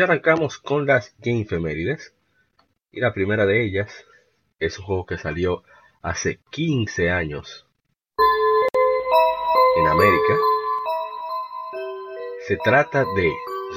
Y arrancamos con las Game Femérides. Y la primera de ellas es un juego que salió hace 15 años en América. Se trata de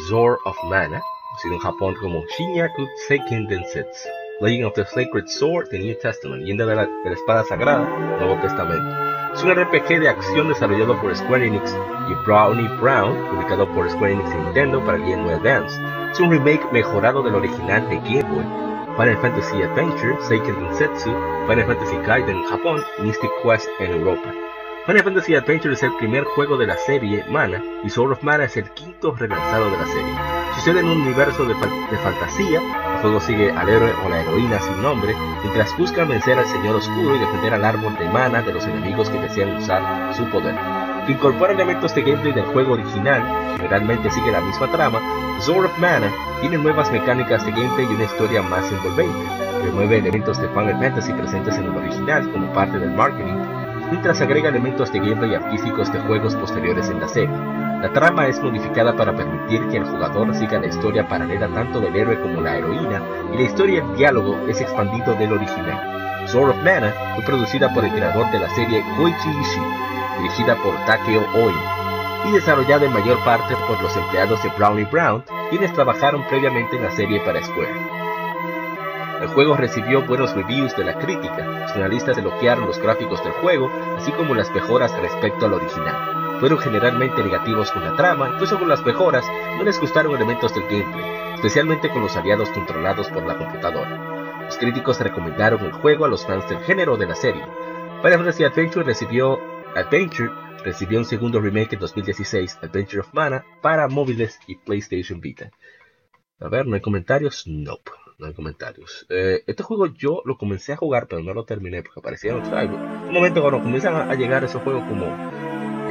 Zor of Mana, conocido en Japón como Shinyaku Seiken Densetsu, Legend of the Sacred Sword, The New Testament, leyenda de la, la espada sagrada, Nuevo Testamento. Es un RPG de acción desarrollado por Square Enix y Brownie Brown, publicado por Square Enix Nintendo para Game Boy Advance. Es un remake mejorado del original de Game Boy, Final Fantasy Adventure, Seiken Densetsu, Final Fantasy Gaiden en Japón y Mystic Quest en Europa. Final Fantasy Adventure es el primer juego de la serie Mana y Sword of Mana es el quinto relanzado de la serie. Sucede en un universo de, fantasía, el juego sigue al héroe o la heroína sin nombre mientras buscan vencer al Señor Oscuro y defender al árbol de mana de los enemigos que desean usar su poder. Que incorpora elementos de gameplay del juego original, generalmente sigue la misma trama, Sword of Mana tiene nuevas mecánicas de gameplay y una historia más envolvente. Remueve elementos de Final Fantasy presentes en el original como parte del marketing, mientras agrega elementos de gameplay artísticos de juegos posteriores en la serie. La trama es modificada para permitir que el jugador siga la historia paralela tanto del héroe como la heroína, y la historia en diálogo es expandido del original. Sword of Mana fue producida por el creador de la serie Koichi Ishii, dirigida por Takeo Oi, y desarrollada en mayor parte por los empleados de Brownie Brown, quienes trabajaron previamente en la serie para Square. El juego recibió buenos reviews de la crítica, los analistas elogiaron los gráficos del juego, así como las mejoras respecto al original. Fueron generalmente negativos con la trama, incluso con las mejoras no les gustaron elementos del gameplay, especialmente con los aliados controlados por la computadora. Los críticos recomendaron el juego a los fans del género de la serie. Final Fantasy Adventure recibió Adventure recibió un segundo remake en 2016, Adventure of Mana, para móviles y PlayStation Vita. A ver, ¿no hay comentarios? Nope, no hay comentarios. Eh, este juego yo lo comencé a jugar, pero no lo terminé porque aparecían los traigo. Un momento cuando comienzan a llegar esos juegos como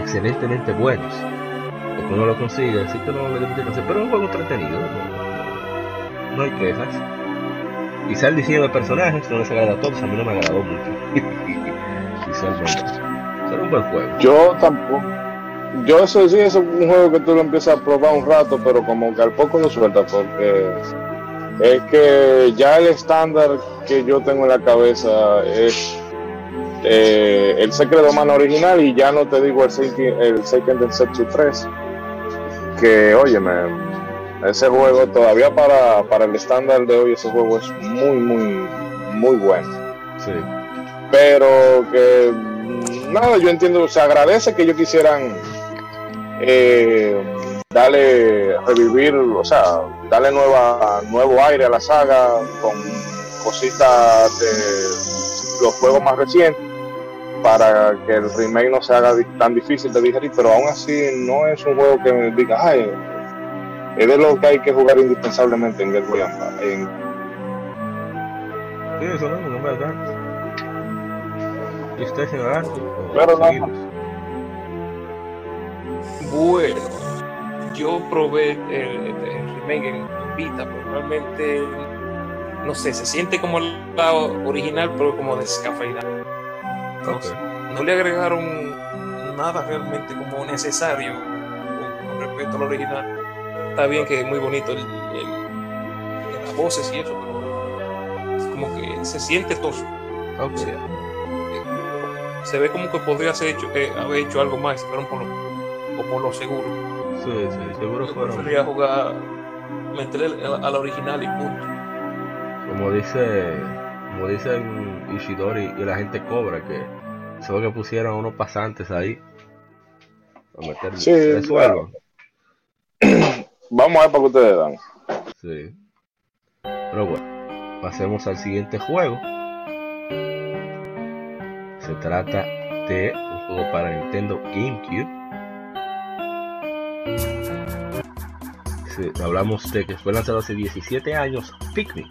excelentemente buenos, o que uno lo consigue, así que no le pero es un juego entretenido, no, no hay quejas. Quizá el diseño de personajes no les agrada a todos, a mí no me agradó mucho. Visualmente. Será un buen juego. Yo tampoco. Yo eso sí, es un juego que tú lo empiezas a probar un rato, pero como que al poco lo sueltas, porque es que ya el estándar que yo tengo en la cabeza es eh, el Secret Mana original y ya no te digo el el Seiken Densetsu 3, que óyeme, ese juego todavía para, para el estándar de hoy, ese juego es muy, muy, muy bueno. Sí. Pero que nada, yo entiendo, se agradece que ellos quisieran eh, darle, revivir, o sea, darle nueva, nuevo aire a la saga con cositas de los juegos más recientes para que el remake no se haga tan difícil de digerir, pero aún así no es un juego que me diga, ay, es de lo que hay que jugar indispensablemente en Game Boy. Sí, eso no, no me. ¿Y usted, seguimos? Bueno, yo probé el, el remake en Vita, pero realmente, no sé, se siente como el lado original, pero como descafeinado. Entonces, no le agregaron nada realmente como necesario con, respecto al original. Está bien que es muy bonito el, el- las voces y eso, pero como que se siente tosco. Ok. O sea, eh, se ve como que podría ser hecho, eh, haber hecho algo más, se fueron por lo, como lo seguro. Sí, sí, seguro Yo fueron. prefería jugar, meterle a la original y punto. Como dice, como dicen Ishidori y la gente cobra que solo que pusieron unos pasantes ahí a meter Sí, el suelo. vamos a ver para que ustedes dan. Sí. Pero bueno, pasemos al siguiente juego. Se trata de un juego para Nintendo GameCube. Hablamos de que fue lanzado hace 17 años, Pikmin.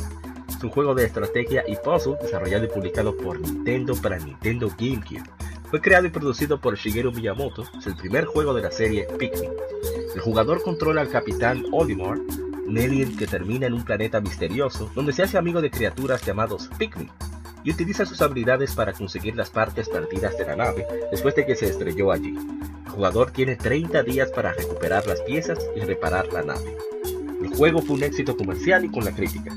Es un juego de estrategia y puzzle desarrollado y publicado por Nintendo para Nintendo GameCube. Fue creado y producido por Shigeru Miyamoto, es el primer juego de la serie Pikmin. El jugador controla al capitán Olimar, un alien que termina en un planeta misterioso donde se hace amigo de criaturas llamados Pikmin y utiliza sus habilidades para conseguir las partes perdidas de la nave después de que se estrelló allí. El jugador tiene 30 días para recuperar las piezas y reparar la nave. El juego fue un éxito comercial y con la crítica,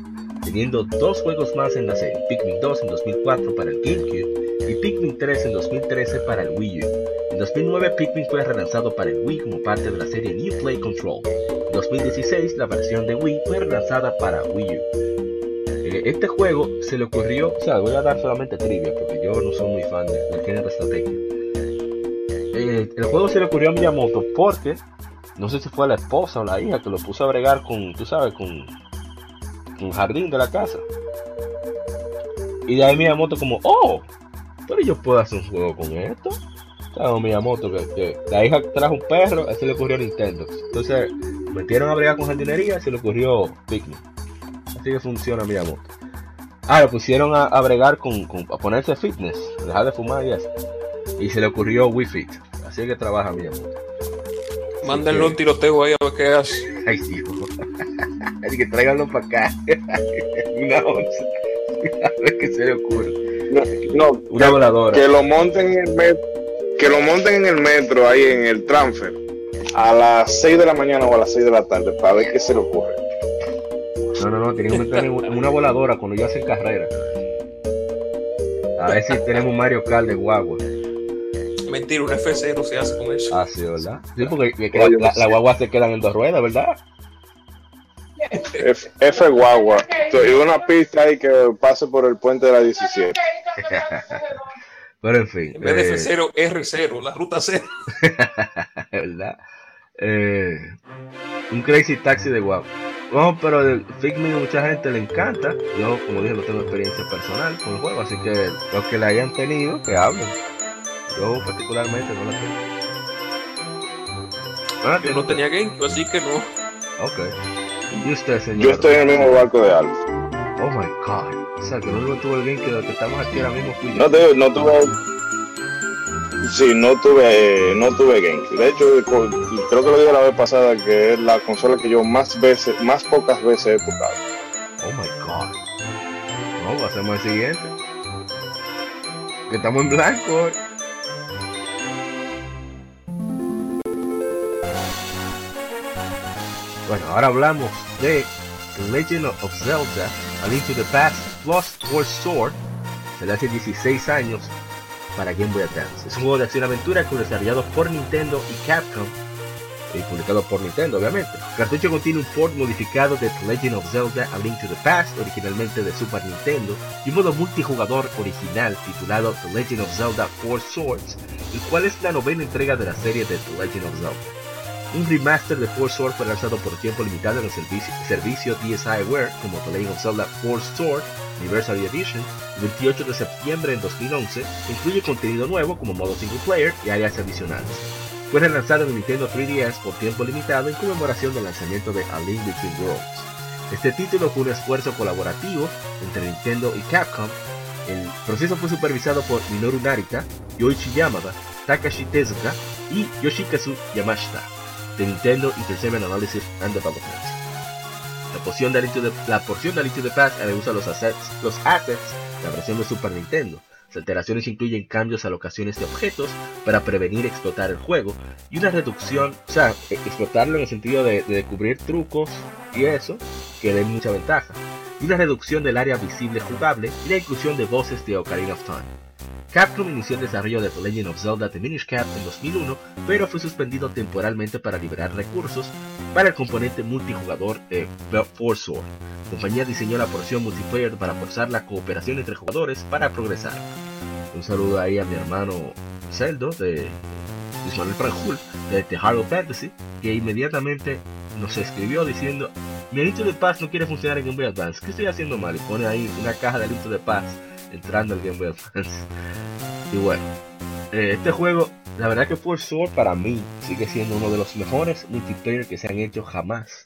teniendo dos juegos más en la serie, Pikmin 2 en 2004 para el GameCube y Pikmin 3 en 2013 para el Wii U. En 2009 Pikmin fue relanzado para el Wii como parte de la serie New Play Control. En 2016 la versión de Wii fue relanzada para Wii U. Este juego se le ocurrió, o sea, voy a dar solamente trivia porque yo no soy muy fan de, género estrategia. Eh, el juego se le ocurrió a Miyamoto porque no sé si fue la esposa o la hija que lo puso a bregar con, tú sabes, con, con jardín de la casa. Y de ahí Miyamoto como, oh, pero yo puedo hacer un juego con esto. Claro, Miyamoto, que, la hija trajo un perro, a ese le ocurrió a Nintendo. Entonces, metieron a bregar con jardinería se le ocurrió Pikmin. Así que funciona Miyamoto. Ah, lo pusieron a, a bregar con, con, a ponerse fitness, dejar de fumar y eso. Y se le ocurrió Wii Fit. Así que trabaja Miyamoto. Mándenlo un tiroteo ahí a ver qué hace. Ay, sí, Así que tráiganlo para acá. Una onza. A ver qué se le ocurre. No, Una que, voladora. que lo monten en el metro, que lo monten en el metro ahí en el transfer a las 6 de la mañana o a las 6 de la tarde para ver qué se le ocurre. No, no, no, teníamos que meter en una- voladora cuando yo hacen carrera. A ver si tenemos Mario Kart de guagua. Mentira, un F0 se hace con eso. Ah, sí, ¿verdad? Sí, porque que- que Oye, la, pues la guagua se quedan en dos ruedas, ¿verdad? F, F guagua. Y una pista ahí que pase por el puente de la 17. Pero en fin. En vez de eh, F0, R0, la ruta 0. ¿verdad? Eh, un crazy taxi de guagua. No, pero el Figme a mucha gente le encanta. Yo, como dije, no tengo experiencia personal con el juego, así que los que la hayan tenido, que hablen. Yo particularmente no la tengo. Ah, Yo no tenía game, así que no. Ok. ¿Y usted, señor? Yo estoy en el mismo barco de Alf. Oh my god. O sea, que no único tuvo el game que, que estamos aquí ahora mismo fui yo. No, te, no tuve. Sí, no tuve, no tuve GameCube. De hecho, creo que lo dije la vez pasada que es la consola que yo más veces, más pocas veces he tocado. Oh my god. No, pasemos al siguiente. Que estamos en blanco. Bueno, ahora hablamos de Legend of Zelda, A Link to the Past, Lost World Sword. Se hace 16 años para Game Boy Advance. Es un juego de acción-aventura que desarrollado por Nintendo y Capcom y publicado por Nintendo, obviamente. El cartucho contiene un port modificado de The Legend of Zelda A Link to the Past, originalmente de Super Nintendo, y un modo multijugador original titulado The Legend of Zelda Four Swords, el cual es la novena entrega de la serie de The Legend of Zelda. Un remaster de Four Swords fue lanzado por tiempo limitado en el servicio, servicio DSiWare como The Legend of Zelda Four Sword Anniversary Edition 28 de septiembre de 2011, incluye contenido nuevo como modo single player y áreas adicionales. Fue relanzado en Nintendo 3DS por tiempo limitado en conmemoración del lanzamiento de A Link Between Worlds. Este título fue un esfuerzo colaborativo entre Nintendo y Capcom. El proceso fue supervisado por Minoru Narita, Yoichi Yamada, Takashi Tezuka y Yoshikazu Yamashita de Nintendo Entertainment Analysis and Development. La porción de A Link to the, la porción de A Link to the Past usa los assets, los assets de la versión de Super Nintendo. Las alteraciones incluyen cambios a locaciones de objetos para prevenir explotar el juego y una reducción, o sea, e- explotarlo en el sentido de, de descubrir trucos y eso, que den mucha ventaja. Y una reducción del área visible jugable y la inclusión de voces de Ocarina of Time. Capcom inició el desarrollo de The Legend of Zelda The Minish Cap en 2001, pero fue suspendido temporalmente para liberar recursos para el componente multijugador de Four Sword. La compañía diseñó la porción multiplayer para forzar la cooperación entre jugadores para progresar. Un saludo ahí a mi hermano Zeldo de Ismael Franjul de The of Fantasy, que inmediatamente nos escribió diciendo, mi Alito de Paz no quiere funcionar en Game Boy Advance, ¿qué estoy haciendo mal? Y pone ahí una caja de Alito de Paz entrando al Game Boy Advance. Y bueno, eh, este juego, la verdad que Force Sword para mí sigue siendo uno de los mejores multiplayer que se han hecho jamás.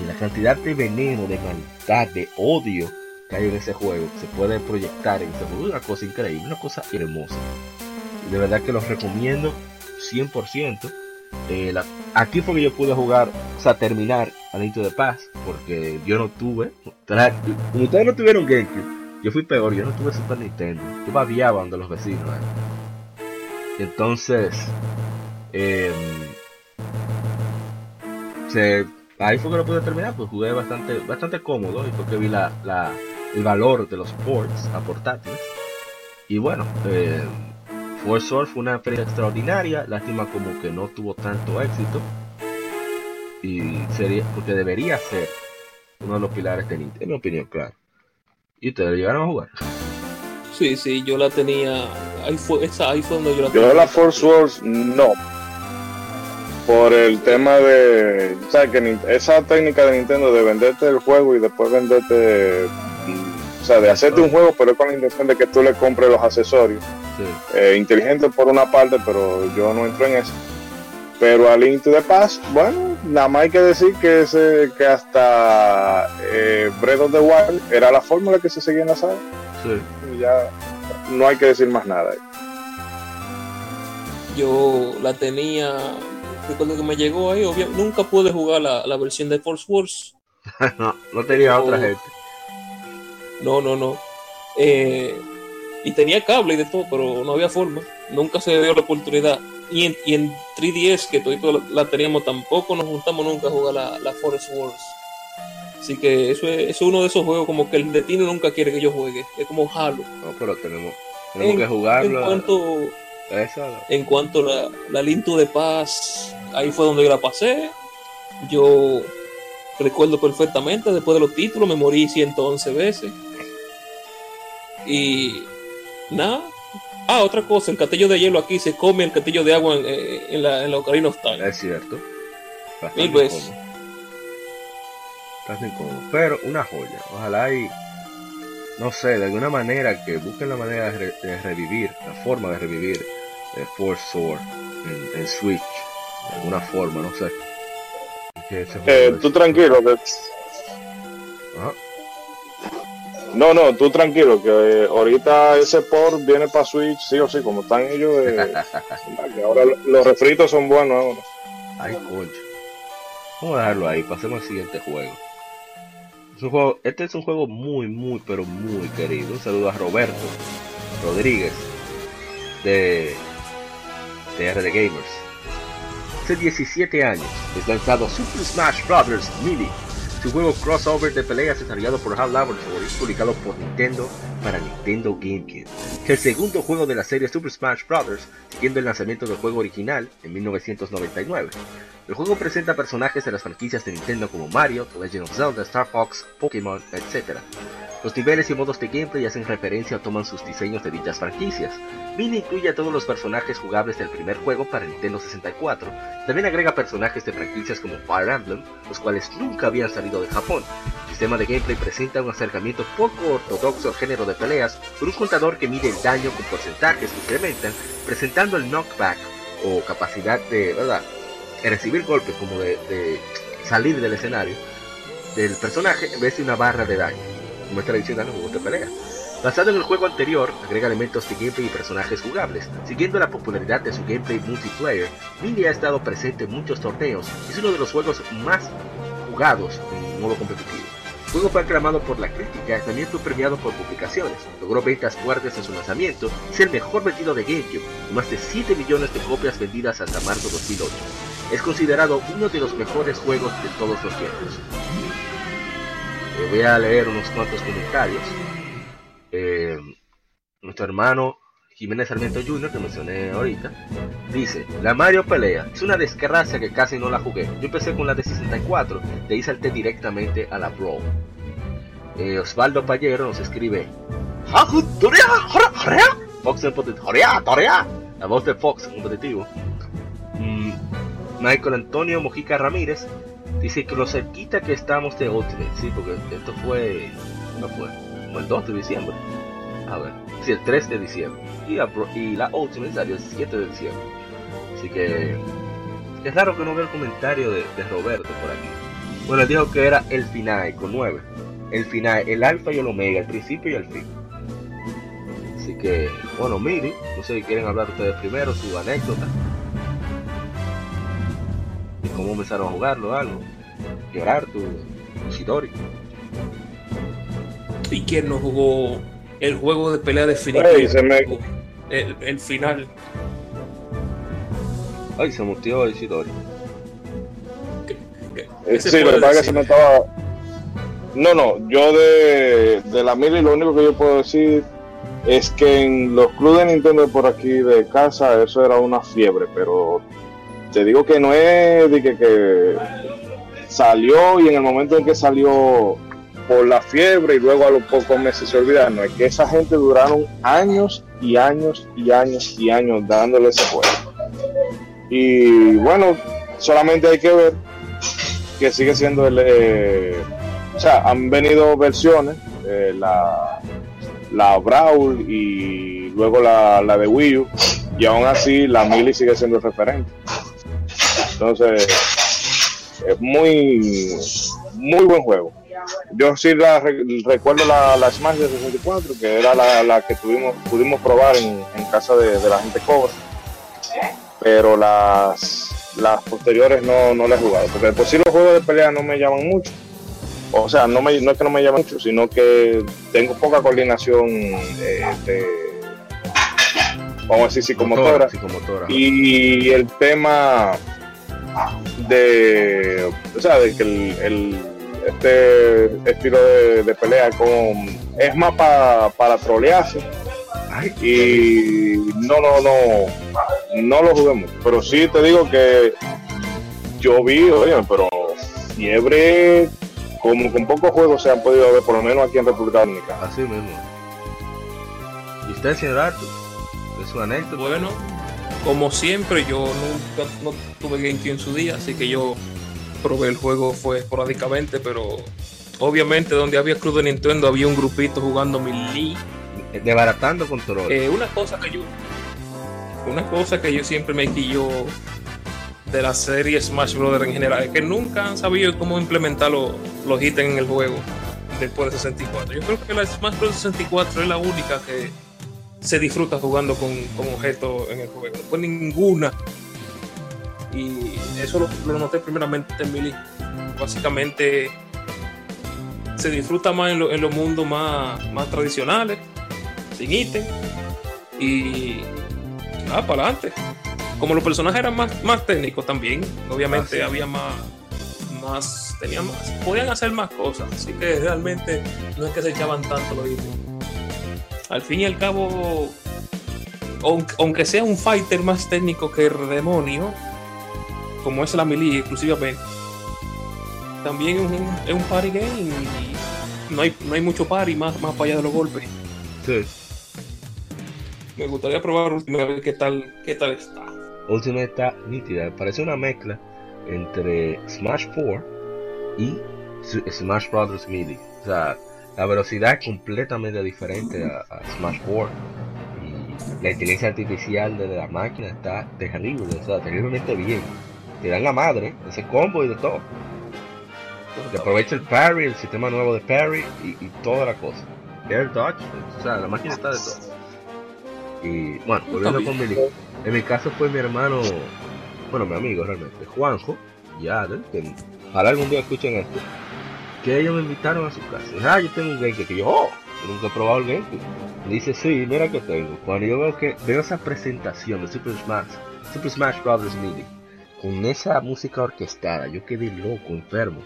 Y la cantidad de veneno, de maldad, de odio que hay en ese juego, se puede proyectar en ese juego, una cosa increíble, una cosa hermosa. De verdad que los recomiendo 100%. Eh, aquí fue que yo pude jugar, o sea, terminar Anito de Paz, porque yo no tuve, como ustedes no tuvieron GameCube, yo fui peor, yo no tuve Super Nintendo, yo babiaba donde los vecinos. ¿eh? Entonces, se, ahí fue que lo pude terminar, pues jugué bastante, bastante cómodo y porque vi el valor de los ports a portátiles. Y bueno, eh, Force Sword fue una experiencia extraordinaria, lástima como que no tuvo tanto éxito. Y sería, porque debería ser uno de los pilares de Nintendo, en mi opinión, claro. ¿Y ustedes llegaron a jugar? Sí, sí, yo la tenía. Ahí fue, esa, ahí fue donde yo la tenía. Yo la Force Wars no. Por el tema de. O sea, que esa técnica de Nintendo de venderte el juego y después venderte. O sea, de hacerte un juego, pero con la intención de que tú le compres los accesorios. Eh, inteligente por una parte, pero yo no entro en eso. Pero a Link to the Past, bueno, nada más hay que decir que ese, que hasta eh, Breath of the Wild era la fórmula que se seguía en la saga. ya no hay que decir más nada. Yo la tenía, recuerdo que me llegó ahí, nunca pude jugar la, versión de Force Wars. no, no tenía otra gente. No, no, no. Eh, y tenía cable y de todo, pero no había forma. Nunca se dio la oportunidad. Y en, y en 3DS, que todavía la teníamos, tampoco nos juntamos nunca a jugar la, la Forest Wars. Así que eso es, uno de esos juegos como que el destino nunca quiere que yo juegue. Es como Halo. No, pero tenemos, tenemos que jugarlo. En cuanto, en cuanto la, la Linto de Paz, ahí fue donde yo la pasé. Yo recuerdo perfectamente, después de los títulos me morí 111 veces. Y Nada. Ah, otra cosa, el castillo de hielo aquí se come el castillo de agua en, eh, la, en la Ocarina of Time. Es cierto. Mil veces. Casi incómodo. Pero una joya. Ojalá y. No sé, de alguna manera que busquen la manera de, revivir, la forma de revivir el Force Sword en, Switch. De alguna forma, no sé. Eh, tú tranquilo, que no, no, tú tranquilo, que eh, ahorita ese port viene para Switch, sí o sí, como están ellos. Eh, ahora los refritos son buenos ahora. Ay, concho. Vamos a dejarlo ahí, pasemos al siguiente juego. Es un juego. Este es un juego muy, muy, pero muy querido. Un saludo a Roberto Rodríguez de, de RD Gamers. Hace 17 años es lanzado Super Smash Bros. Melee su juego crossover de peleas desarrollado por HAL Laboratories, publicado por Nintendo para Nintendo GameCube. El segundo juego de la serie Super Smash Bros., siguiendo el lanzamiento del juego original en 1999. El juego presenta personajes de las franquicias de Nintendo como Mario, Legend of Zelda, Star Fox, Pokémon, etc. Los niveles y modos de gameplay hacen referencia o toman sus diseños de dichas franquicias. Mini incluye a todos los personajes jugables del primer juego para Nintendo 64. También agrega personajes de franquicias como Fire Emblem, los cuales nunca habían salido de Japón. El sistema de gameplay presenta un acercamiento poco ortodoxo al género de peleas, con un contador que mide el daño con porcentajes que incrementan, presentando el knockback o capacidad de, ¿verdad? de recibir golpes como de, salir del escenario del personaje en vez de una barra de daño como es tradicional en juegos de pelea. Basado en el juego anterior, agrega elementos de gameplay y personajes jugables. Siguiendo la popularidad de su gameplay multiplayer, Mini ha estado presente en muchos torneos y es uno de los juegos más jugados en modo competitivo. Juego fue aclamado por la crítica y también fue premiado por publicaciones. Logró ventas fuertes en su lanzamiento es el mejor vendido de GameCube, con más de 7 millones de copias vendidas hasta marzo 2008. Es considerado uno de los mejores juegos de todos los tiempos. Eh, voy a leer unos cuantos comentarios. Eh, nuestro hermano Jiménez Sarmiento Jr., que mencioné ahorita, dice, la Mario Pelea es una desgracia que casi no la jugué. Yo empecé con la de 64, de ahí salté directamente a la Pro. Eh, Osvaldo Payero nos escribe, Fox la voz de Fox competitivo. Mm, Michael Antonio Mojica Ramírez Dice que lo cerquita que estamos de Ultimate, sí, porque esto fue, no fue, como el 2 de diciembre. A ver, sí, el 3 de diciembre. Y la, y la salió el 7 de diciembre. Así que es raro que no vea el comentario de, Roberto por aquí. Bueno, dijo que era el final con 9. El final, el alfa y el omega, el principio y el fin. Así que, bueno, Miri, no sé si quieren hablar ustedes primero, su anécdota. De cómo empezaron a jugarlo, algo. Llorar, tu Shidori. ¿Y quién no jugó el juego de pelea definitivo? Se me- El, el final. Ay, se mutió el Shidori. ¿Qué- Eh, sí, lo que pasa que se me estaba. No, no, yo de, de la mili lo único que yo puedo decir es que en los clubes de Nintendo por aquí de casa eso era una fiebre, pero te digo que no es de que, que salió y en el momento en que salió por la fiebre y luego a los pocos meses se olvidaron, es que esa gente duraron años y años y años y años dándole ese juego. Y bueno, solamente hay que ver que sigue siendo el. eh, o sea, han venido versiones, eh, la, la Brawl y luego la, la de Wii y aún así la Mili sigue siendo el referente. Entonces, es muy, muy buen juego. Yo sí la, re- recuerdo la, la Smash de 64, que era la, la que tuvimos, pudimos probar en, en casa de, de la gente Cobra, pero las las posteriores no, no las he jugado, porque por sí los juegos de pelea no me llaman mucho. O sea, no, me, no es que no me llaman mucho, sino que tengo poca coordinación eh, de, vamos a decir, psicomotora. Psicomotora. Y el tema de, o sea, de que el, el- este estilo de, de pelea como es más pa- para trolearse y no, no, no, no lo jugué mucho. Pero sí te digo que yo vi, oye, pero fiebre, como con pocos juegos se han podido ver, por lo menos aquí en República Dominicana. así mismo. ¿Y usted, señor Arthur? ¿Es su anécdota? Bueno, como siempre, yo nunca no tuve GameCube en su día, así que yo probé el juego fue esporádicamente, pero obviamente donde había Club de Nintendo había un grupito jugando Melee. Desbaratando control. Eh, una cosa que yo una cosa que yo siempre me quillo de la serie Smash Bros. en general es que nunca han sabido cómo implementar los, los ítems en el juego después de 64. Yo creo que la Smash Bros. 64 es la única que se disfruta jugando con, con objetos en el juego. Después ninguna. Y eso lo, lo noté primeramente en Melee. Básicamente se disfruta más en, lo- en los mundos más, más tradicionales, sin ítem. Y nada, para adelante. Como los personajes eran más, más técnicos también, obviamente Ah, sí. había más, más, tenían más, podían hacer más cosas. Así que realmente no es que se echaban tanto los ítems. Al fin y al cabo, aunque, aunque sea un fighter más técnico que el demonio, como es la melee exclusivamente, también es un, es un party game y no hay, no hay mucho party más, más para allá de los golpes. Sí. Me gustaría probar última vez qué tal, qué tal está. Ultimate está nítida. Parece una mezcla entre Smash 4 y Smash Brothers Melee. O sea, la velocidad es completamente diferente a, a Smash 4. Y la inteligencia artificial de la máquina está terrible, o sea, terriblemente bien. Te dan la madre, ese combo y de todo. Te aprovecha el parry, el sistema nuevo de parry y, y toda la cosa. Air dodge, o sea, la máquina está de todo. Y bueno, volviendo con Melee. En mi caso fue mi hermano, bueno, mi amigo realmente, Juanjo y Adel, que ojalá algún día escuchen esto, que ellos me invitaron a su casa. Ah, yo tengo un GameCube, que yo, oh, yo nunca he probado el GameCube. Me dice, sí, mira que tengo. Cuando yo veo que veo esa presentación de Super Smash, Super Smash Bros. Melee, con esa música orquestada, yo quedé loco, enfermo.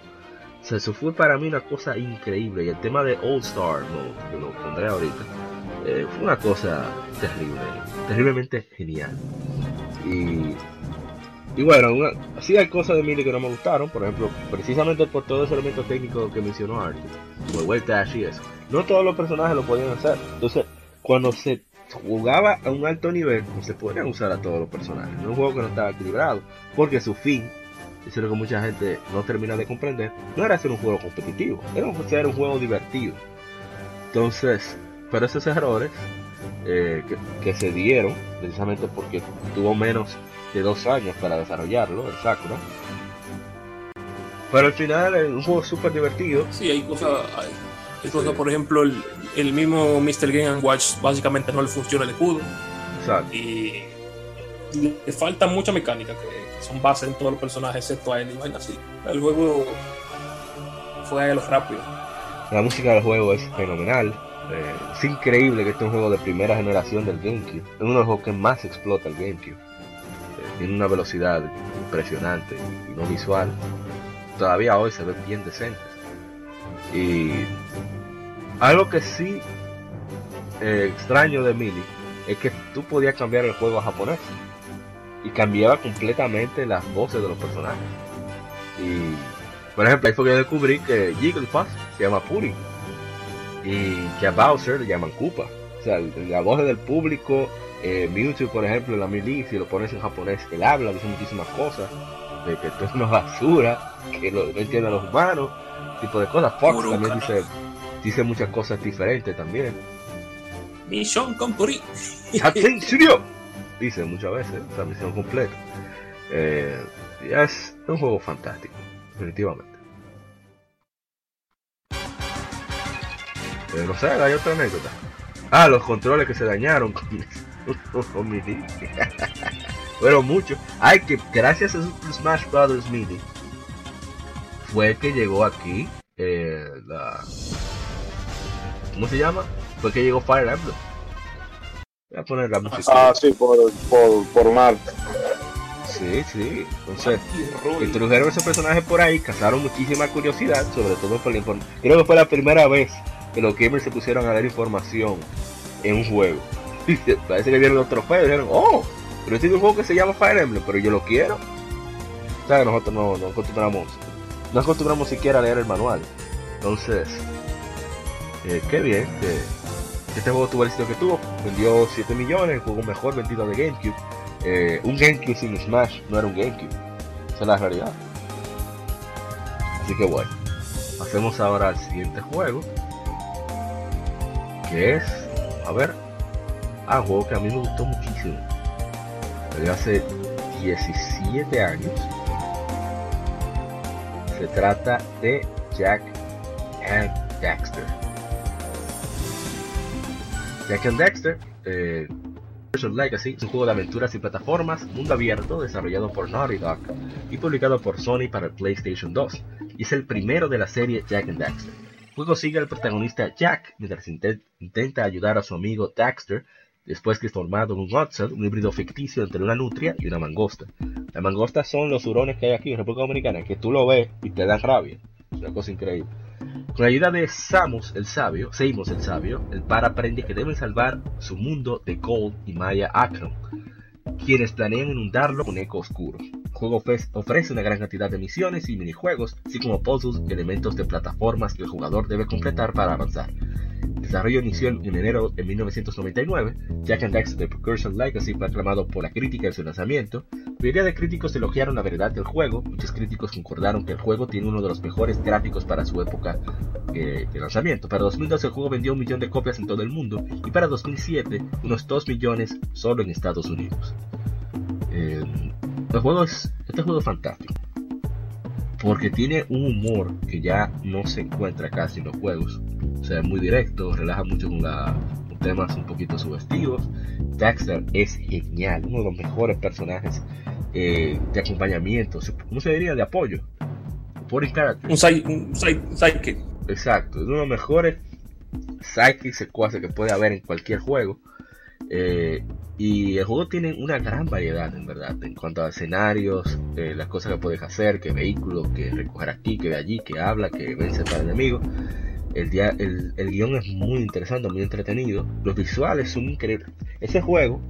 O sea, eso fue para mí una cosa increíble. Y el tema de All Star Mode, que lo pondré ahorita, eh, fue una cosa terrible, terriblemente genial. Y, y bueno, una, sí hay cosas de Melee que no me gustaron, por ejemplo, precisamente por todo ese elemento técnico que mencionó Arthur, como el Dash y eso. No todos los personajes lo podían hacer. Entonces, cuando se jugaba a un alto nivel, no se podían usar a todos los personajes. No es un juego que no estaba equilibrado, porque su fin eso es lo que mucha gente no termina de comprender, no era ser un juego competitivo, era ser un juego divertido. Entonces, pero esos errores eh, que, se dieron, precisamente porque tuvo menos de dos años para desarrollarlo, el Sakura. Pero al final es un juego súper divertido. Sí, hay cosas, por ejemplo, el, el, mismo Mr. Game Watch básicamente no le funciona el escudo. Exacto. Y le falta mucha mecánica que son bases en todos los personajes, excepto a él y así. El juego fue a lo rápido. La música del juego es fenomenal. Eh, es increíble que este es un juego de primera generación del GameCube. Es uno de los juegos que más explota el GameCube. Eh, tiene una velocidad impresionante y no visual. Todavía hoy se ven bien decentes. Y algo que sí eh, extraño de Mili es que tú podías cambiar el juego a japonés y cambiaba completamente las voces de los personajes. Y, por ejemplo, ahí fue que yo descubrí que Jigglypuff se llama Puri y que a Bowser le llaman Koopa. O sea, la voz del público, eh, Mewtwo, por ejemplo, en la Melee, si lo pones en japonés, él habla, dice muchísimas cosas, de que esto es una basura, que no entiende a los humanos, tipo de cosas. Fox también dice, dice muchas cosas diferentes también. Mission complete. dice muchas veces, esa misión completa. Eh, es un juego fantástico, definitivamente. Eh, no sé, hay otra anécdota. Ah, los controles que se dañaron con, con MIDI. Fueron muchos. Ay, que gracias a Smash Brothers MIDI fue que llegó aquí eh, la... ¿Cómo se llama? Fue que llegó Fire Emblem. Voy a poner la música. Ah, sí, por, por, por Marte. Sí, sí. Entonces, introdujeron esos personajes por ahí, cazaron muchísima curiosidad, sobre todo por la información. Creo que fue la primera vez que los gamers se pusieron a dar información en un juego. Parece que vieron los trofeos y dijeron, oh, pero este es un juego que se llama Fire Emblem, pero yo lo quiero. O sea, nosotros no, no acostumbramos, no acostumbramos siquiera a leer el manual. Entonces, eh, qué bien este juego tuvo el éxito que tuvo, vendió 7 millones, el juego mejor vendido de GameCube. Eh, un GameCube sin Smash no era un GameCube, esa es la realidad. Así que bueno, pasemos ahora al siguiente juego, que es, a ver, ah, un juego que a mí me gustó muchísimo, desde hace 17 años. Se trata de Jack and Jack and Dexter, eh, Legacy, es un juego de aventuras y plataformas, mundo abierto, desarrollado por Naughty Dog y publicado por Sony para el PlayStation 2, y es el primero de la serie Jack and Dexter. El juego sigue al protagonista Jack mientras intenta ayudar a su amigo Dexter después que es formado en un Hudson, un híbrido ficticio entre una nutria y una mangosta. Las mangostas son los hurones que hay aquí en República Dominicana, que tú lo ves y te dan rabia. Una cosa increíble. Con la ayuda de Samus el sabio, Seimos el sabio, el par aprende que deben salvar su mundo de Gold y Maya Akron, quienes planean inundarlo con eco oscuro. El juego ofrece una gran cantidad de misiones y minijuegos, así como puzzles y elementos de plataformas que el jugador debe completar para avanzar desarrollo inició en enero de 1999, Jack and Daxter The Precursion Legacy fue aclamado por la crítica en su lanzamiento. La mayoría de críticos elogiaron la verdad del juego, muchos críticos concordaron que el juego tiene uno de los mejores gráficos para su época eh, de lanzamiento. Para 2012 el juego vendió un millón de copias en todo el mundo y para 2007 unos 2 millones solo en Estados Unidos. Eh, el juego es, este juego es fantástico porque tiene un humor que ya no se encuentra casi en los juegos. O sea, es muy directo, relaja mucho con, temas un poquito sugestivos. Dexter es genial, uno de los mejores personajes eh, de acompañamiento, ¿cómo se diría? De apoyo. Por character. Un, sidekick. Exacto, es uno de los mejores sidekicks secuaces que puede haber en cualquier juego. Eh, y el juego tiene una gran variedad, en verdad, en cuanto a escenarios, eh, las cosas que puedes hacer, que vehículos, que recoger aquí, que ve allí, que habla, que vence para enemigos. El, el, el guion es muy interesante, muy entretenido. Los visuales son increíbles. Ese juego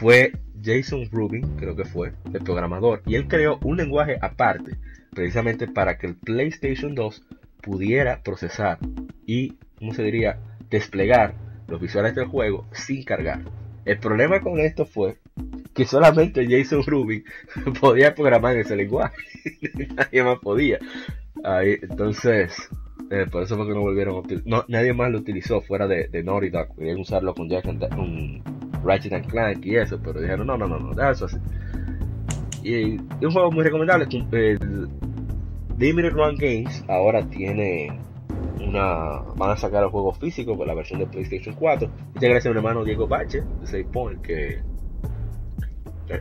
fue Jason Rubin, creo que fue, el programador, y él creó un lenguaje aparte, precisamente para que el PlayStation 2 pudiera procesar y, ¿cómo se diría?, desplegar los visuales del juego sin cargar. El problema con esto fue que solamente Jason Rubin podía programar ese lenguaje. nadie más podía. Ahí, entonces, eh, por eso fue que no volvieron a utilizar. Nadie más lo utilizó fuera de, de Naughty Dog. Querían usarlo con Jack and, un Ratchet and Clank y eso, pero dijeron no, no, no, no, eso así. Y, un juego muy recomendable. El Limited Run Games ahora tiene una. Van a sacar el juego físico por la versión de PlayStation 4. Muchas gracias a mi hermano Diego Bache de 6 Point que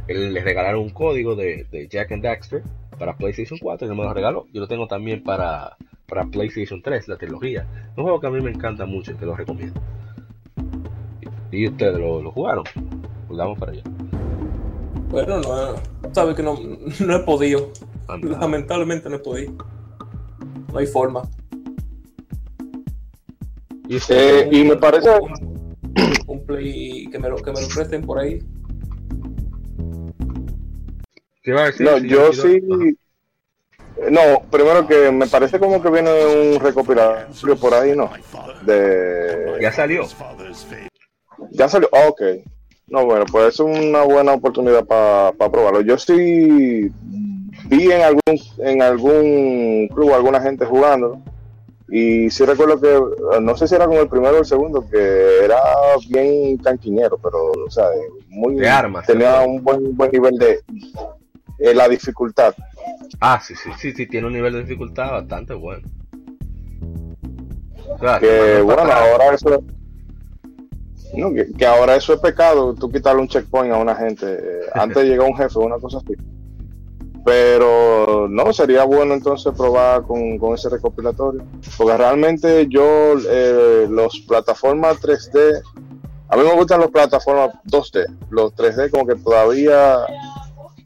él les regalaron un código de, de, Jack and Daxter para PlayStation 4 y él me lo regaló. Yo lo tengo también para, para PlayStation 3, la trilogía. Un juego que a mí me encanta mucho y que lo recomiendo. Y ustedes lo, jugaron. Vamos para allá. Bueno, no, sabes que no, no he podido. Lamentablemente no he podido. No hay forma. Y, eh, y me parece. Un, play que me, lo, que me lo presten por ahí. ¿Qué va a decir? No, yo sí. No, primero que me parece como que viene un recopilatorio por ahí, ¿no? De... Ya salió. Ya salió, ah, ok. No, bueno, pues es una buena oportunidad para probarlo. Yo sí vi en algún, en algún club alguna gente jugando y sí recuerdo que, no sé si era como el primero o el segundo, que era bien canquiñero, pero, o sea, muy... De armas. Tenía un buen, buen nivel de... Eh, la dificultad. Ah, sí, sí, sí, sí, tiene un nivel de dificultad bastante bueno. que, bueno, ahora eso no, que, ahora eso es pecado, tú quitarle un checkpoint a una gente. Eh, antes llega un jefe, una cosa así. Pero no, sería bueno entonces probar con, ese recopilatorio. Porque realmente yo, eh, los plataformas 3D, a mí me gustan las plataformas 2D. Los 3D como que todavía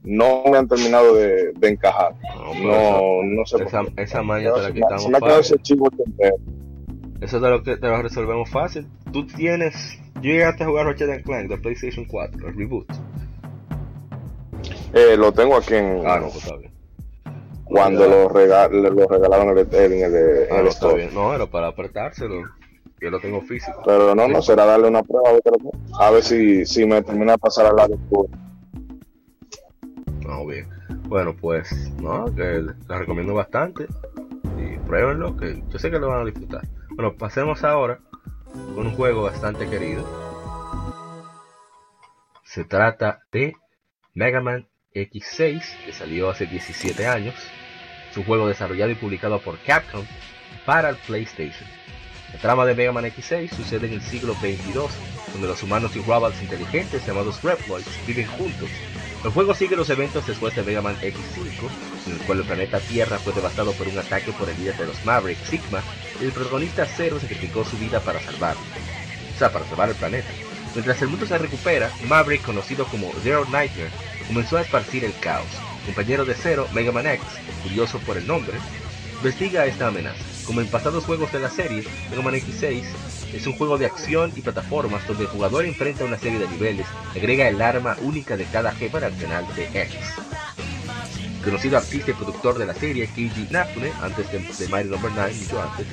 no me han terminado de, encajar. No, no, sé. Esa, esa maña te la quitamos. Eso te lo, te lo resolvemos fácil. Tú tienes yo llegaste a jugar Ratchet Clank de PlayStation 4, el reboot. Eh, lo tengo aquí en. Ah, no, pues está bien. Cuando lo, regal, lo regalaron en el, en el, ah, no, está bien. No, era para apretárselo. Yo lo tengo físico. Pero no, no, será darle una prueba a ver, si, si me termina de pasar al lado No, bien. Bueno, pues, no, que la recomiendo bastante. Y pruébenlo, que yo sé que lo van a disfrutar. Bueno, pasemos ahora con un juego bastante querido. Se trata de Mega Man X6, que salió hace 17 años. Es un juego desarrollado y publicado por Capcom para el PlayStation. La trama de Mega Man X6 sucede en el siglo XXII, donde los humanos y robots inteligentes llamados Reploids viven juntos el juego sigue los eventos después de Mega Man X5, en el cual el planeta Tierra fue devastado por un ataque por el líder de los Maverick, Sigma, y el protagonista Zero sacrificó su vida para salvarlo. O sea, para salvar el planeta. Mientras el mundo se recupera, Maverick, conocido como Zero Nightmare, comenzó a esparcir el caos. compañero de Zero, Mega Man X, curioso por el nombre, investiga esta amenaza. Como en pasados juegos de la serie, Mega Man X6 es un juego de acción y plataformas donde el jugador enfrenta una serie de niveles y agrega el arma única de cada jefe al arsenal de X. conocido artista y productor de la serie, Keiji Nafune, antes de, Mighty No. 9, mucho antes,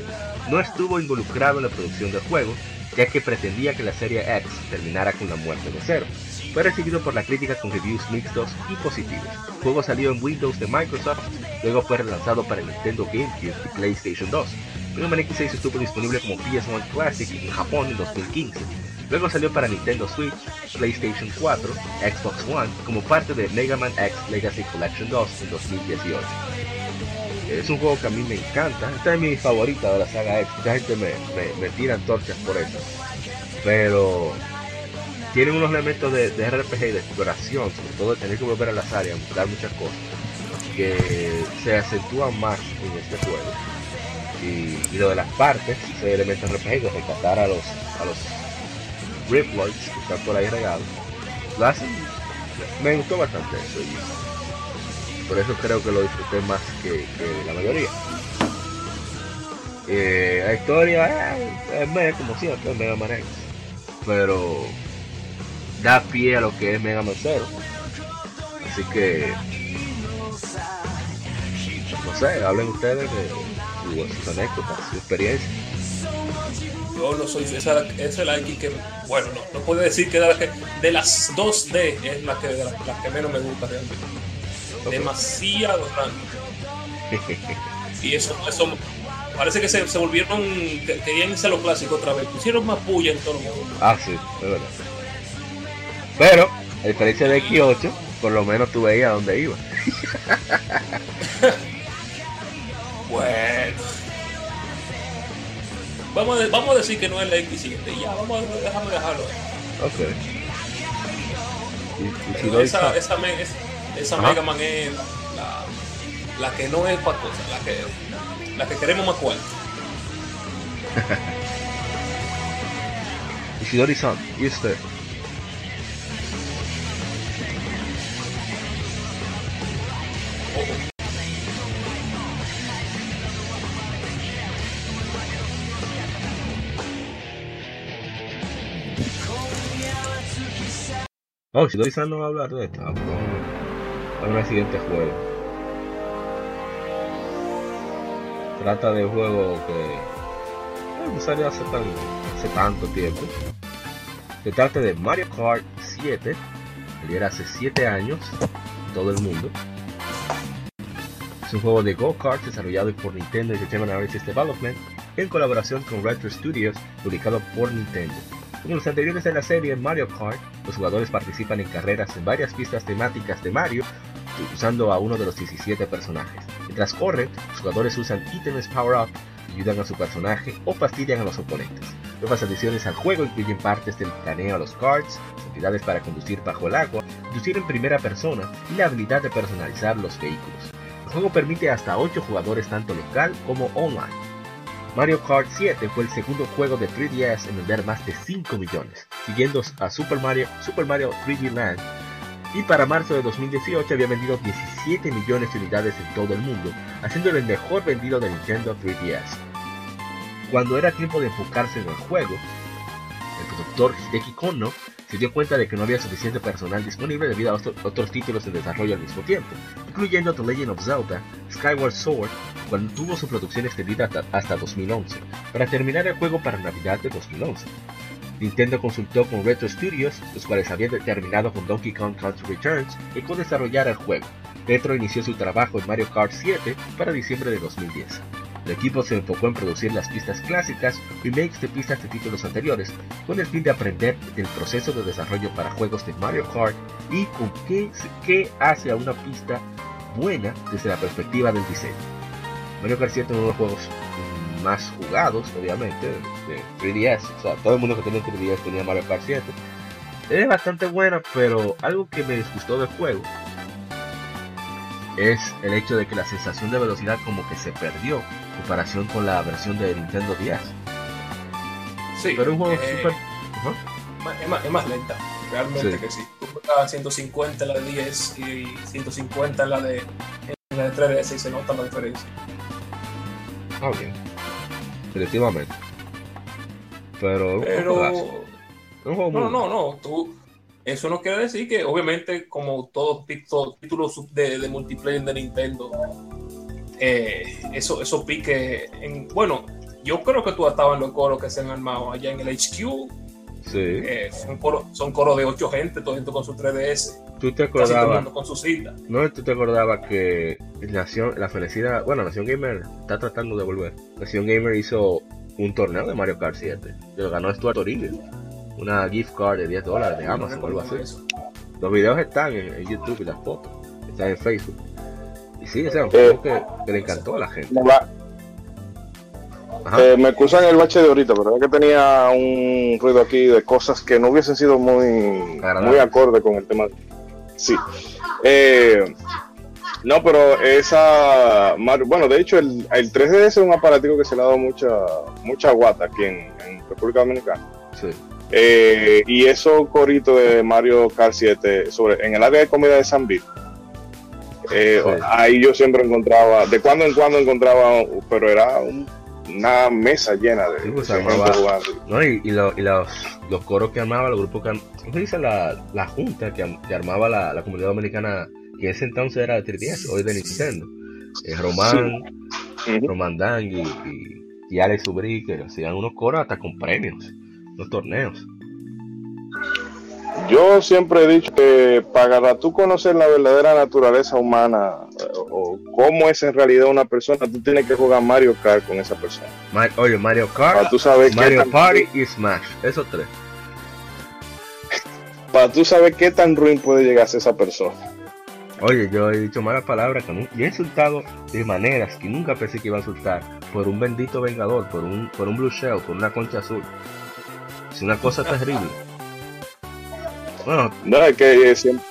no estuvo involucrado en la producción del juego, ya que pretendía que la serie X terminara con la muerte de Zero. Fue recibido por la crítica con reviews mixtos y positivos. El juego salió en Windows de Microsoft, luego fue relanzado para Nintendo GameCube y PlayStation 2. Mega Man X6 estuvo disponible como PS1 Classic en Japón en 2015. Luego salió para Nintendo Switch, PlayStation 4, Xbox One como parte de Mega Man X Legacy Collection 2 en 2018. Es un juego que a mí me encanta, esta es mi favorita de la saga X, mucha gente me, me, me tira antorchas por eso. Pero tiene unos elementos de, RPG y de exploración, sobre todo de tener que volver a las áreas, mostrar muchas cosas, que se acentúan más en este juego. Y, lo de las partes, ese elemento RPG, rescatar a los, a los Riploids que están por ahí regados, lo hacen, me gustó bastante eso y por eso creo que lo disfruté más que, la mayoría. Eh, la historia eh, es como siempre, es Mega Man X, pero da pie a lo que es Mega Man. Así que, no sé, hablen ustedes de sus anécdotas, su experiencia. Yo no soy. Esa, esa es la X que. Bueno, no, no puedo decir que de, la que- de las 2D es la que, de la, la que menos me gusta realmente. Demasiado random. Y eso, eso parece que se, se volvieron. que- querían irse a lo clásico otra vez. Pusieron más puya en todo el mundo. Ah, sí, es verdad. Pero, a diferencia de X8, por lo menos tú veías a dónde iba. Bueno. Vamos a, vamos a decir que no es la X7. y Ya, vamos a dejarlo. ahí. Ok. Y, y si doy esa, sa- esa, me- esa, esa. Mega Man es la, la que no es para cosas, la que, la que queremos más cuarto. Ishidori-san, y usted. Oh, Ishidori-san no va a hablar de esto. Ah, pues vamos a- vamos al siguiente juego. Trata de un juego que eh, no salió hace, tan, hace tanto tiempo. Se trata de Mario Kart 7, saliera hace 7 años todo el mundo. Es un juego de go-kart desarrollado por Nintendo Entertainment Analysis Development en colaboración con Retro Studios, publicado por Nintendo. Como los anteriores de la serie Mario Kart, los jugadores participan en carreras en varias pistas temáticas de Mario, usando a uno de los 17 personajes. Mientras corren, los jugadores usan ítems power-up, ayudan a su personaje o fastidian a los oponentes. Nuevas adiciones al juego incluyen partes del planeo a los karts, habilidades para conducir bajo el agua, conducir en primera persona y la habilidad de personalizar los vehículos. El juego permite hasta 8 jugadores tanto local como online. Mario Kart 7 fue el segundo juego de 3DS en vender más de 5 millones, siguiendo a Super Mario, Super Mario 3D Land, y para marzo de 2018 había vendido 17 millones de unidades en todo el mundo, haciéndolo el mejor vendido de Nintendo 3DS. Cuando era tiempo de enfocarse en el juego, el productor Hideki Kono se dio cuenta de que no había suficiente personal disponible debido a otro- otros títulos en desarrollo al mismo tiempo, incluyendo The Legend of Zelda, Skyward Sword, cuando tuvo su producción extendida hasta, hasta 2011, para terminar el juego para Navidad de 2011. Nintendo consultó con Retro Studios, los cuales habían terminado con Donkey Kong Country Returns y con desarrollar el juego. Retro inició su trabajo en Mario Kart 7 para diciembre de 2010. El equipo se enfocó en producir las pistas clásicas, remakes de pistas de títulos anteriores, con el fin de aprender del proceso de desarrollo para juegos de Mario Kart y con qué, qué hace a una pista buena desde la perspectiva del diseño. Mario Kart 7 es uno de los juegos más jugados, obviamente, de 3DS. O sea, todo el mundo que tenía 3DS tenía Mario Kart 7. Es bastante buena, pero algo que me disgustó del juego es el hecho de que la sensación de velocidad como que se perdió comparación con la versión de Nintendo 10. Sí, Pero es un juego eh, es, más, es más lenta, realmente Sí. que sí. Tú juegas 150 en la de 10 y 150 en la de, en la de 3DS y se nota la diferencia. Ah, bien. Definitivamente. Pero... Pero Es un juego No, no, no, tú. Eso no quiere decir que, obviamente, como todos títulos de multiplayer de Nintendo, eh, eso, eso pique. En, bueno, yo creo que tú has estado en los coros que se han armado allá en el HQ. Sí. eh, son coros son coros de 8 gente, todo gente con su 3DS, ¿Tú te acordabas? mundo con su cita. ¿No tú te acordabas que Nación, la felicidad, bueno, Nación Gamer está tratando de volver. Nación Gamer hizo un torneo de Mario Kart 7. que Lo ganó Stuart Toribio. Una gift card de 10 dólares de Amazon o algo así. Eso. Los videos están en, en YouTube y las fotos. Están en Facebook. Y sí, o sea, un Eh, juego que, que le encantó a la gente. Me, Ajá. eh, me excusan el bache de ahorita, pero es que tenía un ruido aquí de cosas que no hubiesen sido muy, Agradable. muy acorde con el tema. Sí. Eh, no, pero esa. Bueno, de hecho, el, el 3DS es un aparatico que se le ha dado mucha, mucha guata aquí en, en República Dominicana. Sí. Eh, y eso corito de Mario Kart 7 sobre, en el área de comida de San Vito. Eh, Sí. Ahí yo siempre encontraba, de cuando en cuando encontraba, pero era un- una mesa llena de, Sí, pues, de gente. No, y, y lo- y los, los coros que armaba, los grupos que ¿cómo se dice? La, la junta que, que armaba la, la comunidad dominicana, que en ese entonces era de 3DS, hoy de Nintendo. Eh, Román. Román Dang y, y y Alex Ubrí que hacían unos coros hasta con premios, los torneos. Yo siempre he dicho que para tú conocer la verdadera naturaleza humana eh, o cómo es en realidad una persona, tú tienes que jugar Mario Kart con esa persona. oye, Mario Kart, para tú saber Mario Party y Smash, esos tres. Para tú saber qué tan ruin puede llegar a ser esa persona. Oye, yo he dicho malas palabras y he insultado de maneras que nunca pensé que iba a insultar por un bendito vengador, por un, por un blue shell, por una concha azul. Es una cosa terrible. Bueno, no, es que eh, siempre.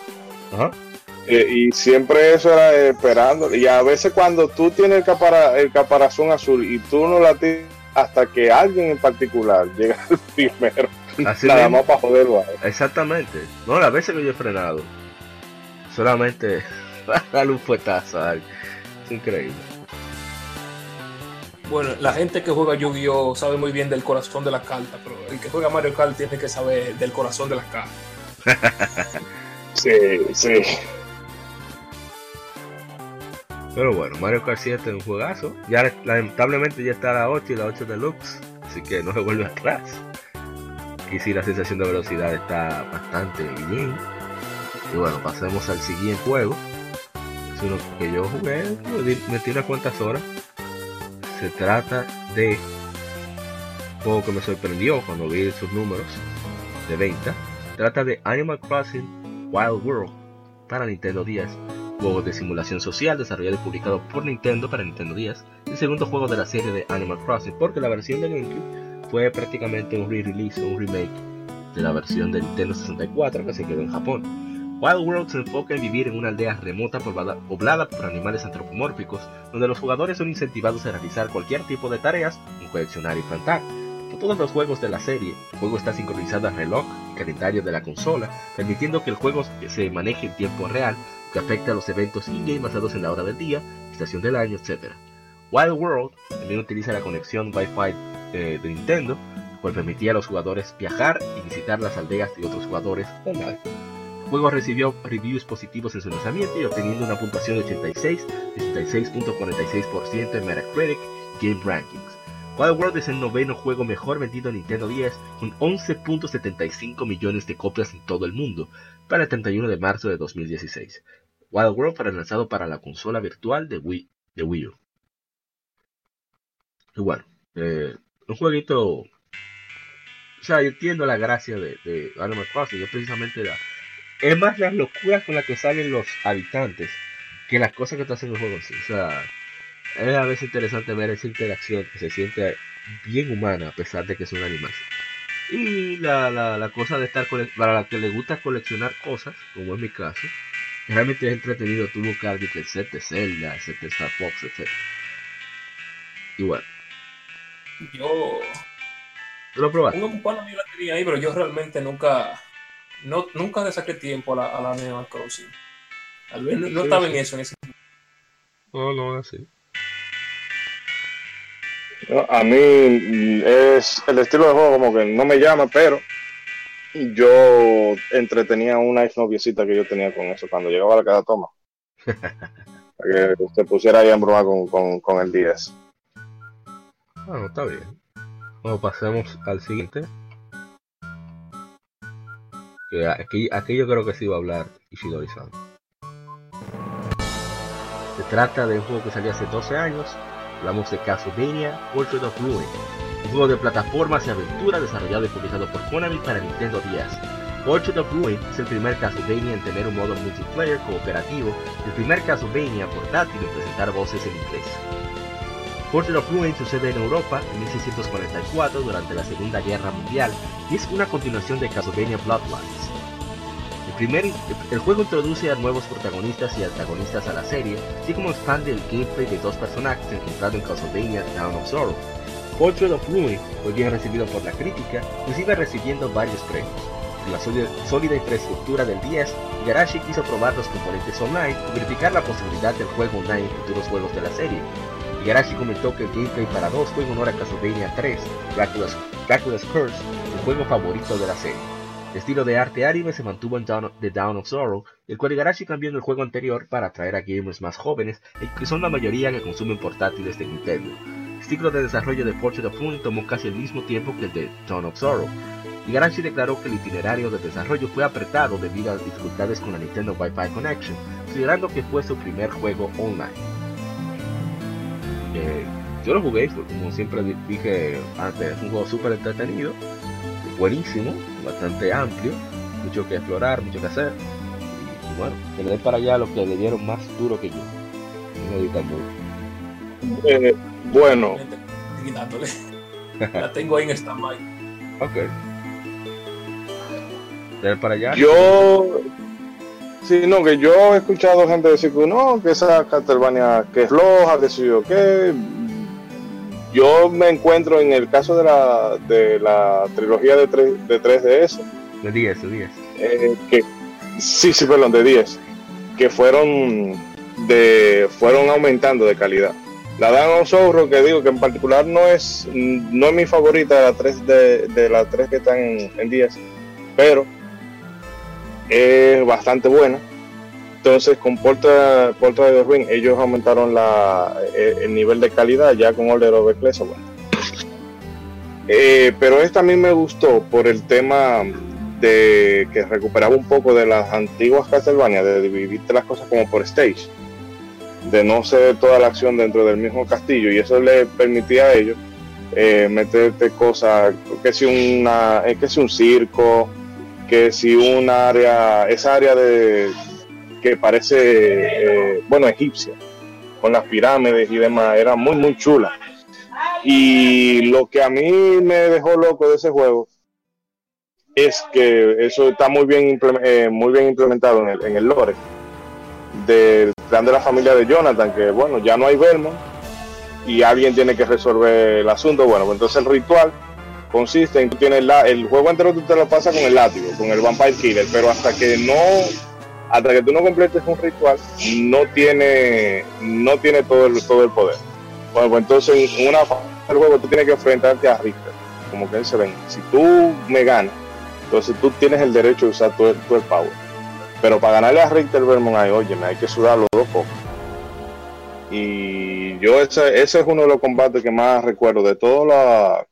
Eh, y siempre eso era esperando. Y a veces cuando tú tienes el, capara, el caparazón azul y tú no la tienes hasta que alguien en particular llega primero. nada más para joderlo. Exactamente. No, las veces que yo he frenado solamente darle un fuetazo Es increíble. Bueno, la gente que juega Yu-Gi-Oh sabe muy bien del corazón de las cartas, pero el que juega Mario Kart tiene que saber del corazón de las cartas. Sí, sí. Pero bueno, Mario Kart 7 es un juegazo. Ya lamentablemente ya está la 8 y la 8 Deluxe, así que no se vuelve atrás. Y sí, la sensación de velocidad está bastante bien. Y bueno, pasemos al siguiente juego. Es uno que yo jugué, metí unas cuantas horas. Se trata de un juego que me sorprendió cuando vi sus números de venta. Trata de Animal Crossing Wild World para Nintendo 10. Juego de simulación social desarrollado y publicado por Nintendo para Nintendo 10. El segundo juego de la serie de Animal Crossing porque la versión de GameCube fue prácticamente un re-release o un remake de la versión de Nintendo 64 que se quedó en Japón. Wild World se enfoca en vivir en una aldea remota poblada por animales antropomórficos, donde los jugadores son incentivados a realizar cualquier tipo de tareas, como coleccionar y plantar. Como todos los juegos de la serie, el juego está sincronizado al reloj calendario de la consola, permitiendo que el juego se maneje en tiempo real, que afecta a los eventos in-game basados en la hora del día, estación del año, etc. Wild World también utiliza la conexión Wi-Fi eh, de Nintendo, cual permitía a los jugadores viajar y visitar las aldeas de otros jugadores online. El juego recibió reviews positivos en su lanzamiento y obteniendo una puntuación de 86, 66.46% en Metacritic Game Rankings. Wild World es el noveno juego mejor vendido en Nintendo 10 con 11.75 millones de copias en todo el mundo para el 31 de marzo de 2016. Wild World fue lanzado para la consola virtual de Wii, de Wii U. Y bueno, eh, un jueguito... O sea, entiendo la gracia de, de Animal Crossing, yo precisamente la, es más las locuras con las que salen los habitantes que las cosas que te hacen el juego. O sea, es a veces interesante ver esa interacción que se siente bien humana a pesar de que es un animal. Y la, la, cosa de estar para la que le gusta coleccionar cosas, como es mi caso, realmente es entretenido tú buscar el set de Zelda, el set de Star Fox, etc. Y bueno. Yo. ¿Tú lo probaste? Un par de la tenía ahí, pero yo realmente nunca no, nunca le saqué tiempo a la, a la Animal Crossing. Tal vez no, estaba en eso en ese No, no, así. A mí es el estilo de juego como que no me llama, pero yo entretenía una ex noviecita que yo tenía con eso cuando llegaba a la cada toma. Para que se pusiera ahí en broma con, con, con el 10. Bueno, está bien. Bueno, pasemos al siguiente aquí, yo creo que sí va a hablar Ishidori-san. Se trata de un juego que salió hace 12 años. Hablamos de Castlevania Portrait of Ruin, un juego de plataformas y aventura desarrollado y publicado por Konami para Nintendo 10. Portrait of Ruin es el primer Castlevania en tener un modo multiplayer cooperativo el primer Castlevania portátil en presentar voces en inglés. Portrait of Ruin sucede en Europa en 1644 durante la Segunda Guerra Mundial y es una continuación de Castlevania Bloodlines. El, el juego introduce a nuevos protagonistas y antagonistas a la serie, así como expande el gameplay de dos personajes encontrados en Castlevania Down of Sorrow. Portrait of Ruin fue bien recibido por la crítica sigue recibiendo varios premios. En la sólida, infraestructura del 10, Igarashi quiso probar los componentes online y verificar la posibilidad del juego online en futuros juegos de la serie, Igarashi comentó que el gameplay para dos fue en honor a Castlevania 3, Dracula's, Curse, el juego favorito de la serie. El estilo de arte anime se mantuvo en The Down of Sorrow, el cual Igarashi cambió en el juego anterior para atraer a gamers más jóvenes, que son la mayoría que consumen portátiles de Nintendo. El ciclo de desarrollo de Portrait of Moon tomó casi el mismo tiempo que el de Dawn of Sorrow. Igarashi declaró que el itinerario de desarrollo fue apretado debido a dificultades con la Nintendo Wi-Fi Connection, considerando que fue su primer juego online. Eh, yo lo jugué, como siempre dije antes, es un juego súper entretenido, buenísimo, bastante amplio, mucho que explorar, mucho que hacer. Y, bueno, que le den para allá lo que le dieron más duro que yo. Eh, bueno. La tengo ahí en stand-by. Ok. para allá? Yo. Sí, no, que yo he escuchado gente decir que no, que esa Castlevania que es floja, que sé yo qué. Yo me encuentro en el caso de la, de la trilogía de, 3, de 3DS. De 10, de 10. Eh, que, sí, sí, perdón, de 10. Que fueron de fueron aumentando de calidad. La Dan Zorro, que digo que en particular no es, no es mi favorita de las tres, de, de las tres que están en 10, pero es bastante buena. Entonces con Porta, Porta de Ring ellos aumentaron la, eh, el, nivel de calidad ya con Order of Ecclesia. Bueno. Eh, pero esta a mí me gustó por el tema de que recuperaba un poco de las antiguas Castlevania, de dividirte las cosas como por stage de no ser toda la acción dentro del mismo castillo y eso le permitía a ellos eh, meterte cosas, que si una, eh, que si un circo, que si un área, esa área de que parece, eh, bueno, egipcia, con las pirámides y demás, era muy, muy chula. Y lo que a mí me dejó loco de ese juego es que eso está muy bien, muy bien implementado en el, en el lore del clan de la familia de Jonathan, que bueno, ya no hay Belmont y alguien tiene que resolver el asunto. Bueno, pues entonces el ritual consiste en que tienes la, el juego entero tú te lo pasas con el látigo, con el Vampire Killer, pero hasta que no hasta que tú no completes un ritual, no tiene no tiene todo el, todo el poder. Bueno, pues entonces en una fase del juego tú tienes que enfrentarte a Richter, como que él se ven. Si tú me ganas, entonces tú tienes el derecho de usar todo, todo el power pero para ganarle a Richter Vermont, hay, oye, me hay que sudar los dos pocos. Y yo ese, ese es uno de los combates que más recuerdo de toda la,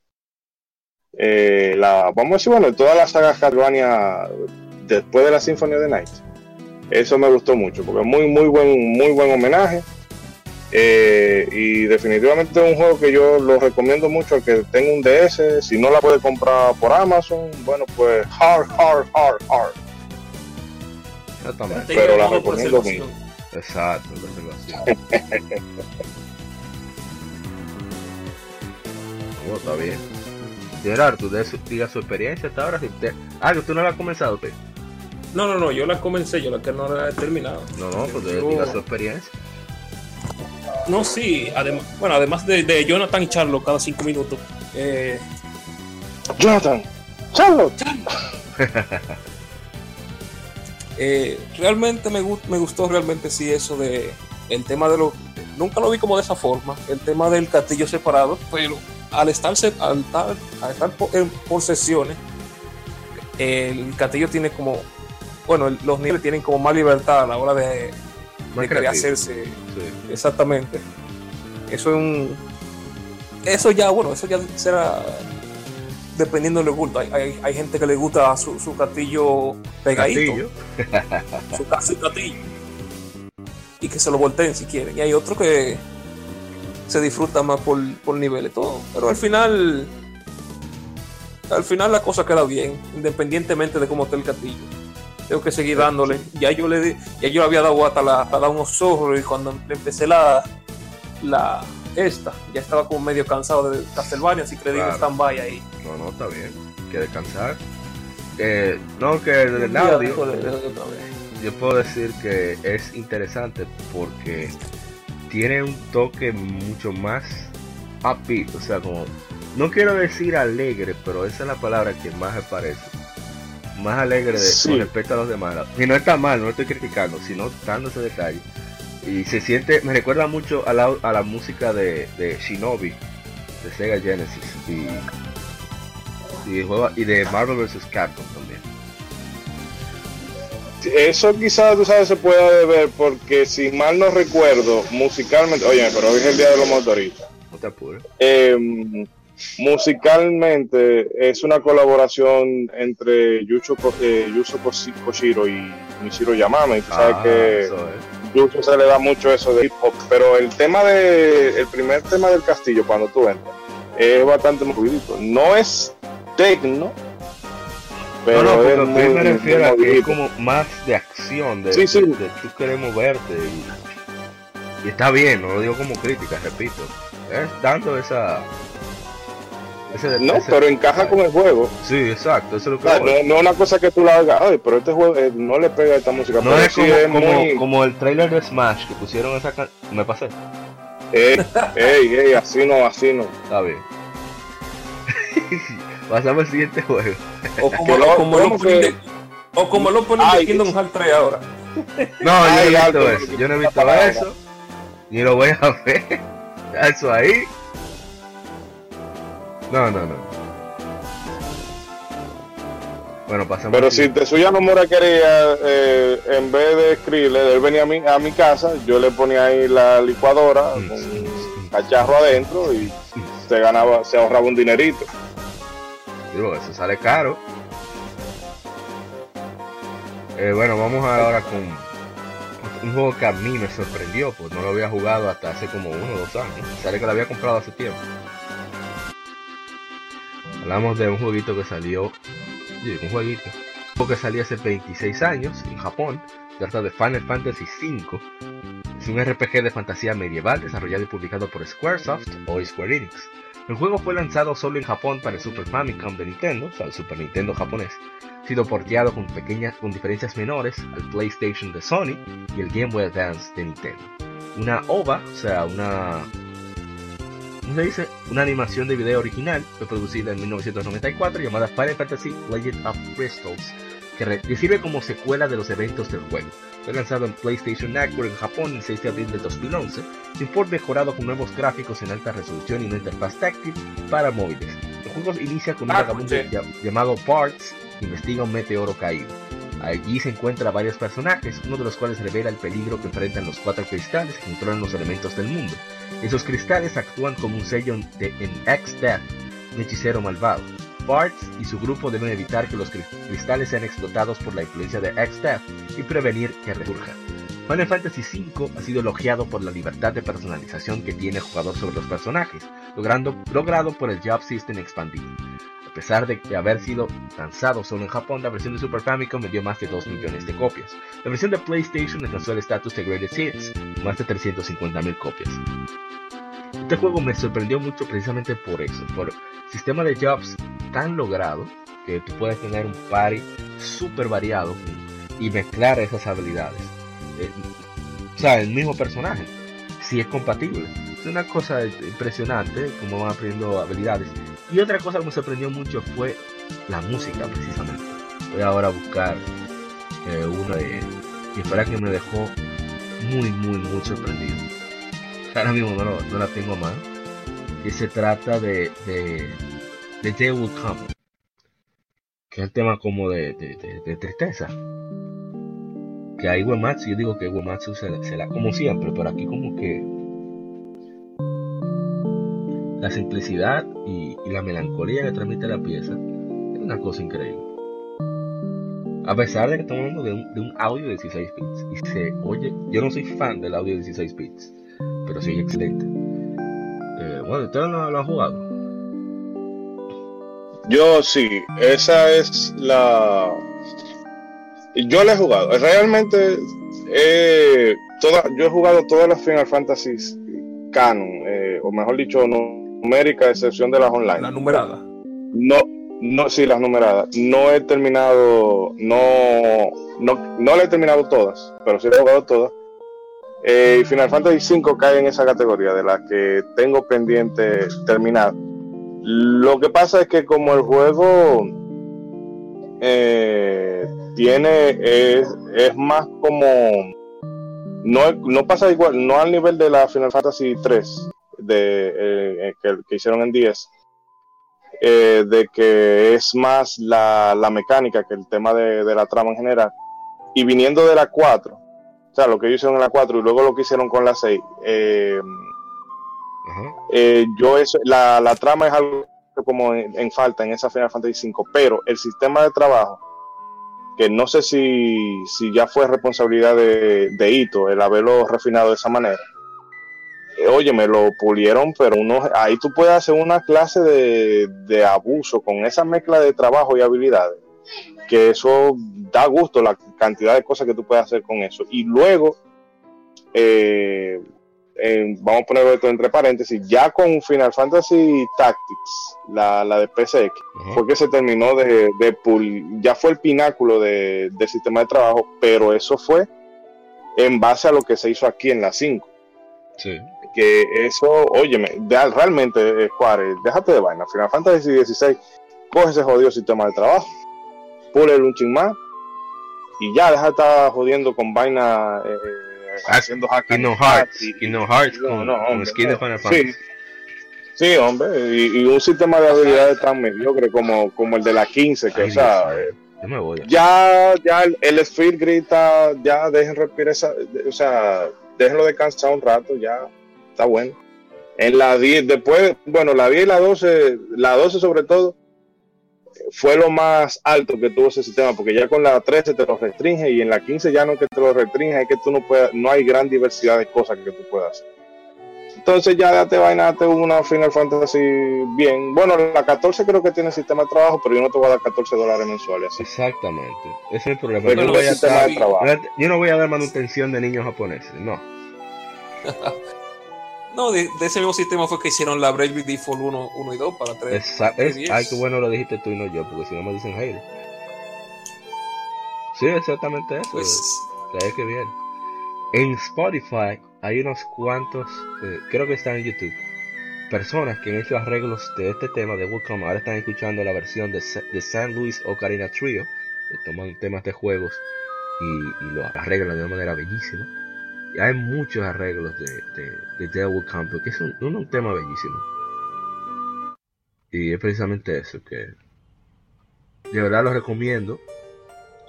eh, vamos a decir, bueno, de todas las sagas Castlevania después de la of the Night. Eso me gustó mucho, porque es muy, muy buen, muy buen homenaje. Eh, y definitivamente es un juego que yo lo recomiendo mucho al que tenga un DS. Si no la puede comprar por Amazon, bueno, pues hard, hard, hard, hard. Exactamente. Pero la recomiendo mucho. Exacto, oh, está bien. Gerard, tú diga su experiencia hasta ahora. Ah, que tú no la has comenzado, ¿te? No, no, no, yo la comencé, yo la que no la he terminado. No, no, pues diga su experiencia. No, sí, además, bueno, además de, de Jonathan y Charlo cada cinco minutos. Eh... Jonathan, Charlo, Charlo. Eh, realmente me, me gustó realmente sí eso de el tema de lo nunca lo vi como de esa forma el tema del castillo separado pero al estarse al estar, estar por, sesiones el castillo tiene como bueno los niveles tienen como más libertad a la hora de, de hacerse exactamente eso es un eso ya bueno eso ya será dependiendo del gusto. Hay, hay, gente que le gusta su, su castillo pegadito. su, castillo. Y que se lo volteen si quieren. Y hay otro que se disfruta más por, por niveles, todo. Pero al final, al final la cosa queda bien, independientemente de cómo esté el castillo. Tengo que seguir dándole. Ya yo le ya yo había dado hasta, la, hasta unos ojos y cuando empecé la, la esta, ya estaba como medio cansado de Castlevania, así que le digo stand-by ahí. No, no, está bien, que descansar. Eh, no, que el lado yo puedo decir que es interesante porque tiene un toque mucho más upbeat, o sea, como, no quiero decir alegre, pero esa es la palabra que más me parece. Más alegre de, con respecto a los demás. Y no está mal, no estoy criticando, sino dando ese detalle y se siente, me recuerda mucho a la, a la música de, de, Shinobi, de Sega Genesis y, y, de Marvel vs. Capcom también. Eso quizás tú sabes se pueda ver porque si mal no recuerdo musicalmente, oye, pero hoy es el día de los motoristas. te apures. Eh, musicalmente es una colaboración entre Yucho, eh, Koshi- Koshiro y Michiro Yamame. Y tú sabes Ah, que es. Yuzo se le da mucho eso de hip hop, pero el tema de el primer tema del castillo cuando tú entras es bastante movidito. No es tecno, pero no, no, muy, me refiero a que es como más de acción, de, Sí, sí. de, de tú querer moverte y, y está bien, no lo digo como crítica, repito, es dando esa... ese- No, ese- pero encaja con el juego. Sí, exacto, eso es lo que sea, voy. no, no es una cosa que tú la hagas, ay, pero este juego eh, no le pega a esta música. No pero es sí como, es como, muy- como el trailer de Smash que pusieron esa can... Me pasé. Ey, ey, ey, así no, así no. Está bien. Pasamos al siguiente juego. O como, lo- como lo ¿cómo ponen que- de, o como lo ponen de Ay, Kingdom Hearts 3 ahora. No, yo no Ay, he visto alto, eso. Yo no he visto eso. Ni lo voy a ver. Eso ahí. No, no, no. Bueno, pasamos. Pero al si Tetsuya Nomura quería, eh, en vez de escribirle, él venía a mi, a mi casa, yo le ponía ahí la licuadora Mm, con cacharro adentro y se ganaba, se ahorraba un dinerito. Digo, eso sale caro. Eh, bueno, vamos ahora con un juego que a mí me sorprendió, pues no lo había jugado hasta hace como uno o dos años. Sale que lo había comprado hace tiempo. Hablamos de un jueguito que salió, un jueguito, que salió hace 26 años en Japón. Trata de Final Fantasy V. Es un RPG de fantasía medieval desarrollado y publicado por Squaresoft o Square Enix. El juego fue lanzado solo en Japón para el Super Famicom de Nintendo, o sea, el Super Nintendo japonés, sido porteado con pequeñas con diferencias menores al PlayStation de Sony y el Game Boy Advance de Nintendo. Una OVA, o sea, una ¿cómo se dice? Una animación de video original fue producida en 1994 llamada Final Fantasy Legend of Crystals, que, sirve como secuela de los eventos del juego. Fue lanzado en PlayStation Network en Japón el 6 de abril del 2011 y fue mejorado con nuevos gráficos en alta resolución y una interfaz táctil para móviles. El juego inicia con un Ah, vagabundo llamado Parts que investiga un meteoro caído. Allí se encuentra varios personajes, uno de los cuales revela el peligro que enfrentan los cuatro cristales que controlan los elementos del mundo. Esos cristales actúan como un sello de, en X-Death, un hechicero malvado. Parts y su grupo deben evitar que los cri- cristales sean explotados por la influencia de X-Death y prevenir que resurjan. Final Fantasy V ha sido elogiado por la libertad de personalización que tiene el jugador sobre los personajes, logrando, logrado por el Job System expandido. A pesar de, haber sido lanzado solo en Japón, la versión de Super Famicom vendió más de 2 millones de copias. La versión de PlayStation alcanzó el estatus de Greatest Hits, más de 350.000 copias. Este juego me sorprendió mucho precisamente por eso, por el sistema de jobs tan logrado que tú puedes tener un party súper variado y mezclar esas habilidades. Eh, o sea, el mismo personaje, si es compatible. Es una cosa impresionante como van aprendiendo habilidades. Y otra cosa que me sorprendió mucho fue la música, precisamente. Voy ahora a buscar eh, uno de y espera que me dejó muy, muy, muy sorprendido. Ahora mismo no, no la tengo mano. Y se trata de, de, de Will Come, que es el tema como de, de, tristeza. Que ahí Uematsu, yo digo que Uematsu se, se la, como siempre, pero aquí como que la simplicidad y, y la melancolía que transmite la pieza es una cosa increíble. A pesar de que estamos hablando de un, de un audio de 16 bits y se oye, yo no soy fan del audio de 16 bits, pero sí excelente. Eh, bueno, ustedes lo, lo han jugado. Yo sí, esa es la. Yo la he jugado. Realmente, eh, toda, yo he jugado todas las Final Fantasy canon, eh, o mejor dicho, numérica, a excepción de las online. La numerada. No, no, sí, las numeradas. No he terminado, no, no, no la he terminado todas, pero sí he jugado todas. Eh, y Final Fantasy V cae en esa categoría de las que tengo pendiente terminar. Lo que pasa es que como el juego eh, tiene, es, es más como, no, no pasa igual, no al nivel de la Final Fantasy 3 de, eh, que, que hicieron en 10, eh, de que es más la, la mecánica que el tema de, de la trama en general. Y viniendo de la 4, o sea, lo que ellos hicieron en la 4 y luego lo que hicieron con la 6, eh, Ajá. Eh, yo eso, la, la trama es algo como en, en falta en esa Final Fantasy V, pero el sistema de trabajo, que no sé si, si ya fue responsabilidad de, de Ito el haberlo refinado de esa manera. Eh, Oye, me lo pulieron, pero uno, ahí tú puedes hacer una clase de, de abuso con esa mezcla de trabajo y habilidades, que eso da gusto la cantidad de cosas que tú puedes hacer con eso. Y luego, eh, eh, vamos a ponerlo esto entre paréntesis, ya con Final Fantasy Tactics, la, la de PSX, Ajá. fue que se terminó de, de pul- ya fue el pináculo de, del sistema de trabajo, pero eso fue en base a lo que se hizo aquí en la 5. Sí. Que eso, óyeme, de- realmente, eh, Juárez, déjate de vaina. Final Fantasy XVI, coge ese jodido sistema de trabajo, pule un ching más y ya deja de estar jodiendo con vaina, eh, Ah, haciendo hack Kingdom Hearts. y- Kingdom Hearts no, con, no, con hombre, de no. Final Sí. Fantasy. Sí, hombre, y, y un sistema de habilidades tan mediocre como, como el de la 15, que, Ay, o sea, Dios eh, Yo me voy. ya, ya el, el Sphere grita, ya dejen respirar esa, o sea, déjenlo descansar un rato, ya está bueno. En la 10, después, bueno, la 10 y la 12, la 12 sobre todo, fue lo más alto que tuvo ese sistema, porque ya con la 13 te lo restringe y en la 15 ya no es que te lo restringe, es que tú no puedes, no hay gran diversidad de cosas que tú puedas hacer. Entonces ya date vaina, date una Final Fantasy bien. Bueno, la 14 creo que tiene sistema de trabajo, pero yo no te voy a dar 14 dólares mensuales. Así. Exactamente. Ese es el problema. Yo no, no voy a sistema estar- de trabajo. yo no voy a dar manutención de niños japoneses. No. No, de, de ese mismo sistema fue que hicieron la Brave Default 1, 1 y 2 para 3. Esa- es- ay, qué bueno lo dijiste tú y no yo, porque si no me dicen hater. Sí, exactamente eso. Pues, Es que bien. En Spotify hay unos cuantos, eh, creo que están en YouTube, personas que han hecho arreglos de este tema de Welcome. Ahora están escuchando la versión de, de San Luis Ocarina Trio, que toman temas de juegos y, y lo arreglan de una manera bellísima. Hay muchos arreglos de, de, de Devil Camp, que es un tema bellísimo. Y es precisamente eso, que de verdad lo recomiendo,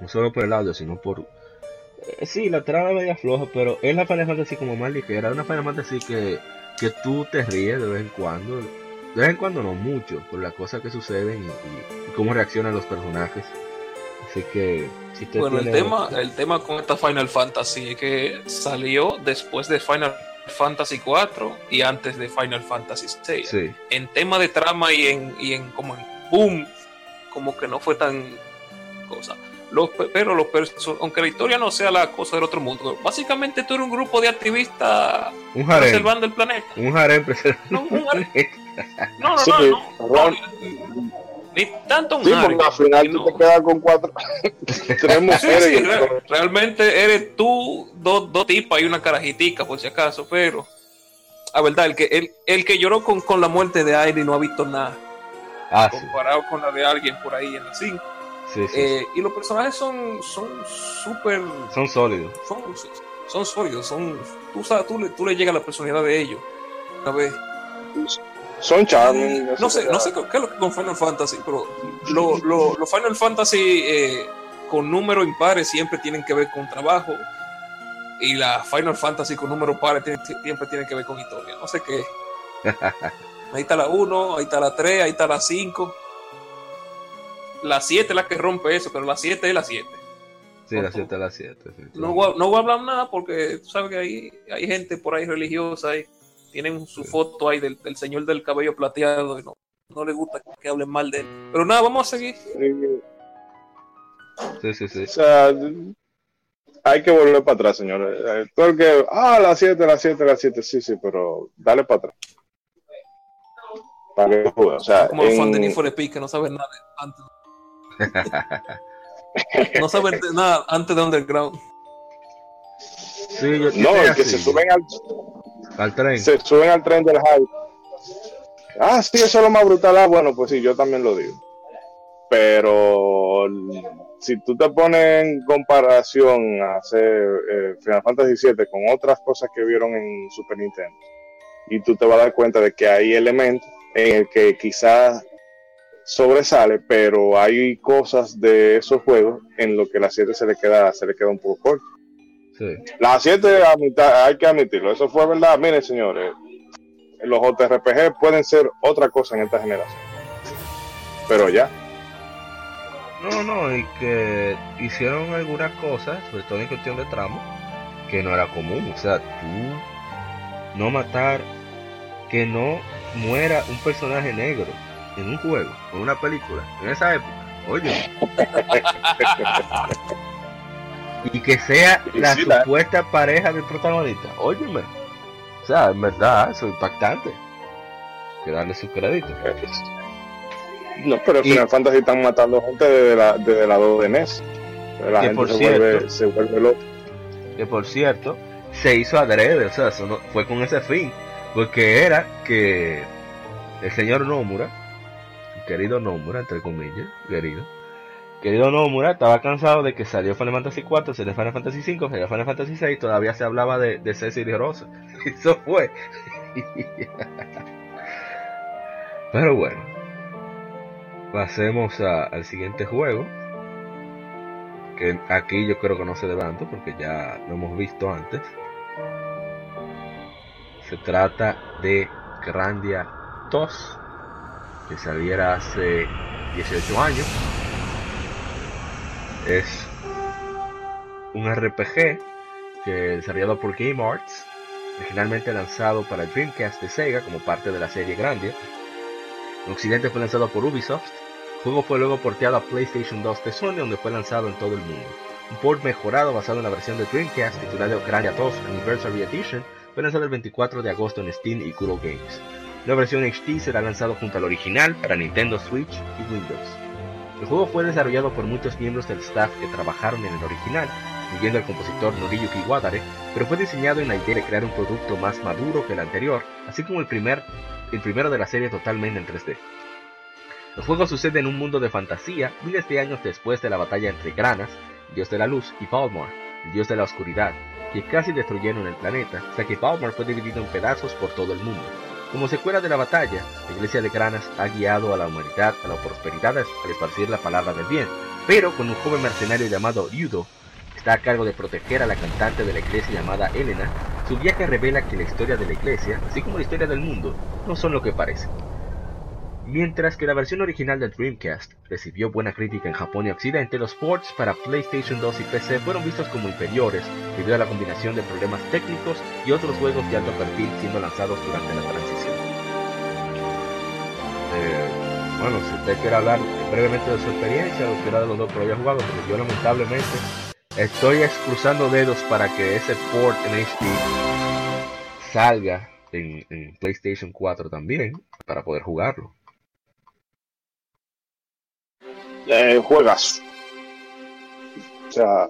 no solo por el audio, sino por... eh, sí, la trama es media floja, pero es la Final Fantasy como más ligera, una Final Fantasy que, que tú te ríes de vez en cuando, de vez en cuando no mucho, por las cosas que suceden y, y- y cómo reaccionan los personajes. Así que, si usted bueno, el tiene- tema, el tema con esta Final Fantasy es que salió después de Final Fantasy 4 y antes de Final Fantasy 6. Sí, En tema de trama y en, y en como en boom, como que no fue tan cosa. Los, pe- pero los aunque la historia no sea la cosa del otro mundo, básicamente tú eres un grupo de activistas un harem, preservando el planeta. un harem preservando No, un harem. No, no, Sí, no, no, no, Ni tanto un Sí, porque al final sino- tú te quedas con cuatro, tres Sí, mujeres sí, re- realmente eres tú, dos, dos tipas y una carajitica, por si acaso, pero a verdad, el que, el, el que lloró con, con la muerte de Airi no ha visto nada Ah, sí, comparado con la de alguien por ahí en la 5. sí, sí, Eh, y los personajes son son súper son sólidos. son, son sólidos, son tú sabes, tú le, tú le llegas a la personalidad de ellos. Una vez. Son charming. No sé, no sé qué es lo que con Final Fantasy, pero lo- lo- los Final Fantasy eh, con números impares siempre tienen que ver con trabajo. Y la Final Fantasy con números pares tiene- siempre tienen que ver con historia. No sé qué. Ahí está la 1, ahí está la 3, ahí está la 5. La 7 es la que rompe eso, pero la 7 es la 7. Sí, las 7 a las 7. Sí, No voy, a, no voy a hablar nada porque tú sabes que hay, hay gente por ahí religiosa y tienen su foto ahí del, del señor del cabello plateado y no, no les gusta que hablen mal de él. Pero nada, vamos a seguir. sí, sí, sí. O sea, hay que volver para atrás, señores. Eh, Todo el que, ah, las 7, las 7, las 7, sí, sí, pero dale para atrás. Para que juegue. O sea, Como los fans de Need for Speed que no saben nada de- antes. no saben nada antes de Underground. Sí, yo, yo no, el que así, se suben al, al tren. se suben al tren del hype. Ah, sí, eso es lo más brutal. Ah, bueno, pues sí, yo también lo digo. Pero si tú te pones en comparación a hacer eh, Final Fantasy VII con otras cosas que vieron en Super Nintendo, y tú te vas a dar cuenta de que hay elementos en el que quizás sobresale, pero hay cosas de esos juegos en lo que la 7 se le queda, se le queda un poco corto. Sí. La 7 a mitad, hay que admitirlo, eso fue verdad. Miren, señores, los JRPG pueden ser otra cosa en esta generación. Pero ya. No, no, y que hicieron algunas cosas, sobre todo en cuestión de tramo, que no era común. O sea, tú no matar, que no muera un personaje negro en un juego, en una película, en esa época. Oye. y que sea la supuesta pareja del protagonista. Óyeme. O sea, en verdad, eso es impactante. Que darle su crédito. No, pero en Final Fantasy están matando gente desde la, desde la 2 de NES. La que gente por se, cierto, vuelve, se vuelve loca. Que por cierto, se hizo adrede, o sea, eso no, fue con ese fin. Porque era que el señor Nomura, querido Nomura, entre comillas, querido, querido Nomura, estaba cansado de que salió Final Fantasy 4, salió Final Fantasy 5, salió Final Fantasy 6, todavía se hablaba de, de Cecil y Rosa. Eso fue. Pero bueno, pasemos al siguiente juego. Que aquí yo creo que no se tanto porque ya lo hemos visto antes. Se trata de Grandia 2, que saliera hace 18 años. Es un RPG que desarrollado por Game Arts, originalmente lanzado para Dreamcast de Sega como parte de la serie Grandia. En Occidente fue lanzado por Ubisoft. El juego fue luego porteado a PlayStation 2 de Sony, donde fue lanzado en todo el mundo. Un port mejorado basado en la versión de Dreamcast titulado Grandia 2 Anniversary Edition fue lanzado el 24 de agosto en Steam y Google Games. La versión HD será lanzado junto al original para Nintendo Switch y Windows. El juego fue desarrollado por muchos miembros del staff que trabajaron en el original, incluyendo el compositor Noriyuki Wadare, pero fue diseñado en la idea de crear un producto más maduro que el anterior, así como el, primer, el primero de la serie totalmente en 3D. El juego sucede en un mundo de fantasía miles de años después de la batalla entre Granas, dios de la luz, y Balmor, el dios de la oscuridad, que casi destruyeron el planeta, hasta que Balmor fue dividido en pedazos por todo el mundo. Como secuela de la batalla, la iglesia de Granas ha guiado a la humanidad a la prosperidad al esparcir la palabra del bien, pero con un joven mercenario llamado Ryudo, que está a cargo de proteger a la cantante de la iglesia llamada Elena, su viaje revela que la historia de la iglesia, así como la historia del mundo, no son lo que parecen. Mientras que la versión original del Dreamcast recibió buena crítica en Japón y Occidente, los ports para PlayStation 2 y PC fueron vistos como inferiores debido a la combinación de problemas técnicos y otros juegos de alto perfil siendo lanzados durante la transición. Eh, bueno, si usted quiere hablar brevemente de su experiencia, o quiera de los dos que lo haya jugado, porque yo lamentablemente estoy cruzando dedos para que ese port en HD salga en, en PlayStation 4 también, para poder jugarlo. Eh, juegas. O sea,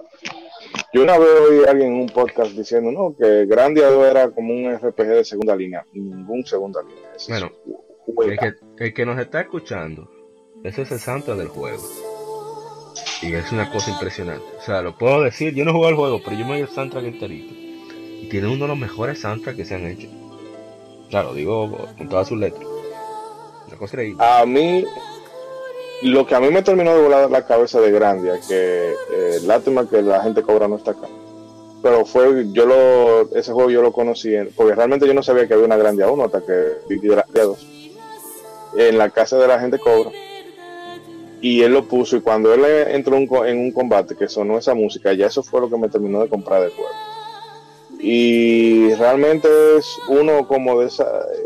yo una vez oí a alguien en un podcast diciendo, no, que Grandia 2 era como un RPG de segunda línea. Ningún segunda línea. Ese Bueno, es. El que, el que nos está escuchando, ese es el soundtrack del juego. Y es una cosa impresionante. O sea, lo puedo decir, yo no jugado el juego, pero yo me oí el soundtrack enterito. Y tiene uno de los mejores soundtracks que se han hecho. Claro, digo con todas sus letras. Una cosa increíble. A mí, lo que a mí me terminó de volar la cabeza de Grandia, que eh, lástima que la gente cobra no está acá. Pero fue, yo lo, ese juego yo lo conocí, en- porque realmente yo no sabía que había una Grandia 1 hasta que vi Grandia 2. En la casa de la gente cobra. Y él lo puso, y cuando él entró un en un combate que sonó esa música, ya eso fue lo que me terminó de comprar del juego. Y realmente es uno como de esa,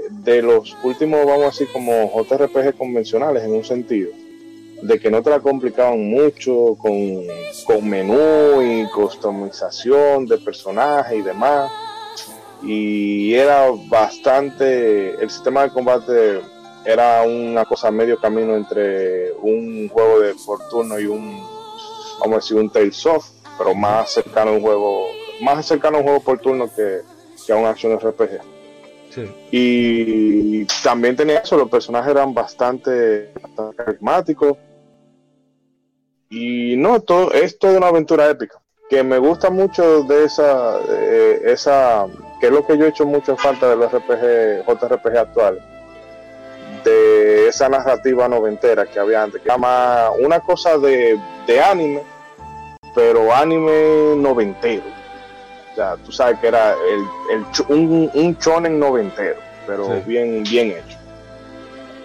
de los últimos, vamos así, como JRPG convencionales en un sentido, de que no te la complicaban mucho con, con menú y customización de personajes y demás. Y era bastante, el sistema de combate era una cosa medio camino entre un juego de por turno y un, vamos a decir, un Tales of, pero más cercano a un juego, más cercano a un juego por turno que, que a un action RPG. Sí. Y también tenía eso, los personajes eran bastante, bastante carismáticos. Y no, todo, es toda una aventura épica. Que me gusta mucho de esa, eh, esa, que es lo que yo he hecho mucho en falta de los RPG, JRPG actuales. De esa narrativa noventera que había antes, que era más una cosa de, de anime, pero anime noventero. O sea, tú sabes que era el, un, un shonen noventero. pero Sí. bien, bien hecho.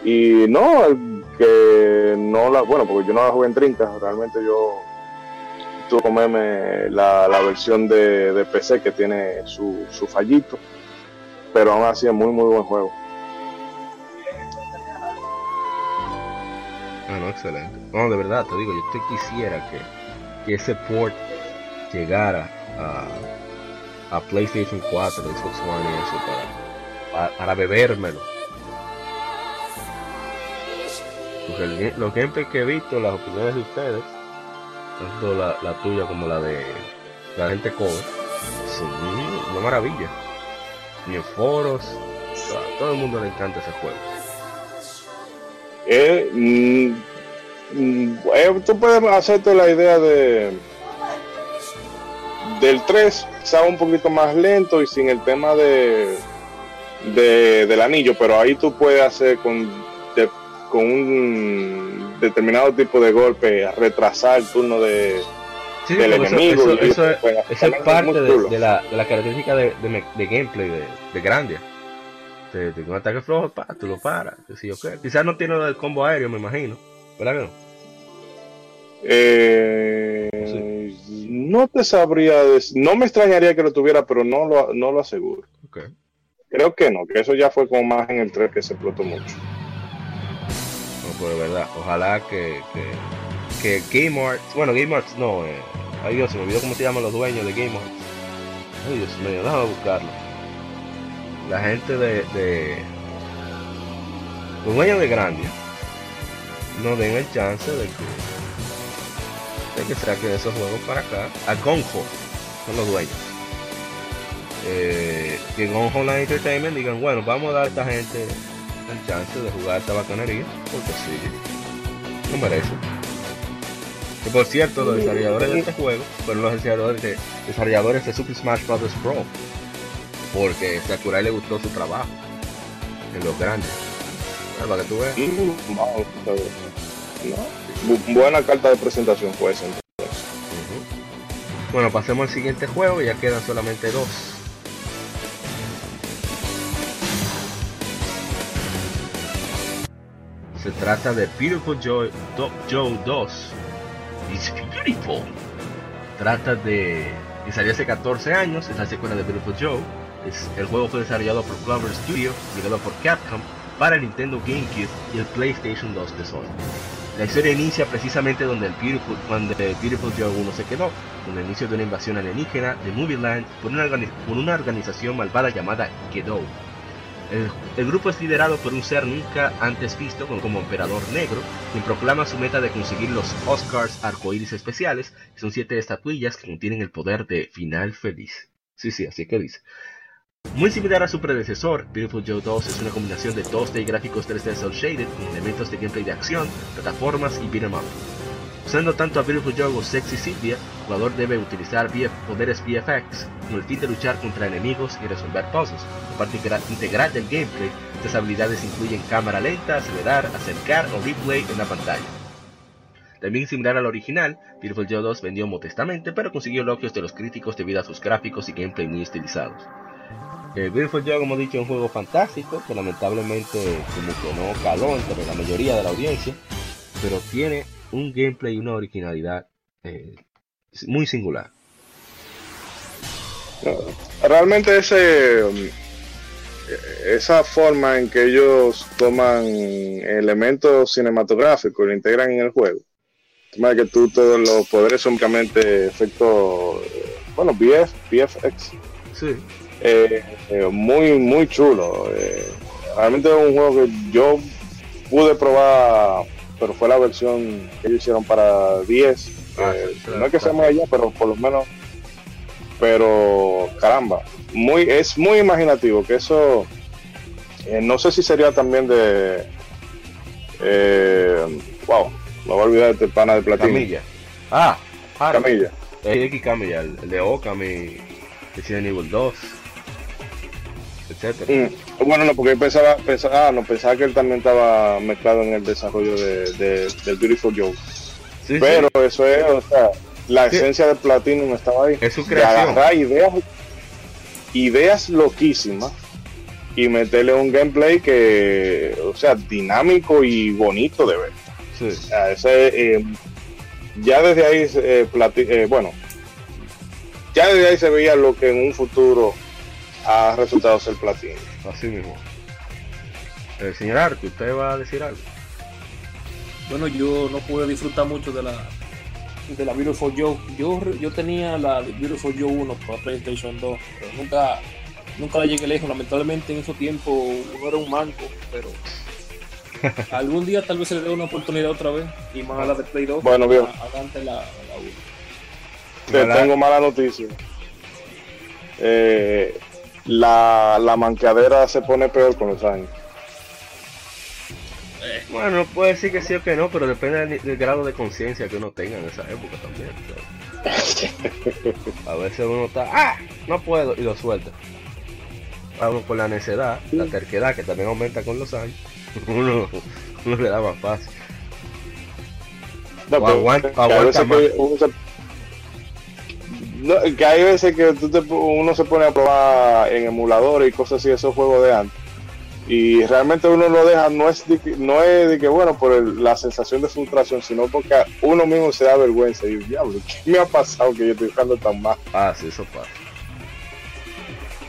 Y no, el que no la, bueno, porque yo no la jugué en 30, realmente yo tuve que comerme la, la versión de, de PC que tiene su, su fallito, pero aún así es muy, muy buen juego. Ah, no, excelente. No, de verdad, te digo, yo te quisiera que, que ese port llegara a, a PlayStation 4, Xbox One y eso, para, para, para bebérmelo. Porque los que he visto, las opiniones de ustedes, tanto la, la tuya como la de la gente cover, son una maravilla. Y en foros, a todo el mundo le encanta ese juego. Eh, mm, mm, eh, tú puedes hacerte la idea de del 3 quizá un poquito más lento y sin el tema de, de- del anillo pero ahí tú puedes hacer con de- con un determinado tipo de golpe retrasar el turno de Sí, del eso- enemigo eso- es- Esa es muy parte de, la, de la característica de gameplay de, de Grandia. De, de un ataque flojo, pa, tú lo paras. Sí, ok. Quizás no tiene lo del combo aéreo, me imagino. ¿Verdad que no? Eh, no te sabría dec- no me extrañaría que lo tuviera pero no lo, no lo aseguro creo que no que eso ya fue como más en el 3 que se explotó mucho No, de verdad, ojalá que, que, que Game Arts, bueno, Game Arts no, eh, ay Dios, se me olvidó cómo se llaman los dueños de Game Arts. Ay Dios mío, déjame buscarlo. La gente de, de los dueños de Grandia no den el chance de que, de que saquen esos juegos para acá. A Gonjo son los dueños. Eh, que Gonjo Online Entertainment digan, bueno, vamos a dar a esta gente el chance de jugar esta bacanería, porque sí, no merece. Que por cierto, los desarrolladores de este juego fueron los desarrolladores de, desarrolladores de Super Smash Bros. Pro, porque Sakurai le gustó su trabajo en los grandes. Para que tú veas. Mm. No. Bu- buena carta de presentación fue esa entonces. Ujú. Bueno, pasemos al siguiente juego, ya quedan solamente dos. Se trata de Beautiful Joe, Do- Joe 2. It's beautiful. Trata de. que salió hace 14 años, es la secuela de Beautiful Joe. El juego fue desarrollado por Clover Studio, creado por Capcom, para el Nintendo GameCube y el PlayStation 2 de Sony. La historia inicia precisamente donde el Beautiful, cuando Beautiful Joe 1 se quedó, con el inicio de una invasión alienígena de una, organi- por una organización malvada llamada Gedo. El, grupo es liderado por un ser nunca antes visto como, como emperador negro, quien proclama su meta de conseguir los Oscars arcoíris especiales, que son siete estatuillas que contienen el poder de final feliz. Sí, sí, así que dice. Muy similar a su predecesor, Beautiful Joe 2 es una combinación de 2D gráficos 3D cel shaded con elementos de gameplay de acción, plataformas y beat'em up. Usando tanto a Beautiful Joe o Sexy Sylvia, el jugador debe utilizar poderes VFX con el fin de luchar contra enemigos y resolver puzzles. La parte integra- integral del gameplay, estas habilidades incluyen cámara lenta, acelerar, acercar o replay en la pantalla. También similar al original, Beautiful Joe 2 vendió modestamente, pero consiguió elogios de los críticos debido a sus gráficos y gameplay muy estilizados. Eh, Beautiful Joe, como he dicho, es un juego fantástico que lamentablemente como que no caló entre la mayoría de la audiencia, pero tiene un gameplay y una originalidad eh, muy singular. Realmente ese um, esa forma en que ellos toman elementos cinematográficos y lo integran en el juego. De que tú todos los poderes son únicamente efectos, eh, bueno, VF, VFX, Sí, eh, eh, muy, muy chulo. eh, realmente es un juego que yo pude probar, pero fue la versión que ellos hicieron para 10. Ah, eh, sí, no es que sea muy allá, pero por lo menos, pero caramba, muy, es muy imaginativo, que eso, no sé si sería también de, eh, wow, me voy a olvidar de pana de platino. Camilla. Ah, Harold. Camilla. Eh, X Camilla, el, el de Okami, Resident Evil 2, etcétera. Mm, Bueno, no, porque pensaba, pensaba, ah, no, pensaba que él también estaba mezclado en el desarrollo de, de, del Beautiful Joe. Sí, sí. Pero eso es, o sea, la Sí. esencia de Platinum estaba ahí. Es su De creación. agarrar ideas, ideas loquísimas y meterle un gameplay que, o sea, dinámico y bonito de ver. Sí. O sea, ese, eh, ya desde ahí, eh, eh, bueno, ya desde ahí se veía lo que en un futuro ha resultado ser platino. Así mismo. Eh, señor Arco, ¿usted va a decir algo? Bueno, yo no pude disfrutar mucho de la de la Beautiful Joe. Yo, yo tenía la Beautiful Joe 1 para PlayStation 2, pero nunca, nunca la llegué lejos. Lamentablemente en esos tiempos uno era un manco, pero algún día tal vez se le dé una oportunidad otra vez y más a la de Play 2. Bueno, a- Adelante la, la 1. Te tengo mala noticia. Eh, la, la manqueadera se pone peor con los años. Bueno, puede decir que sí o que no, pero depende del, del grado de conciencia que uno tenga en esa época también. ¿sabes? A veces uno está, ¡ah! No puedo, y lo suelta. A uno por la necedad, la terquedad, que también aumenta con los años, uno, uno le da más fácil. No, O pero aguanta- aguanta veces más. que uno se- No, que hay veces que uno se pone a probar en emuladores y cosas así, esos juegos de antes. Y realmente uno lo deja, no es de que, no es de que bueno, por la sensación de frustración, sino porque uno mismo se da vergüenza. Y diablo, ¿qué me ha pasado que yo estoy jugando tan mal? Ah, sí, eso pasa.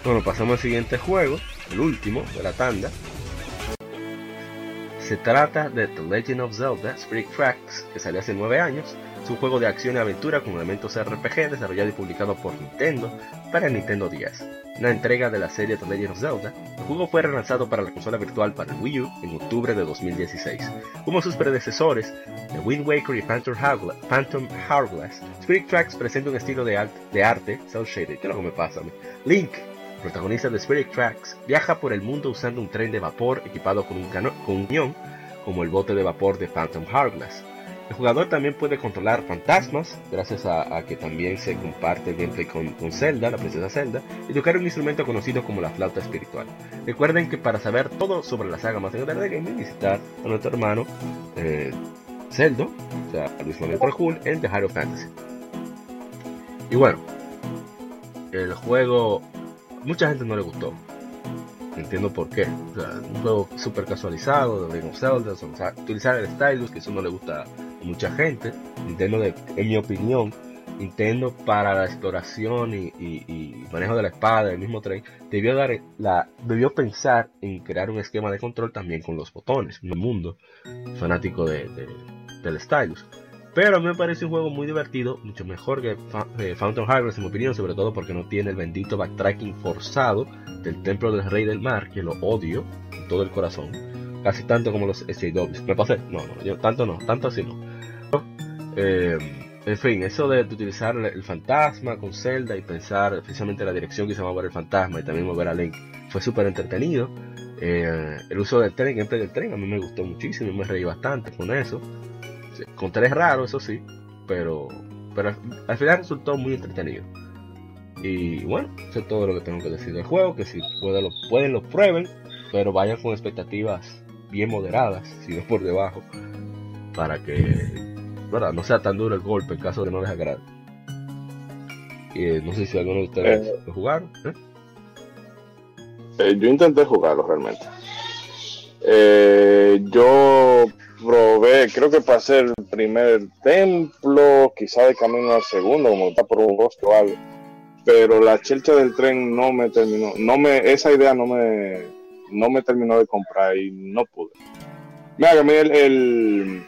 Bueno, pasamos al siguiente juego, el último de la tanda. Se trata de The Legend of Zelda Spirit Tracks, que salió hace 9 años. Es un juego de acción y aventura con elementos RPG desarrollado y publicado por Nintendo para Nintendo 10, una entrega de la serie The Legend of Zelda. El juego fue relanzado para la consola virtual para el Wii U en octubre de 2016. Como sus predecesores, The Wind Waker y Phantom, Hourgla- Phantom Hourglass, Spirit Tracks presenta un estilo de, art- de arte cel shaded. ¿Qué es lo que me pasa? Link, protagonista de Spirit Tracks, viaja por el mundo usando un tren de vapor equipado con un, con un cañón, como el bote de vapor de Phantom Hourglass. El jugador también puede controlar fantasmas, gracias a, a que también se comparte el gameplay con, con Zelda, la princesa Zelda, y tocar un instrumento conocido como la flauta espiritual. Recuerden que para saber todo sobre la saga más de gaming, visitar a nuestro hermano eh, o sea, Luis Manuel Trujillo, en The Hero Fantasy. Y bueno, el juego, mucha gente no le gustó. Entiendo por qué. Un juego súper casualizado, de Legend of Zelda, utilizar el stylus, que eso no le gusta a mucha gente. Nintendo, de, en mi opinión, Nintendo para la exploración y, manejo de la espada, del mismo tren, debió dar la, debió pensar en crear un esquema de control también con los botones. Un mundo fanático de, de- del stylus. Pero me parece un juego muy divertido, mucho mejor que Fa- eh, Fountain Harvest en mi opinión, sobre todo porque no tiene el bendito backtracking forzado del Templo del Rey del Mar, que lo odio con todo el corazón, casi tanto como los SJWs. ¿Me pasé? No, no, yo tanto no, tanto así no. Eh, en fin, eso de, utilizar el, fantasma con Zelda y pensar especialmente la dirección que se va a mover el fantasma y también mover a Link fue súper entretenido. Eh, el uso del tren, el del tren, a mí me gustó muchísimo, me reí bastante con eso. Con tres raro, eso sí, pero, pero al, al final resultó muy entretenido. Y bueno, eso es todo lo que tengo que decir del juego, que si pueden lo, pueden lo prueben, pero vayan con expectativas bien moderadas, si no por debajo, para que ¿verdad? no sea tan duro el golpe en caso de que no les agrade. Eh, no sé si alguno de ustedes Eh. lo jugaron. ¿eh? Eh, yo intenté jugarlo realmente. Yo probé, creo que pasé el primer templo, quizá de camino al segundo, como está por un bosque o algo. Pero la chelcha del tren no me terminó, no me, esa idea no me, no me terminó de comprar y no pude. Mira, que a mí el, el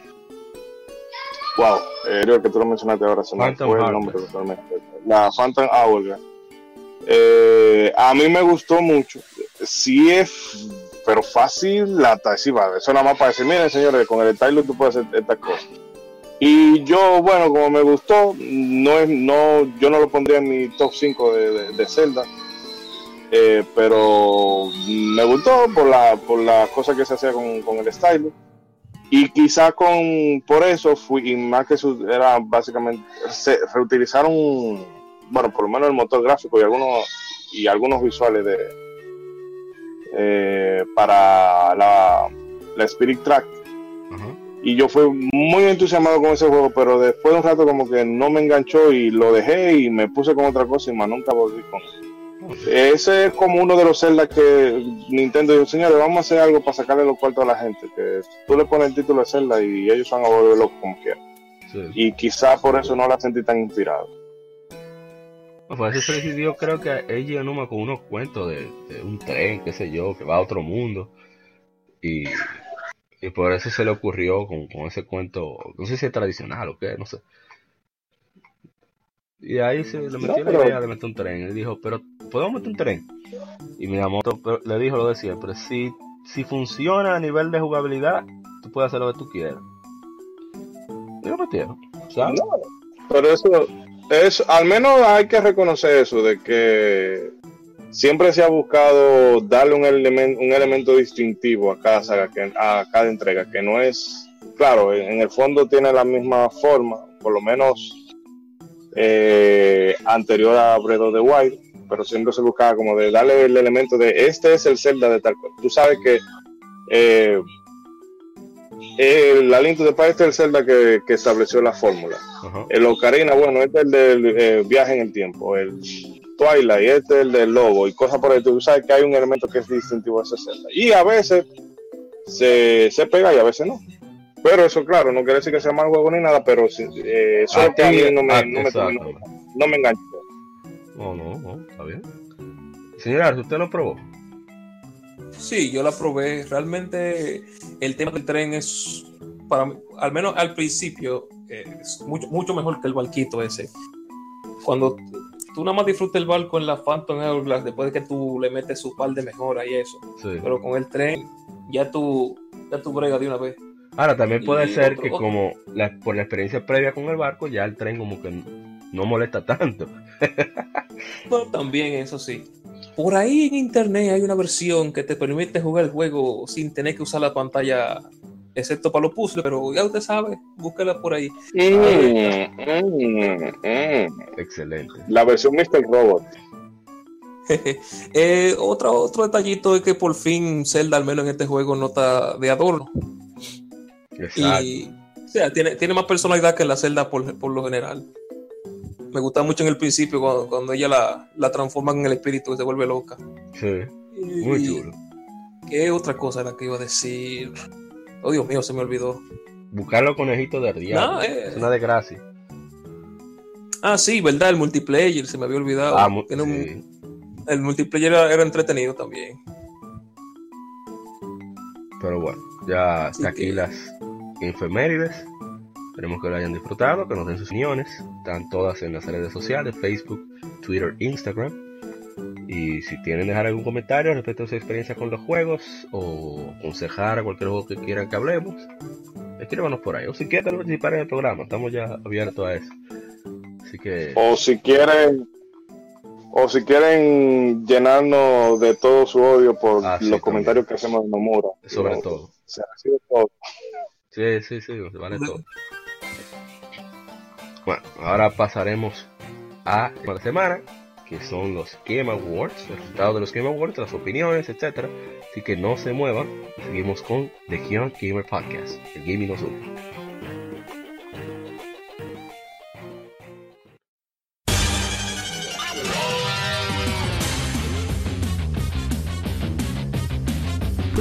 wow, eh, creo que tú lo mencionaste ahora, se me fue el nombre totalmente. La Phantom Hourglass. Eh, a mí me gustó mucho. Sí es, pero fácil la va Eso nada más para decir, miren señores, con el stylus tú puedes hacer estas cosas. Y yo, bueno, como me gustó, no es, no, yo no lo pondría en mi top 5 de, de, de Zelda. Eh, pero me gustó por la, por las cosas que se hacía con, con el stylus. Y quizá con, por eso fui, y más que eso era básicamente, se reutilizaron, bueno, por lo menos el motor gráfico y algunos, y algunos visuales de, eh, para la, la Spirit Track. Y yo fui muy entusiasmado con ese juego, pero después de un rato como que no me enganchó y lo dejé y me puse con otra cosa y más nunca volví con Ese es como uno de los celdas que Nintendo dijo, señores, vamos a hacer algo para sacarle los cuartos a la gente, que tú le pones el título de celda y ellos van a volver locos como quieran. Sí. Y quizá por eso no la sentí tan inspirada. Por eso se decidió, creo que ella Numa con unos cuentos de, de un tren, qué sé yo, que va a otro mundo. Y, y por eso se le ocurrió con, con ese cuento, no sé si es tradicional o qué, no sé. Y ahí se le metió pero- la idea de meter un tren. Él dijo, pero ¿podemos meter un tren? Y Miyamoto pero- le dijo lo de siempre, si, si funciona a nivel de jugabilidad, tú puedes hacer lo que tú quieras. Y lo metieron, ¿sabes? Pero eso, eso, al menos hay que reconocer eso, de que siempre se ha buscado darle un, elemen- un elemento distintivo a cada saga, que, a cada entrega, que no es, claro, en el fondo tiene la misma forma, por lo menos eh, anterior a Breath of the Wild, pero siempre se buscaba como de darle el elemento de este es el Zelda de tal cosa. Tú sabes que eh, el, la Link to the Past este es el Zelda que, que estableció la fórmula. El Ocarina, bueno, este es el del eh, viaje en el tiempo. El Twilight, este es el del lobo y cosas por ahí. Tú sabes que hay un elemento que es distintivo a ese Zelda. Y a veces se, se pega y a veces no. Pero eso, claro, no quiere decir que sea mal juego ni nada, pero eh, eso que a mí no me, Ah, no me, no, no me enganchó. No, no, no, está bien. Señora, ¿usted lo probó? Sí, yo la probé. Realmente el tema del tren es, para mí, al menos al principio, eh, es mucho, mucho mejor que el barquito ese. Cuando tú nada más disfrutas el barco en la Phantom Hourglass, después de que tú le metes su par de mejora y eso. Sí. Pero con el tren, ya tú, ya tú bregas de una vez. Ahora, también puede Y ser otro- que otro- como la- por la experiencia previa con el barco, ya el tren como que no molesta tanto. Bueno, también eso sí. Por ahí en internet hay una versión que te permite jugar el juego sin tener que usar la pantalla, excepto para los puzzles, pero ya usted sabe, búsquela por ahí. Mm, mm, mm. Excelente. La versión Mr. Robot. Eh, otro, otro detallito es que por fin Zelda, al menos en este juego, no está de adorno. Exacto. Y, o sea, tiene, tiene más personalidad que la Zelda por, por lo general. Me gusta mucho en el principio cuando, cuando ella la, la transforman en el espíritu que se vuelve loca. Sí, muy Y- chulo. ¿Qué otra cosa era que iba a decir? Oh, Dios mío, se me olvidó. Buscar los conejitos del diablo. No, eh. Es una desgracia. Ah, sí, verdad, el multiplayer, se me había olvidado. Ah, mu- un-. El multiplayer era, era entretenido también. Pero bueno, ya está aquí que- las efemérides. Esperemos que lo hayan disfrutado, que nos den sus opiniones. Están todas en las redes sociales, Facebook, Twitter, Instagram. Y si tienen dejar algún comentario respecto a su experiencia con los juegos o aconsejar a cualquier juego que quieran que hablemos, escríbanos por ahí. O si quieren participar en el programa, estamos ya abiertos a eso. Así que O si quieren, o si quieren llenarnos de todo su odio por Ah, sí, los comentarios que hacemos en Nomura. sobre No, todo. Se recibe todo. Sí, sí, sí, se vale todo. Bueno, ahora pasaremos a la semana, que son los Game Awards, el resultado de los Game Awards, las opiniones, etcétera. Así que no se muevan, seguimos con The Young Gamer Podcast, el gaming nos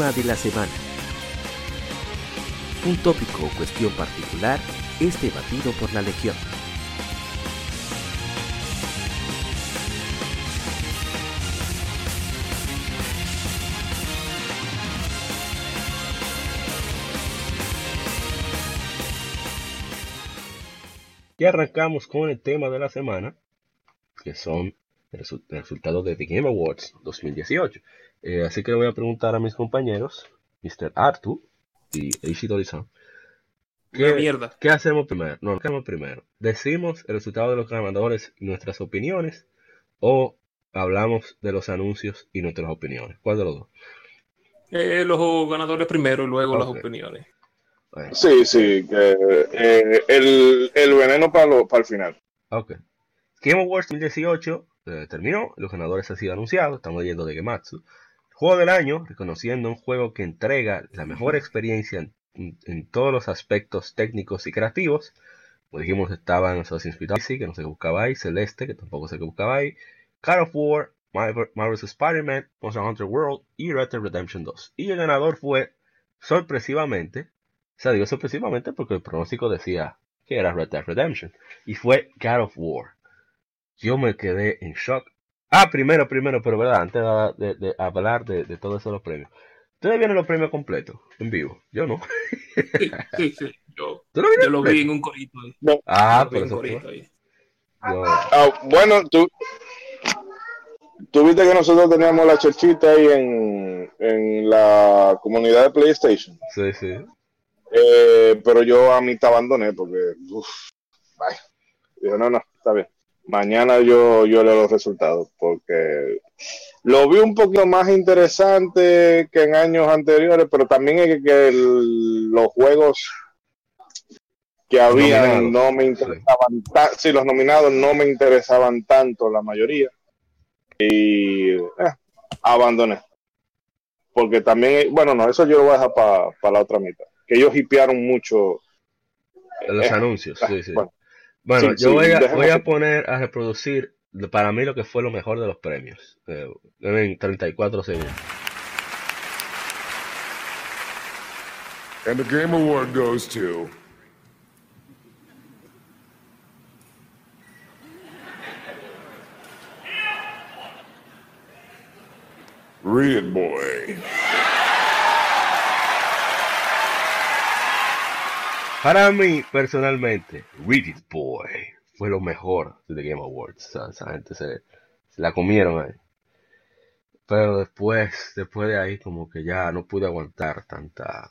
tema de la semana. Un tópico o cuestión particular es debatido por la Legión. Y arrancamos con el tema de la semana, que son el resultado de The Game Awards 2018. Eh, así que le voy a preguntar a mis compañeros, Mr. Artu y Ishidori-san, ¿Qué, mierda. ¿Qué hacemos primero? No, ¿qué hacemos primero? ¿Decimos el resultado de los ganadores y nuestras opiniones? ¿O hablamos de los anuncios y nuestras opiniones? ¿Cuál de los dos? Eh, los ganadores primero y luego las opiniones. Sí, sí, eh, el, el, veneno para, para el final. Ok. Game Awards 2018 eh, terminó, los ganadores han sido anunciados, estamos leyendo de Gematsu. Juego del año, reconociendo un juego que entrega la mejor experiencia en, todos los aspectos técnicos y creativos. Como dijimos, estaban Assassin's Creed Odyssey, que no sé qué buscaba ahí, Celeste, que tampoco sé qué buscaba ahí, Call of War, Marvel's Spider-Man, Monster Hunter World y Red Dead Redemption 2. Y el ganador fue, sorpresivamente, o sea, digo sorpresivamente porque el pronóstico decía que era Red Dead Redemption, y fue God of War. Yo me quedé en shock. Ah, primero, primero, pero verdad, antes de, hablar de, de todos esos premios. ¿Ustedes vieron los premios completos en vivo? Yo no. Sí, sí, sí. Yo, yo lo vi en un corito ahí. Ah, pero eso corito ahí. Ah, bueno, tú, tú viste que nosotros teníamos la cherchita ahí en, en la comunidad de PlayStation. Sí, sí. Eh, pero yo a mí te abandoné porque, uff, vaya. Dijo, no, no, está bien mañana yo, yo leo los resultados porque lo vi un poquito más interesante que en años anteriores, pero también es que, los juegos que habían no me interesaban, sí. los nominados no me interesaban tanto la mayoría y eh, abandoné. Porque también, bueno, no, eso yo lo voy a dejar para la otra mitad. Que ellos hipearon mucho. Los eh, anuncios, sí, sí. Bueno, yo voy, a, voy a poner a reproducir para mí lo que fue lo mejor de los premios. Eh, en 34 segundos. And the Game Award goes to. Red Boy. Para mí, personalmente, Read Boy fue lo mejor de Game Awards. esa gente se, la comieron ahí. Pero después, después de ahí, como que ya no pude aguantar tanta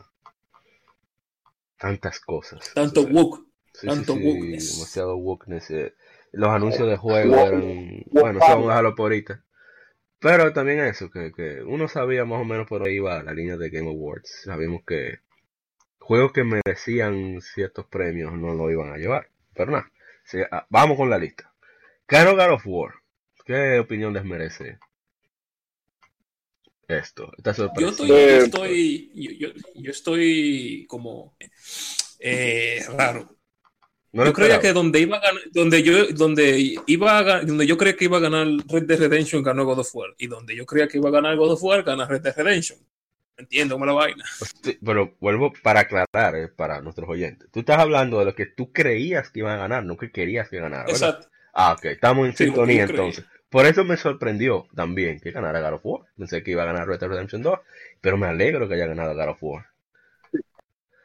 tantas cosas. Tanto woke. tanto wokeness. Demasiado wokeness. Eh. Los anuncios de juego eran. Bueno, vamos a dejarlo por ahorita. Pero también eso, que, que uno sabía más o menos por ahí iba la línea de Game Awards. Sabíamos que juegos que merecían ciertos premios no lo iban a llevar. Pero nada, ah, vamos con la lista. Caro God of War. ¿Qué opinión les merece esto? yo estoy, yo estoy, yo, estoy como eh, raro. yo creía que donde iba a ganar, donde yo, donde iba a donde yo creía que iba a ganar Red Dead Redemption ganó God of War y donde yo creía que iba a ganar God of War gana Red Dead Redemption entiendo cómo la vaina. pero vuelvo para aclarar, eh, para nuestros oyentes. Tú estás hablando de lo que tú creías que iban a ganar, no que querías que ganara. Exacto. Ah, ok, estamos en sintonía entonces. Por eso me sorprendió también que ganara God of War. Pensé que iba a ganar Red Dead Redemption 2, pero me alegro que haya ganado God of War.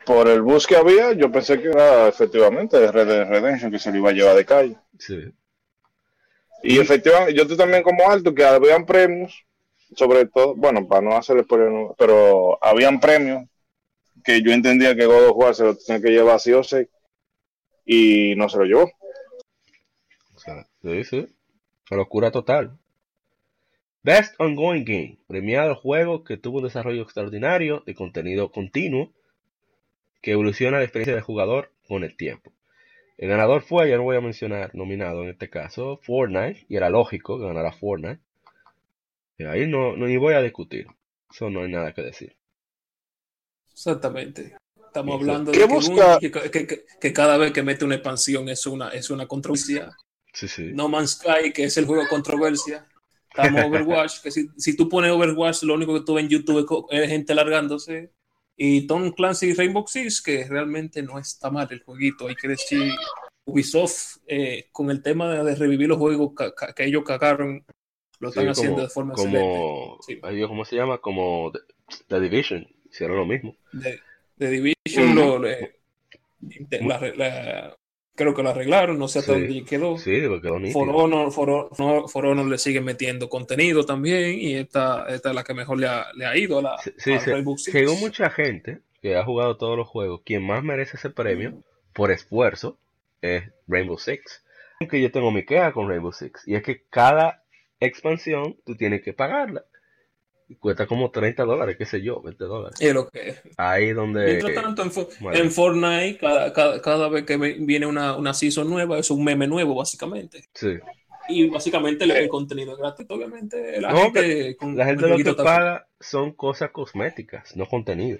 Por el bus que había, yo pensé que era efectivamente Red Dead Redemption que se lo iba a llevar de calle. Sí. Y efectivamente, yo estoy también como alto que habían premios sobre todo, bueno, para no spoiler, pero habían premios que yo entendía que God of War se lo tenía que llevar sí o y no se lo llevó. sí, sí. locura total. Best Ongoing Game, premiado juego que tuvo un desarrollo extraordinario de contenido continuo que evoluciona la experiencia del jugador con el tiempo. El ganador fue, ya no voy a mencionar, nominado en este caso, Fortnite, y era lógico que ganara Fortnite. Ahí no, no ni voy a discutir. Eso no hay nada que decir. Exactamente. Estamos hablando de que, cada vez que mete una expansión es una, es una controversia. Sí, sí. No Man's Sky, que es el juego de controversia. Estamos Overwatch, que si, si, tú pones Overwatch, lo único que tú ves en YouTube es gente largándose. Y Tom Clancy Rainbow Six, que realmente no está mal el jueguito. Hay que decir, Ubisoft, eh, con el tema de, revivir los juegos que ellos cagaron lo están haciendo de forma como, ¿Cómo se llama? Como The, Division. Hicieron lo mismo. The, Division, lo, la, creo que lo arreglaron, no sé hasta Sí. dónde quedó. Sí, porque quedó. For Honor, For Honor- For Honor le sigue metiendo contenido también y esta, esta es la que mejor le ha, le ha ido a la Sí, sí, a sí. Rainbow Six. Según mucha gente que ha jugado todos los juegos, quien más merece ese premio por esfuerzo es Rainbow Six. Aunque yo tengo mi queja con Rainbow Six, y es que cada expansión tú tienes que pagarla. Y cuesta como 30 dólares, qué sé yo, 20 dólares. Es lo que es. Ahí donde... Mientras tanto, en, bueno. en Fortnite, cada, cada, cada vez que viene una, una season nueva, es un meme nuevo, básicamente. Sí. Y básicamente el, el contenido es gratis. Obviamente, la No, gente. Con, La gente con lo que paga son cosas cosméticas, no contenido.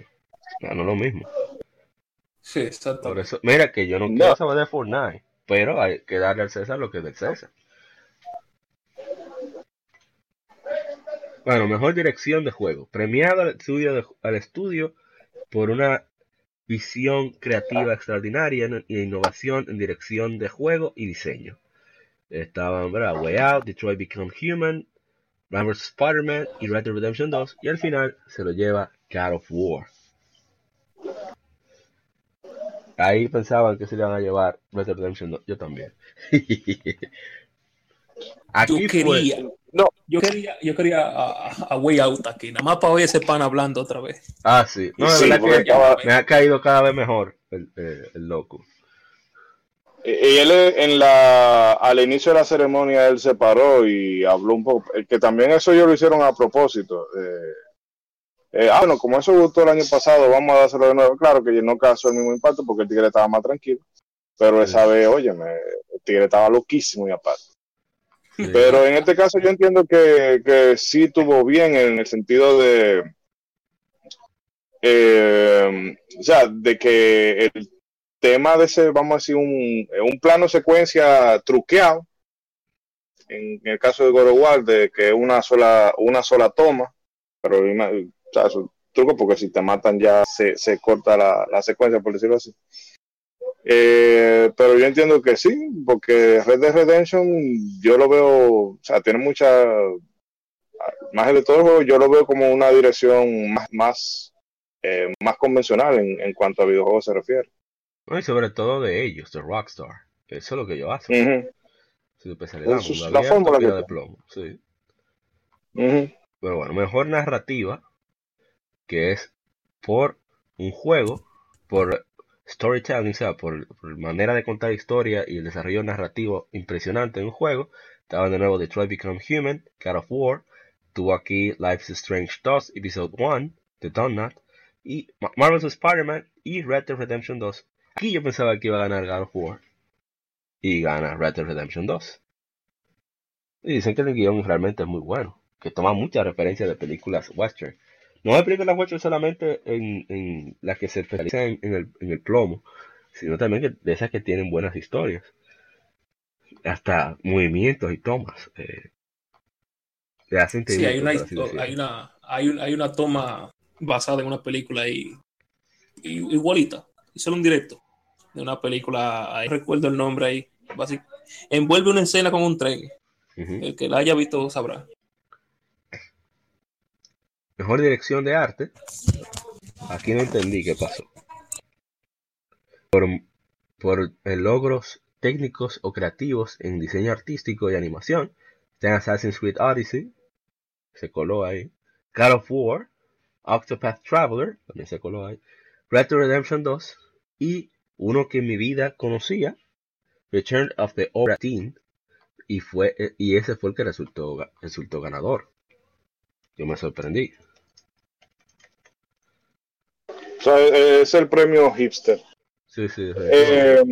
No, no es lo mismo. Sí, Por exacto. eso, mira que yo no, No. quiero saber de Fortnite, pero hay que darle al César lo que es del César. Bueno, mejor dirección de juego. Premiado al estudio, de- al estudio por una visión creativa extraordinaria e innovación en dirección de juego y diseño. Estaban, ¿verdad? Way Out, Detroit Become Human, vs. Spider-Man y Red Dead Redemption 2. Y al final se lo lleva God of War. Ahí pensaban que se le iban a llevar Red Dead Redemption 2. Yo también. Aquí quería, yo quería, yo quería a, Way Out aquí, nada más para oír ese pan hablando otra vez. Ah, sí. No, de Sí, verdad porque que estaba- me ha caído cada vez mejor el, eh, el loco. Y él en la al inicio de la ceremonia él se paró y habló un poco, eh, que también eso ellos lo hicieron a propósito. eh, eh, ah, bueno, como eso gustó el año pasado, vamos a dárselo de nuevo. Claro que no causó el mismo impacto porque el tigre estaba más tranquilo, pero esa vez, óyeme, el tigre estaba loquísimo y aparte. Pero en este caso yo entiendo que, que sí tuvo bien en el sentido de, eh, o sea, de que el tema de ese, vamos a decir, un, un plano secuencia truqueado, en, el caso de War, de que una sola, una sola toma, pero sea, es un truco porque si te matan ya se, se corta la, la secuencia, por decirlo así. Eh, pero yo entiendo que sí, porque Red Dead Redemption yo lo veo, o sea, tiene mucha, más de todo el juego, yo lo veo como una dirección más, más, eh, más convencional en, en cuanto a videojuegos se refiere. No, y sobre todo de ellos, de Rockstar. Eso es lo que ellos hacen. Ujú, Su especialidad. Es la abierto, fórmula que de plomo. Sí. Pero bueno, mejor narrativa, que es por un juego, por storytelling, o sea, por, manera de contar historia y el desarrollo narrativo impresionante en un juego. Estaban de nuevo Detroit Become Human, God of War, tuvo aquí Life's Strange 2, Episode 1, The Donut, y Ma- Marvel's Spider-Man y Red Dead Redemption 2. Aquí yo pensaba que iba a ganar God of War, y gana Red Dead Redemption 2. Y dicen que el guion realmente es muy bueno, que toma muchas referencias de películas western. No de películas western solamente en, en las que se especializan en, en el, en el plomo, sino también que- de esas que tienen buenas historias. Hasta movimientos y tomas. Eh, hacen Sí, hay una, hay una, hay un- hay una toma basada en una película y, y- igualita. Hicieron un directo de una película, ahí recuerdo el nombre ahí. basic- envuelve una escena con un tren. El que la haya visto sabrá. Mejor dirección de arte. Aquí no entendí qué pasó. Por, por eh, logros técnicos o creativos en diseño artístico y animación. Está en Assassin's Creed Odyssey. Se coló ahí. God of War. Octopath Traveler. También se coló ahí. Red Dead Redemption 2. Y uno que en mi vida conocía. Return of the Obra Dinn. Y, fue, eh, y ese fue el que resultó, resultó ganador. Yo me sorprendí. O sea, es el premio hipster. Sí, sí. sí. Eh,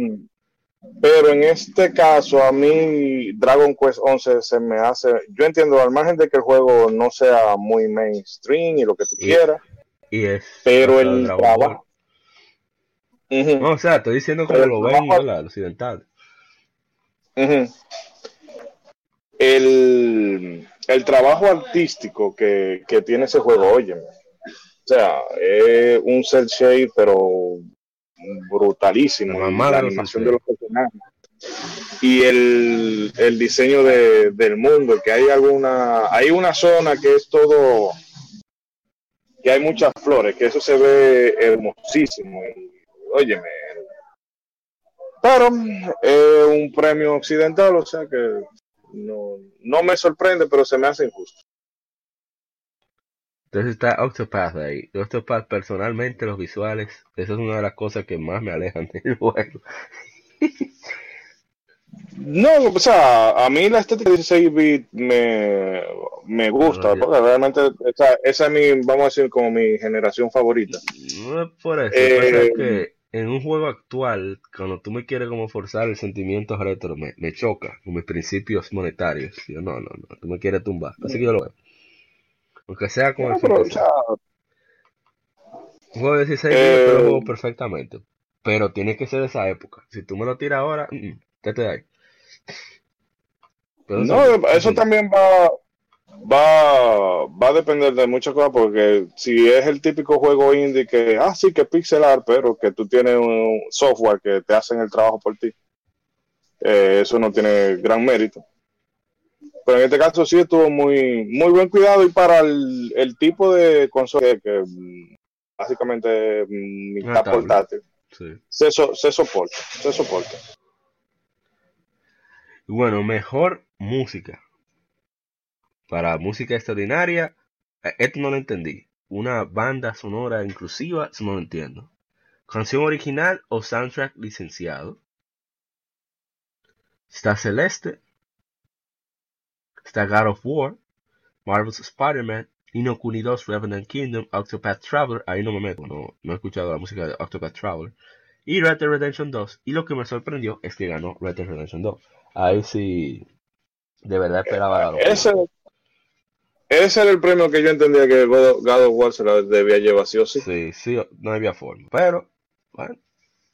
pero en este caso, a mí Dragon Quest 11 se me hace, yo entiendo, al margen de que el juego no sea muy mainstream y lo que tú Y- quieras, y es pero el trabajo. No, o sea, estoy diciendo como lo ven el occidental. ujú. El, el trabajo artístico que, que tiene ese juego, oye, o sea, es un cel shade, pero brutalísimo. La animación de los personajes. Y el, el diseño de- del mundo, que hay alguna, hay una zona que es todo, que hay muchas flores, que eso se ve hermosísimo. Y, óyeme, Pero es un premio occidental, o sea que no, no me sorprende, pero se me hace injusto. Entonces está Octopath ahí. Octopath personalmente, los visuales, eso es una de las cosas que más me alejan del juego. No, o sea, a mí la estética de 16 bit me, me gusta, porque realmente esa, esa es mi, vamos a decir, como mi generación favorita. No es por eso, Eh, es que en un juego actual, cuando tú me quieres como forzar el sentimiento retro, me, me choca con mis principios monetarios. Yo, no, no, no, tú me quieres tumbar. Así que yo lo veo. Aunque sea con el pero, o 100%. sea, Un juego de 16 Eh, lo juego perfectamente. Pero tiene que ser de esa época. Si tú me lo tiras ahora, mm, mm, vete de ahí. Pero no, eso también va, va, va a depender de muchas cosas, porque si es el típico juego indie que, ah, sí, que pixelar, pero que tú tienes un software que te hacen el trabajo por ti, eh, eso no tiene gran mérito. Pero en este caso sí estuvo muy, muy buen cuidado y para el, el tipo de consola que, que, mm, básicamente mm, mitad tablet. portátil, Sí. se, so- se soporta, se soporta. Bueno, mejor música. Para música extraordinaria, eh, esto no lo entendí. Una banda sonora inclusiva, eso no lo entiendo. Canción original o soundtrack licenciado. Está Celeste. Está God of War. Marvel's Spider-Man. Nino Kuni 2, Revenant Kingdom, Octopath Traveler. Ahí no me meto, no, no he escuchado la música de Octopath Traveler. Y Red Dead Redemption 2. Y lo que me sorprendió es que ganó Red Dead Redemption 2. Ahí sí, de verdad esperaba War. Ese, ese era el premio que yo entendía que God of, God of War se lo debía llevar sí o sí. Sí, sí, no había forma. Pero, bueno,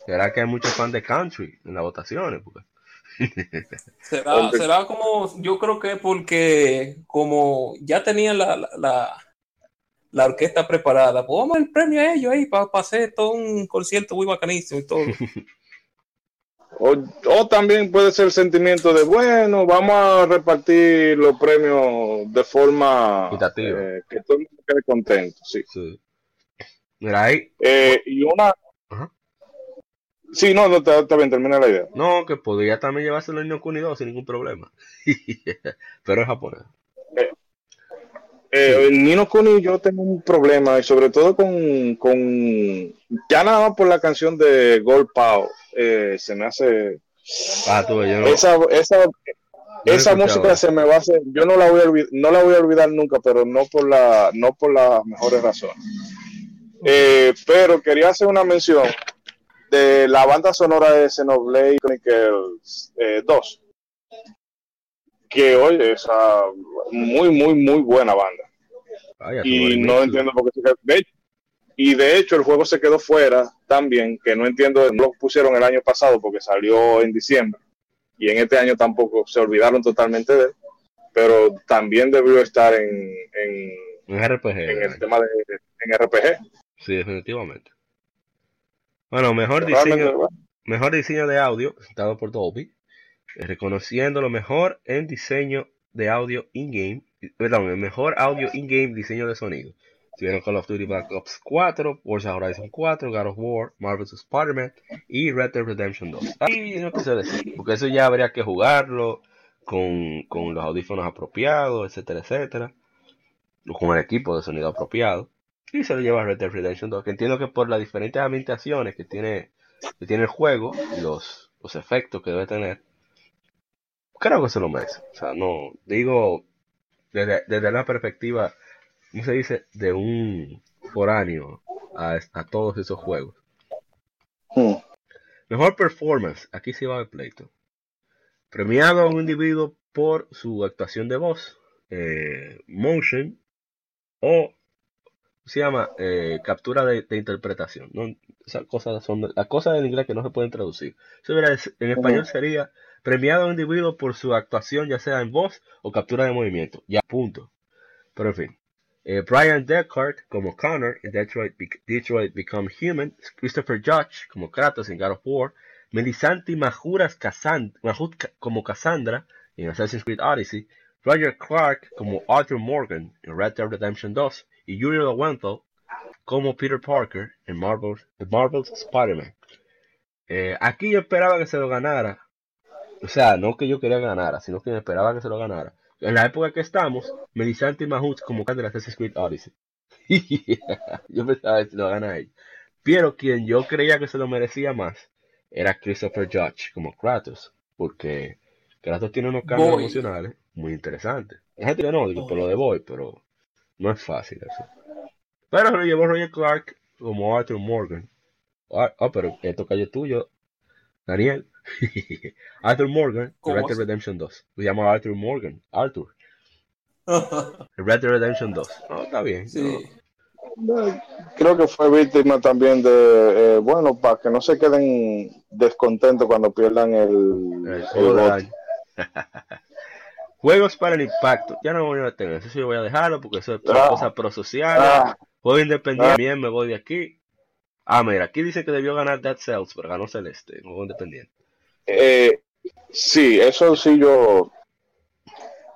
será que hay muchos fans de country en las votaciones. Porque... Será, será como, yo creo que porque como ya tenían la, la, la, la orquesta preparada, pues vamos el premio a ellos ahí para hacer todo un concierto muy bacanísimo y todo. O, o también puede ser el sentimiento de, bueno, vamos a repartir los premios de forma Equitativa. eh, que todo el mundo quede contento. Sí. Sí. Mira, ahí, Eh, y una... Sí, no, no, está, está bien, termina la idea. no, que podría también llevárselo en Nino Kuni 2 sin ningún problema. Pero es japonés. Eh, el Nino Kuni yo tengo un problema y sobre todo con, con ya nada más por la canción de Gold Pau eh, se me hace Ah, tú, yo no, esa esa no esa música se me va a hacer yo no la voy a olvidar no la voy a olvidar nunca pero no por la no por las mejores razones Eh, pero quería hacer una mención de la banda sonora de Xenoblade Chronicles eh, 2 que oye esa muy muy muy buena banda Vaya, y no entiendo por qué se quedó. De hecho, y de hecho el juego se quedó fuera también, que no entiendo, no lo pusieron el año pasado porque salió en diciembre y en este año tampoco se olvidaron totalmente de él, pero también debió estar en, en, Un RPG. en el tema de en RPG. Sí, definitivamente. Bueno, mejor diseño, bueno, mejor diseño de audio presentado por Dolby, eh, reconociendo lo mejor en diseño de audio in-game, perdón, el mejor audio in-game diseño de sonido. Tuvieron Call of Duty Black Ops 4, Forza Horizon 4, God of War, Marvel's Spider-Man y Red Dead Redemption 2. Ahí no sé decir, porque eso ya habría que jugarlo con, con los audífonos apropiados, etcétera, etcétera, o con el equipo de sonido apropiado. Y se lo lleva Red Dead Redemption 2, que entiendo que por las diferentes ambientaciones que tiene, que tiene el juego y los, los efectos que debe tener, creo que se lo merece. O sea, no, digo, desde, desde la perspectiva, ¿cómo se dice? De un foráneo a, a todos esos juegos. hmm. Mejor performance, aquí se va el pleito. Premiado a un individuo por su actuación de voz, eh, motion o se llama eh, captura de, de interpretación. ¿no? Esas cosas son las cosas en inglés que no se pueden traducir. Eso en español sería premiado a un individuo por su actuación, ya sea en voz o captura de movimiento. Ya, punto. Pero en fin. Eh, Brian Deckard como Connor en Detroit, Detroit Become Human, Christopher Judge como Kratos en God of War, Melisanti Majuras Cassand- Mahut Ca- como Cassandra en Assassin's Creed Odyssey, Roger Clark como Arthur Morgan en Red Dead Redemption 2 y Yuri Lowenthal como Peter Parker en Marvel's, Marvel's Spider-Man. Eh, aquí yo esperaba que se lo ganara. O sea, no que yo quería ganara, sino que esperaba que se lo ganara. En la época que estamos, Melisante y Mahut como de la Assassin's Creed Odyssey. yo pensaba que se lo gana él. Pero quien yo creía que se lo merecía más era Christopher Judge como Kratos. Porque Kratos tiene unos cambios Boy. emocionales muy interesantes. Hay gente que no, digo, por lo de Boy, pero no es fácil eso. Pero lo llevó Roger Clark como Arthur Morgan. Ah, ah, pero esto cayó tuyo, Daniel. Arthur Morgan, ¿Cómo Red Dead? Redemption 2. Se llama Arthur Morgan. Arthur. Red Dead Redemption 2. No, está bien. sí. Creo que fue víctima también de, eh, bueno, para que no se queden descontentos cuando pierdan el, El el juego del voto. año. Juegos para el impacto. Ya no me voy a tener. Eso sí voy a dejarlo porque eso es Ah. cosas prosociales. Ah, Juego independiente. Ah. Bien, me voy de aquí. Ah, mira, aquí dice que debió ganar Dead Cells, pero ganó Celeste. Juego independiente. eh, sí, eso sí yo,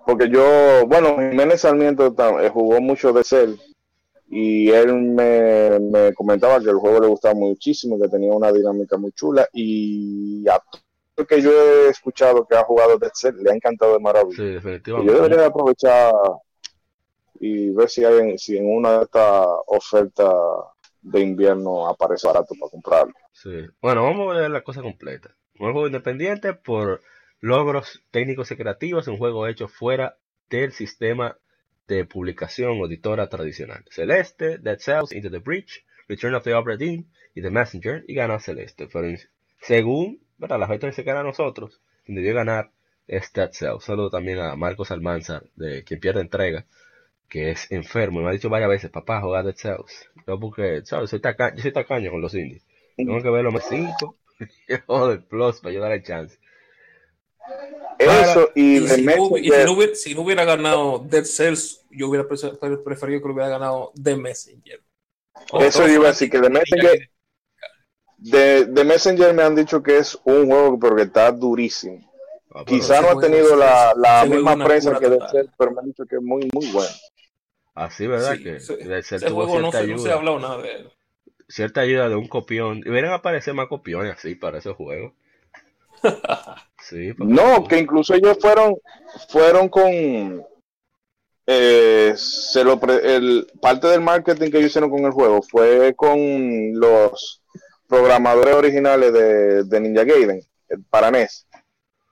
porque yo, bueno, Jiménez Sarmiento eh, jugó mucho de Cell y él me, me comentaba que el juego le gustaba muchísimo, que tenía una dinámica muy chula y a que yo he escuchado que ha jugado de Cell le ha encantado de maravilla. Sí, Y yo definitivamente. debería de aprovechar y ver si hay en- si en una de estas ofertas de invierno aparece barato para comprarlo. Sí. Bueno, vamos a ver la cosa completa. Un juego independiente por logros técnicos y creativos, un juego hecho fuera del sistema de publicación o editora tradicional. Celeste, Dead Cells, Into the Breach, Return of the Obra Dinn y The Messenger y ganó Celeste. Pero según ¿verdad? la gente que se gana a nosotros, quien debió ganar es Dead Cells. Saludo también a Marcos Almanzar, de quien pierde entrega, que es enfermo y me ha dicho varias veces, papá, juega Dead Cells. Yo porque, ¿sabes? Soy taca- yo soy tacaño con los indies. Tengo que verlo más 5 y joder, plus para yo darle chance. Eso y, Y, de si, no, y si no hubiera, si no hubiera ganado Dead Cells, yo hubiera pre- pre- preferido que lo hubiera ganado The Messenger. Eso iba a decir que The Messenger- De, de Messenger me han dicho que es un juego pero que está durísimo. Ah, Quizá ese no ha juego tenido la, la ese juego misma prensa que debe total. ser, pero me han dicho que es muy, muy bueno. Así, ¿verdad? Sí, que ese- Ese tuvo juego no se, no se ha hablado nada de él. Cierta ayuda de un copión. Deberían aparecer más copiones así para esos juegos. Sí, No, que incluso ellos fueron, fueron con eh, se lo pre- el, parte del marketing que ellos hicieron con el juego fue con los programadores originales de, de Ninja Gaiden, el para NES,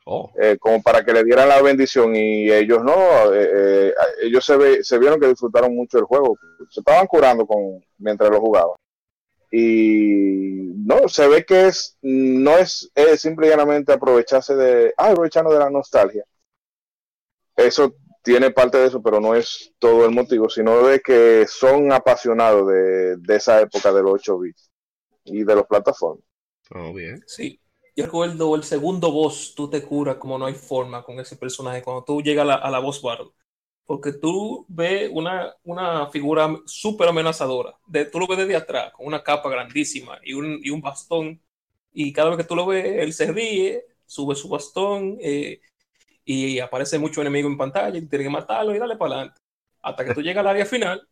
Oh, eh, como para que le dieran la bendición y ellos no, eh, eh, ellos se, ve- se vieron que disfrutaron mucho el juego, se estaban curando con mientras lo jugaban. Y no, se ve que es, no es, es simple y llanamente aprovecharse de, ah, aprovecharnos de la nostalgia. Eso tiene parte de eso, pero no es todo el motivo, sino de que son apasionados de, de esa época de los 8 bits y de las plataformas. oh, bien. Sí. Yo recuerdo el segundo boss, tú te curas como no hay forma con ese personaje cuando tú llegas a la, a la boss battle. Porque tú ves una, una figura súper amenazadora. De, tú lo ves desde atrás, con una capa grandísima y un, y un bastón. Y cada vez que tú lo ves, él se ríe, sube su bastón eh, y aparece mucho enemigo en pantalla y tienes que matarlo y darle para adelante. Hasta que tú llegas al área final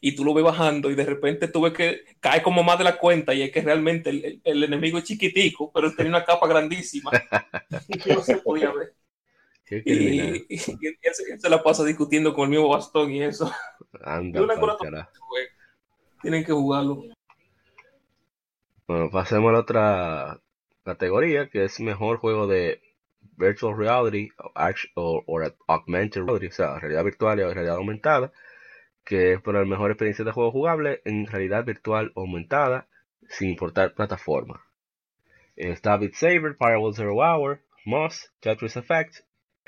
y tú lo ves bajando y de repente tú ves que cae como más de la cuenta y es que realmente el, el- el enemigo es chiquitico, pero tenía una capa grandísima y no se podía ver. Qué Y, criminal. y- y él, se, él se la pasa discutiendo con el mismo bastón y eso. Anda. Tienen que jugarlo. Bueno, pasemos a la otra categoría, que es mejor juego de virtual reality o, act- o- o augmented reality, o sea, realidad virtual y realidad aumentada, que es por la mejor experiencia de juego jugable en realidad virtual aumentada, sin importar plataforma. Está Beat Saber, Firewall Zero Hour, Moss, Tetris Effect,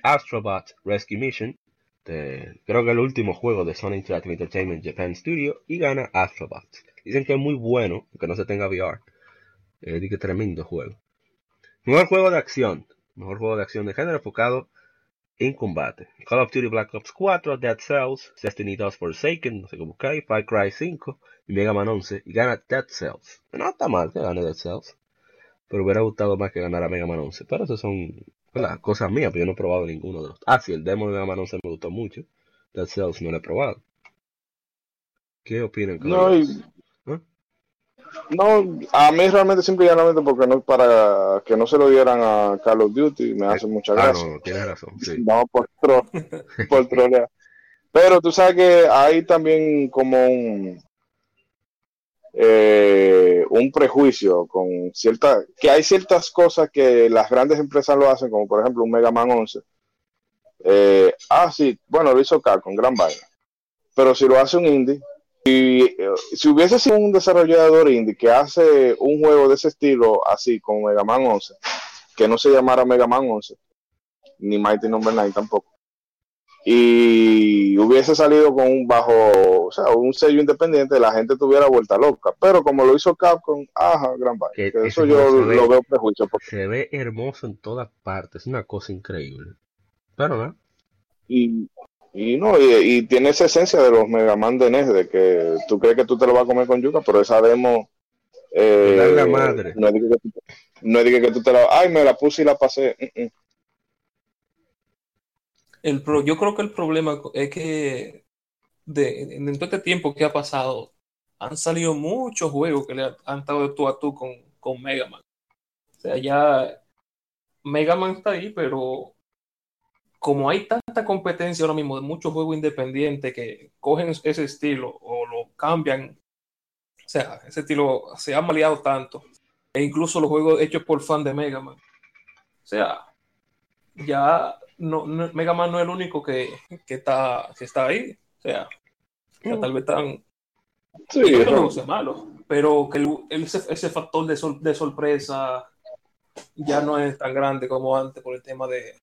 Astrobot Rescue Mission, de- creo que el último juego de Sony Interactive Entertainment Japan Studio, y gana Astrobot. Dicen que es muy bueno, que no se tenga VR. Eh, que tremendo juego. Mejor juego de acción. Mejor juego de acción de género enfocado en combate. Call of Duty Black Ops 4, Dead Cells, Destiny 2 Forsaken, no sé qué buscáis, Far Cry 5 y Mega Man 11. Y gana Dead Cells. No está mal que gane Dead Cells. Pero hubiera gustado más que ganara Mega Man 11. Pero eso son ¿verdad? cosas mías, pero yo no he probado ninguno de los. Ah, sí, el demo de Mega Man 11 me gustó mucho. Dead Cells no lo he probado. ¿Qué opinan? No, y-. No, a mí realmente simplemente porque no para que no se lo dieran a Call of Duty me hace mucha Ah, gracia. no, tienes razón. Sí. Vamos por, tro por trolear. Pero tú sabes que hay también como un eh, un prejuicio con cierta que hay ciertas cosas que las grandes empresas lo hacen, como por ejemplo un Mega Man 11. Eh, ah, sí, bueno, lo hizo Capcom, gran vaina. Pero si lo hace un indie, eh, si hubiese sido un desarrollador indie que hace un juego de ese estilo, así como Mega Man 11, que no se llamara Mega Man 11, ni Mighty Number 9 tampoco, y hubiese salido con un bajo, o sea, un sello independiente, la gente tuviera vuelta loca. Pero como lo hizo Capcom, ajá, gran vaina. Eso yo ve- lo veo prejuicio. porque- Se ve hermoso en todas partes. Es una cosa increíble. Pero no. Y, y no, y, y tiene esa esencia de los Mega Man de NES, de que tú crees que tú te lo vas a comer con yuca, pero esa demo. eh, la madre. No es de que, que tú- no es que, tú te la. Ay, me la puse y la pasé. Mm, mm. El pro- yo creo que el problema es que de, en todo este tiempo que ha pasado, han salido muchos juegos que le han, han estado de tú a tú con, con Mega Man. O sea, ya Mega Man está ahí, pero como hay tanta competencia ahora mismo de muchos juegos independientes que cogen ese estilo o lo cambian, o sea, ese estilo se ha maleado tanto, e incluso los juegos hechos por fan de Mega Man. O sea, ya no, no- Mega Man no es el único que, que está, que está ahí. O sea, ya tal vez están. Sí, no sé malo, pero que el- el- ese, ese factor de, sor- de sorpresa ya no es tan grande como antes por el tema de.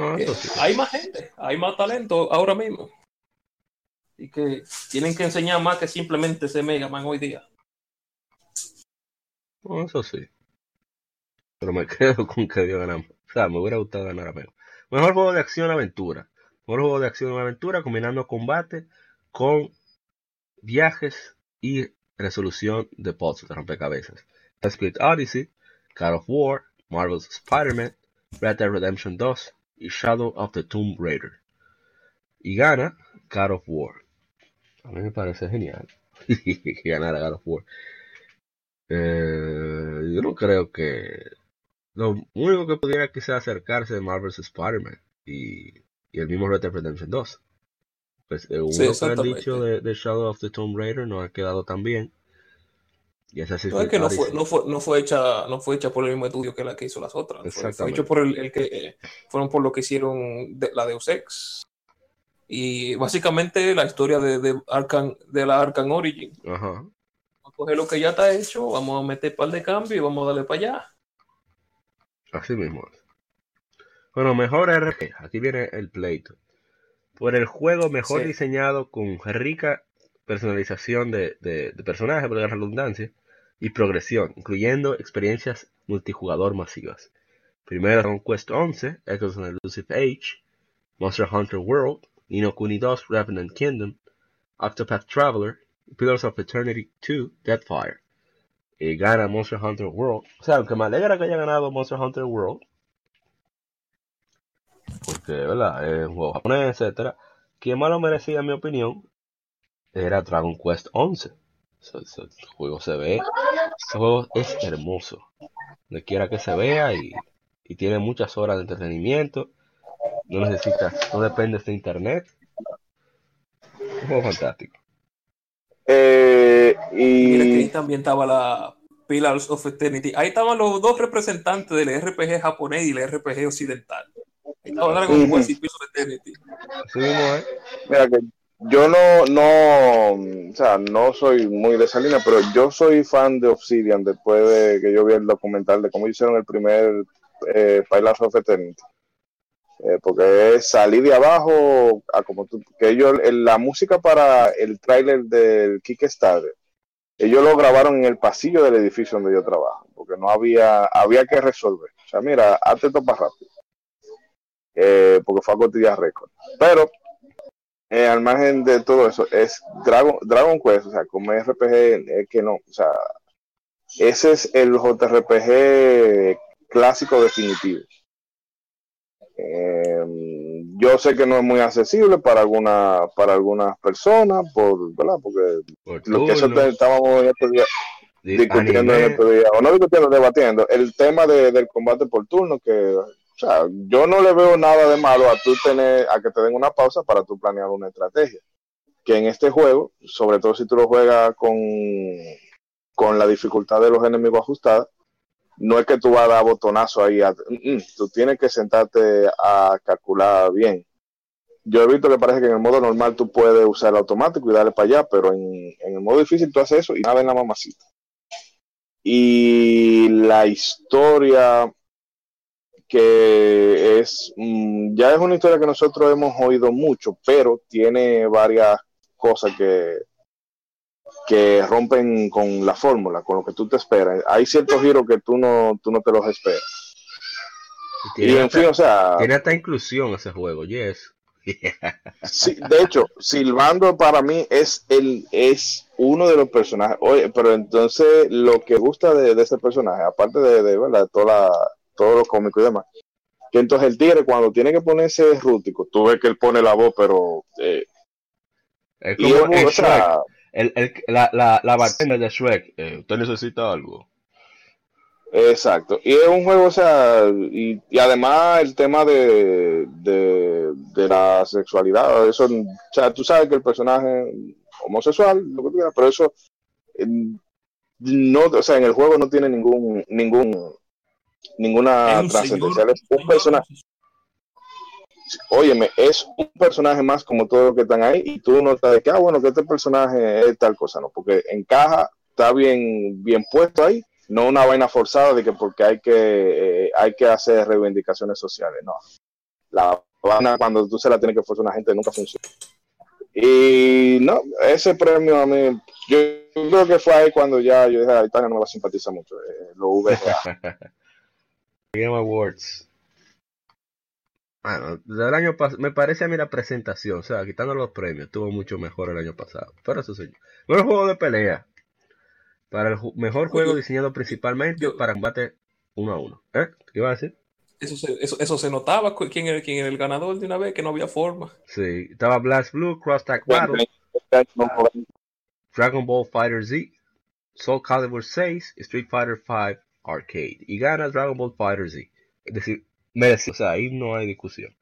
Ah, sí. hay más gente, hay más talento ahora mismo. Y que tienen que enseñar más que simplemente ese Mega Man hoy día. Ah, Eso sí. Pero me quedo con que dio ganar. O sea, me hubiera gustado ganar a Mega. Mejor juego de acción-aventura. Mejor juego de acción-aventura combinando combate con viajes y resolución de puzzles de rompecabezas. Creed Odyssey, God of War, Marvel's Spider-Man, Red Dead Redemption 2 y Shadow of the Tomb Raider. Y gana God of War. A mí me parece genial que ganara God of War. Eh, yo no creo que. Lo único que pudiera quizás acercarse de Marvel's Spider-Man y, y el mismo Red Dead Redemption 2. Pues eh, uno que han dicho de, de Shadow of the Tomb Raider no ha quedado tan bien. Y No es que no fue, no fue, no fue hecha, no fue hecha por el mismo estudio que la que hizo las otras. Fue, fue Exactamente. hecho por el, el que eh, fueron por lo que hicieron de, la Deus Ex. Y básicamente la historia de, de, Arkham, de la Arkham Origin. Ajá. Vamos a coger lo que ya está hecho, vamos a meter un par de cambios y vamos a darle para allá. Así mismo. Bueno, mejor RPG. Aquí viene el pleito. Por el juego mejor Sí. diseñado con rica personalización de, personajes, por la redundancia, y progresión, incluyendo experiencias multijugador masivas. Primero Dragon Quest 11, Echoes of Elusive Age, Monster Hunter World, Nino Kuni 2, Revenant Kingdom, Octopath Traveler, Pillars of Eternity 2, Deathfire. Y gana Monster Hunter World. O sea, aunque me alegra que haya ganado Monster Hunter World, porque, ¿verdad? Es juego japonés, etcétera. Quien más lo merecía, en mi opinión, era Dragon Quest 11. Ese, ese juego se ve, ese juego es hermoso. Donde quiera que se vea y, y tiene muchas horas de entretenimiento. No necesitas, no dependes de internet. Un juego fantástico. Eh, Mira que ahí y también estaba la Pillars of Eternity. Ahí estaban los dos representantes del RPG japonés y el RPG occidental. Ahí estaba Dragon. Quest y Pillars of Eternity. Mismo es. mira que yo no, no, o sea, no soy muy de esa línea, pero yo soy fan de Obsidian después de que yo vi el documental de cómo hicieron el primer eh, Pillars of Eternity. Eh, porque salir de abajo a como tú, que ellos, el- la música para el tráiler del Kickstarter, ellos lo grabaron en el pasillo del edificio donde yo trabajo, porque no había, había que resolver. O sea, mira, hazte esto para rápido. Eh, porque fue a Cotilla Record. Pero, eh, al margen de todo eso, es Dragon, Dragon Quest, o sea, como RPG, es que no, o sea, ese es el JRPG clásico definitivo. Eh, yo sé que no es muy accesible para alguna, para algunas personas, por, ¿verdad? Porque Por lo que eso te- estábamos en estos días, discutiendo en estos días, o no discutiendo, debatiendo, el tema de, del combate por turno, que, o sea, yo no le veo nada de malo a tú tener, a que te den una pausa para tú planear una estrategia. Que en este juego, sobre todo si tú lo juegas con, con la dificultad de los enemigos ajustada, no es que tú vas a dar botonazo ahí, a- mm, mm, tú tienes que sentarte a calcular bien. Yo he visto que parece que en el modo normal tú puedes usar el automático y darle para allá, pero en, en el modo difícil tú haces eso y nada en la mamacita. Y la historia que es, mm, ya es una historia que nosotros hemos oído mucho, pero tiene varias cosas que, que rompen con la fórmula, con lo que tú te esperas. Hay ciertos giros que tú no, tú no te los esperas. Y en hasta, fin, o sea, tiene hasta inclusión ese juego, yes. Sí, de hecho, Silvando para mí es el es uno de los personajes. Oye, pero entonces lo que gusta de, de ese personaje, aparte de, de, de toda la, todo lo cómico y demás, que entonces el tigre cuando tiene que ponerse rústico, tú ves que él pone la voz, pero eh, Es y es, o sea, Shrek, el, el, la, la, la bartender de Shrek. eh, ¿Usted necesita algo? Exacto. Y es un juego, o sea, y, y además el tema de, de, de la sexualidad, eso, o sea, tú sabes que el personaje homosexual, lo que tú quieras, pero eso no, o sea, en el juego no tiene ningún, ningún, ninguna Es un trascendencia. señor- Es un personaje, óyeme, es un personaje más como todos los que están ahí, y tú notas de que, ah, bueno, que este personaje es tal cosa, ¿no? Porque encaja, está bien, bien puesto ahí, no una vaina forzada de que porque hay que, eh, hay que hacer reivindicaciones sociales, no. La vaina cuando tú se la tienes que forzar a una gente nunca funciona. Y no, ese premio a mí, yo creo que fue ahí cuando ya yo dije, a Italia no me va a simpatizar mucho, eh, lo VGA. Game Awards. Bueno, del año pasado, me parece a mí la presentación, o sea, quitando los premios, estuvo mucho mejor el año pasado. Pero eso sí. Mejor juego de pelea. Para el ju- mejor juego Oye, diseñado principalmente yo- para combate uno a uno. ¿Eh? ¿Qué iba a decir? Eso se, eso, eso se notaba cu- quién era, quién era el ganador de una vez, que no había forma. Sí, estaba Blast Blue, Cross Tag Battle, Dragon Ball Fighter Z, Soul Calibur 6, Street Fighter 5 Arcade. Y gana Dragon Ball Fighter Z. Es decir, merece, o sea, ahí no hay discusión.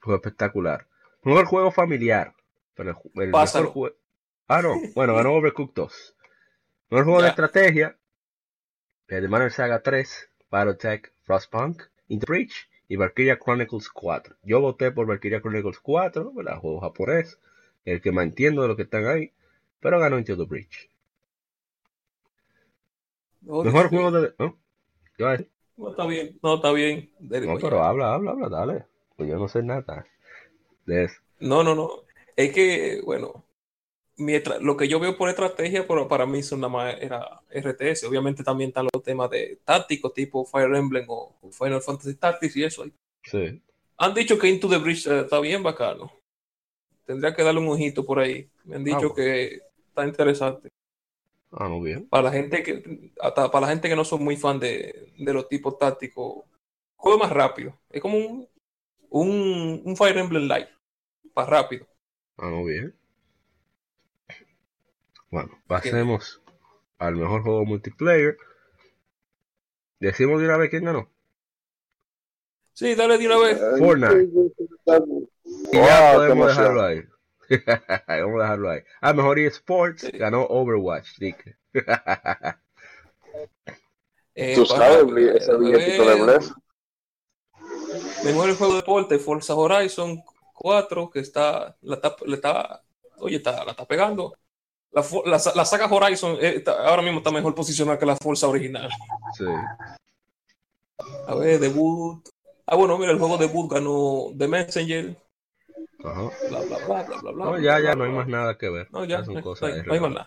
Fue espectacular. Mejor juego familiar. Pero el, mejor juego. Ah, no. Bueno, ganó Overcooked 2. Mejor juego de estrategia. El de Banner Saga 3, Battletech, Frostpunk, Into the Breach y Valkyria Chronicles 4. Yo voté por Valkyria Chronicles 4, ¿verdad? Juego japonés. El que me entiendo de lo que están ahí. Pero ganó Into the Breach. No, Mejor juego de. ¿no? ¿Qué iba a decir? No, está bien, no, está bien. No, pero habla, habla, habla, dale. Pues yo no sé nada de eso. No, no, no. Es que, bueno, mi estra- lo que yo veo por estrategia, pero para mí eso nada más era RTS. Obviamente también están los temas de tácticos, tipo Fire Emblem o Final Fantasy Tactics y eso. Sí. Han dicho que Into the Breach eh, está bien bacano. Tendría que darle un ojito por ahí. Me han dicho bueno. que está interesante. Ah, bien. Para la gente que, hasta para la gente que no son muy fan de, de los tipos tácticos, juego más rápido. Es como un, un, un Fire Emblem Light. Para rápido. Ah, bien. Bueno, pasemos al mejor juego multiplayer. Decimos de una vez quién ganó. Sí, dale de una vez. Fortnite. Y ya podemos dejarlo ahí. Vamos a dejarlo ahí. Ah, mejor eSports Sí. ganó Overwatch, dije. Eh, Tú sabes, ese eh, billetito de Bless. Mejor juego de deporte, Forza Horizon 4, que está, la está, le está, oye, está, la está pegando. La, la, la saga Horizon eh, está- ahora mismo está mejor posicionada que la Forza original. Sí. A ver, debut. Ah, bueno, mira, el juego debut ganó The Messenger, Ajá. bla, bla, bla, bla, bla, bla. No, ya, ya no hay más nada que ver. No, ya, son no, hay- cosas no hay- de no hay más nada.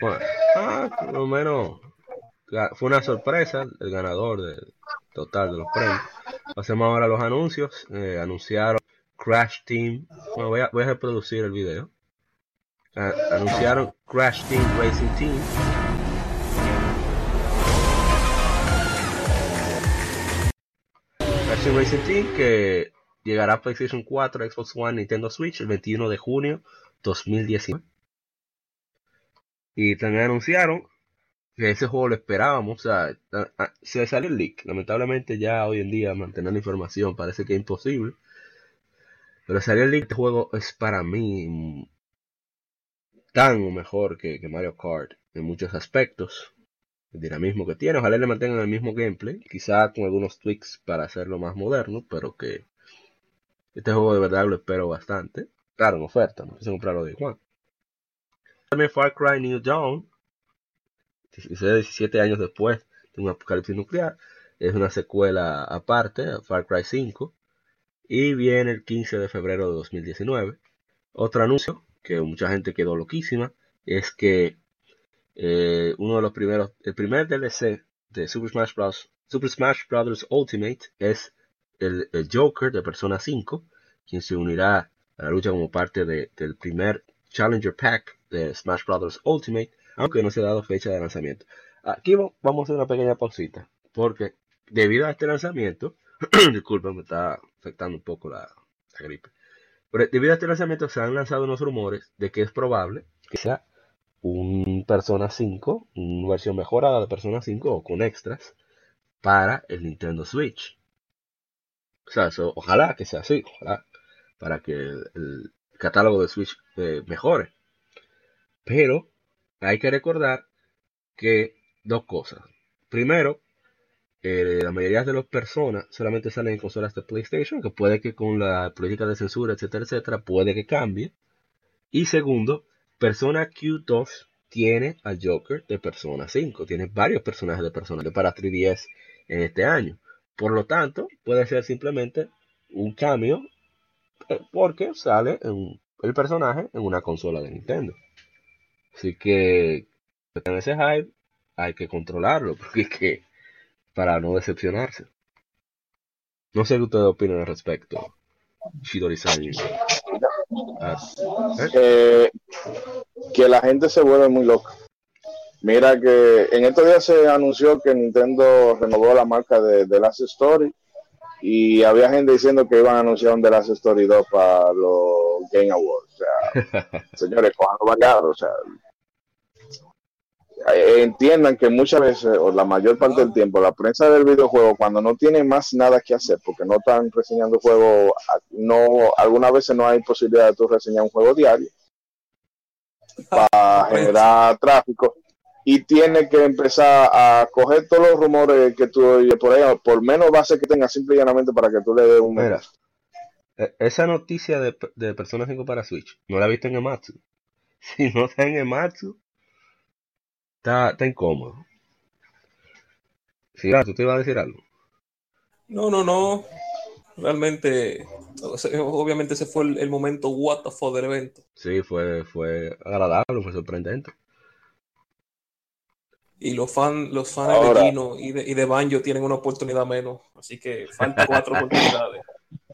Bueno, ah, por lo menos fue una sorpresa el ganador del total de los premios. Pasemos ahora a los anuncios. Eh, anunciaron Crash Team. Bueno, voy a, voy a reproducir el video. Ah, anunciaron Crash Team Racing Team. Crash Team Racing Team que llegará a PlayStation 4, Xbox One, Nintendo Switch el 21 de junio 2019. Y también anunciaron que ese juego lo esperábamos. O sea, se salió el leak. Lamentablemente ya hoy en día mantener la información parece que es imposible. Pero salió el leak. Este juego es para mí tan o mejor que Mario Kart en muchos aspectos. El dinamismo que tiene. Ojalá le mantengan el mismo gameplay. Quizá con algunos tweaks para hacerlo más moderno. Pero que este juego de verdad lo espero bastante. Claro, en oferta. No quise comprarlo de igual. También Far Cry New Dawn. 17 años después de un apocalipsis nuclear. Es una secuela aparte, Far Cry 5. Y viene el 15 de febrero de 2019. Otro anuncio que mucha gente quedó loquísima es que eh, uno de los primeros, el primer DLC de Super Smash Bros. Super Smash Bros. Ultimate es el, Joker de Persona 5, quien se unirá a la lucha como parte del primer Challenger Pack de Smash Bros. Ultimate, aunque no se ha dado fecha de lanzamiento. Aquí vamos a hacer una pequeña pausita, porque debido a este lanzamiento, disculpen, me está afectando un poco la, gripe, pero debido a este lanzamiento se han lanzado unos rumores de que es probable que sea un Persona 5, una versión mejorada de Persona 5 o con extras para el Nintendo Switch. Ojalá que sea así, ojalá, para que el, catálogo de Switch eh, mejore. Pero hay que recordar que dos cosas. Primero, eh, la mayoría de las personas solamente salen en consolas de PlayStation, que puede que con la política de censura, etcétera, etcétera, puede que cambie. Y segundo, Persona Q2 tiene al Joker de Persona 5, tiene varios personajes de Persona para 3DS en este año. Por lo tanto, puede ser simplemente un cambio eh, porque sale el personaje en una consola de Nintendo. Así que en ese hype hay que controlarlo, porque para no decepcionarse. No sé qué ustedes opinan al respecto, Shidori-san. ¿eh? que la gente se vuelve muy loca. Mira que en estos días se anunció que Nintendo renovó la marca de The Last Story y había gente diciendo que iban a anunciar un The Last Story 2 para los Game Awards. O sea, señores, cojando variado, o sea, eh, entiendan que muchas veces, o la mayor parte del tiempo, la prensa del videojuego, cuando no tiene más nada que hacer, porque no están reseñando juegos, no, algunas veces no hay posibilidad de tú reseñar un juego diario para generar tráfico y tiene que empezar a coger todos los rumores que tú oyes por ahí, por menos base que tenga, simple y llanamente para que tú le des un. Mira, e, esa noticia de, de Persona 5 para Switch, no la he visto en Ematsu. Si no está en Ematsu, está, está incómodo. Sí, ¿tú te ibas a decir algo? No, no, no. Realmente, obviamente ese fue el, momento what the fuck del evento. Sí, fue, fue agradable, fue sorprendente. Y los fans los fans de Gino y de, y de Banjo tienen una oportunidad menos. Así que faltan cuatro oportunidades.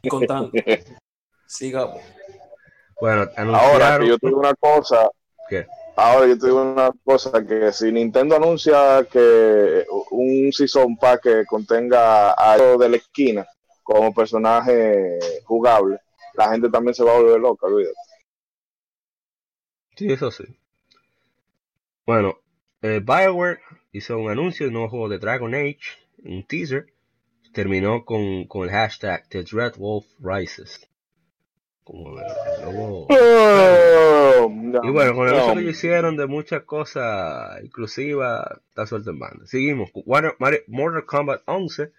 Y contando. Sigamos. Bueno, ahora que yo tengo una cosa. ¿Qué? Ahora yo tengo una cosa que si Nintendo anuncia que un season pack que contenga algo de la esquina como personaje jugable, la gente también se va a volver loca, olvídate. Sí, eso sí. Bueno, eh, Bioware hizo un anuncio de un nuevo juego de Dragon Age, un teaser. Terminó con, con el hashtag The Dread Wolf Rises. Como el oh, y bueno, con el anuncio que hicieron de muchas cosas inclusivas, está suelto en banda. Seguimos. Mortal Kombat 11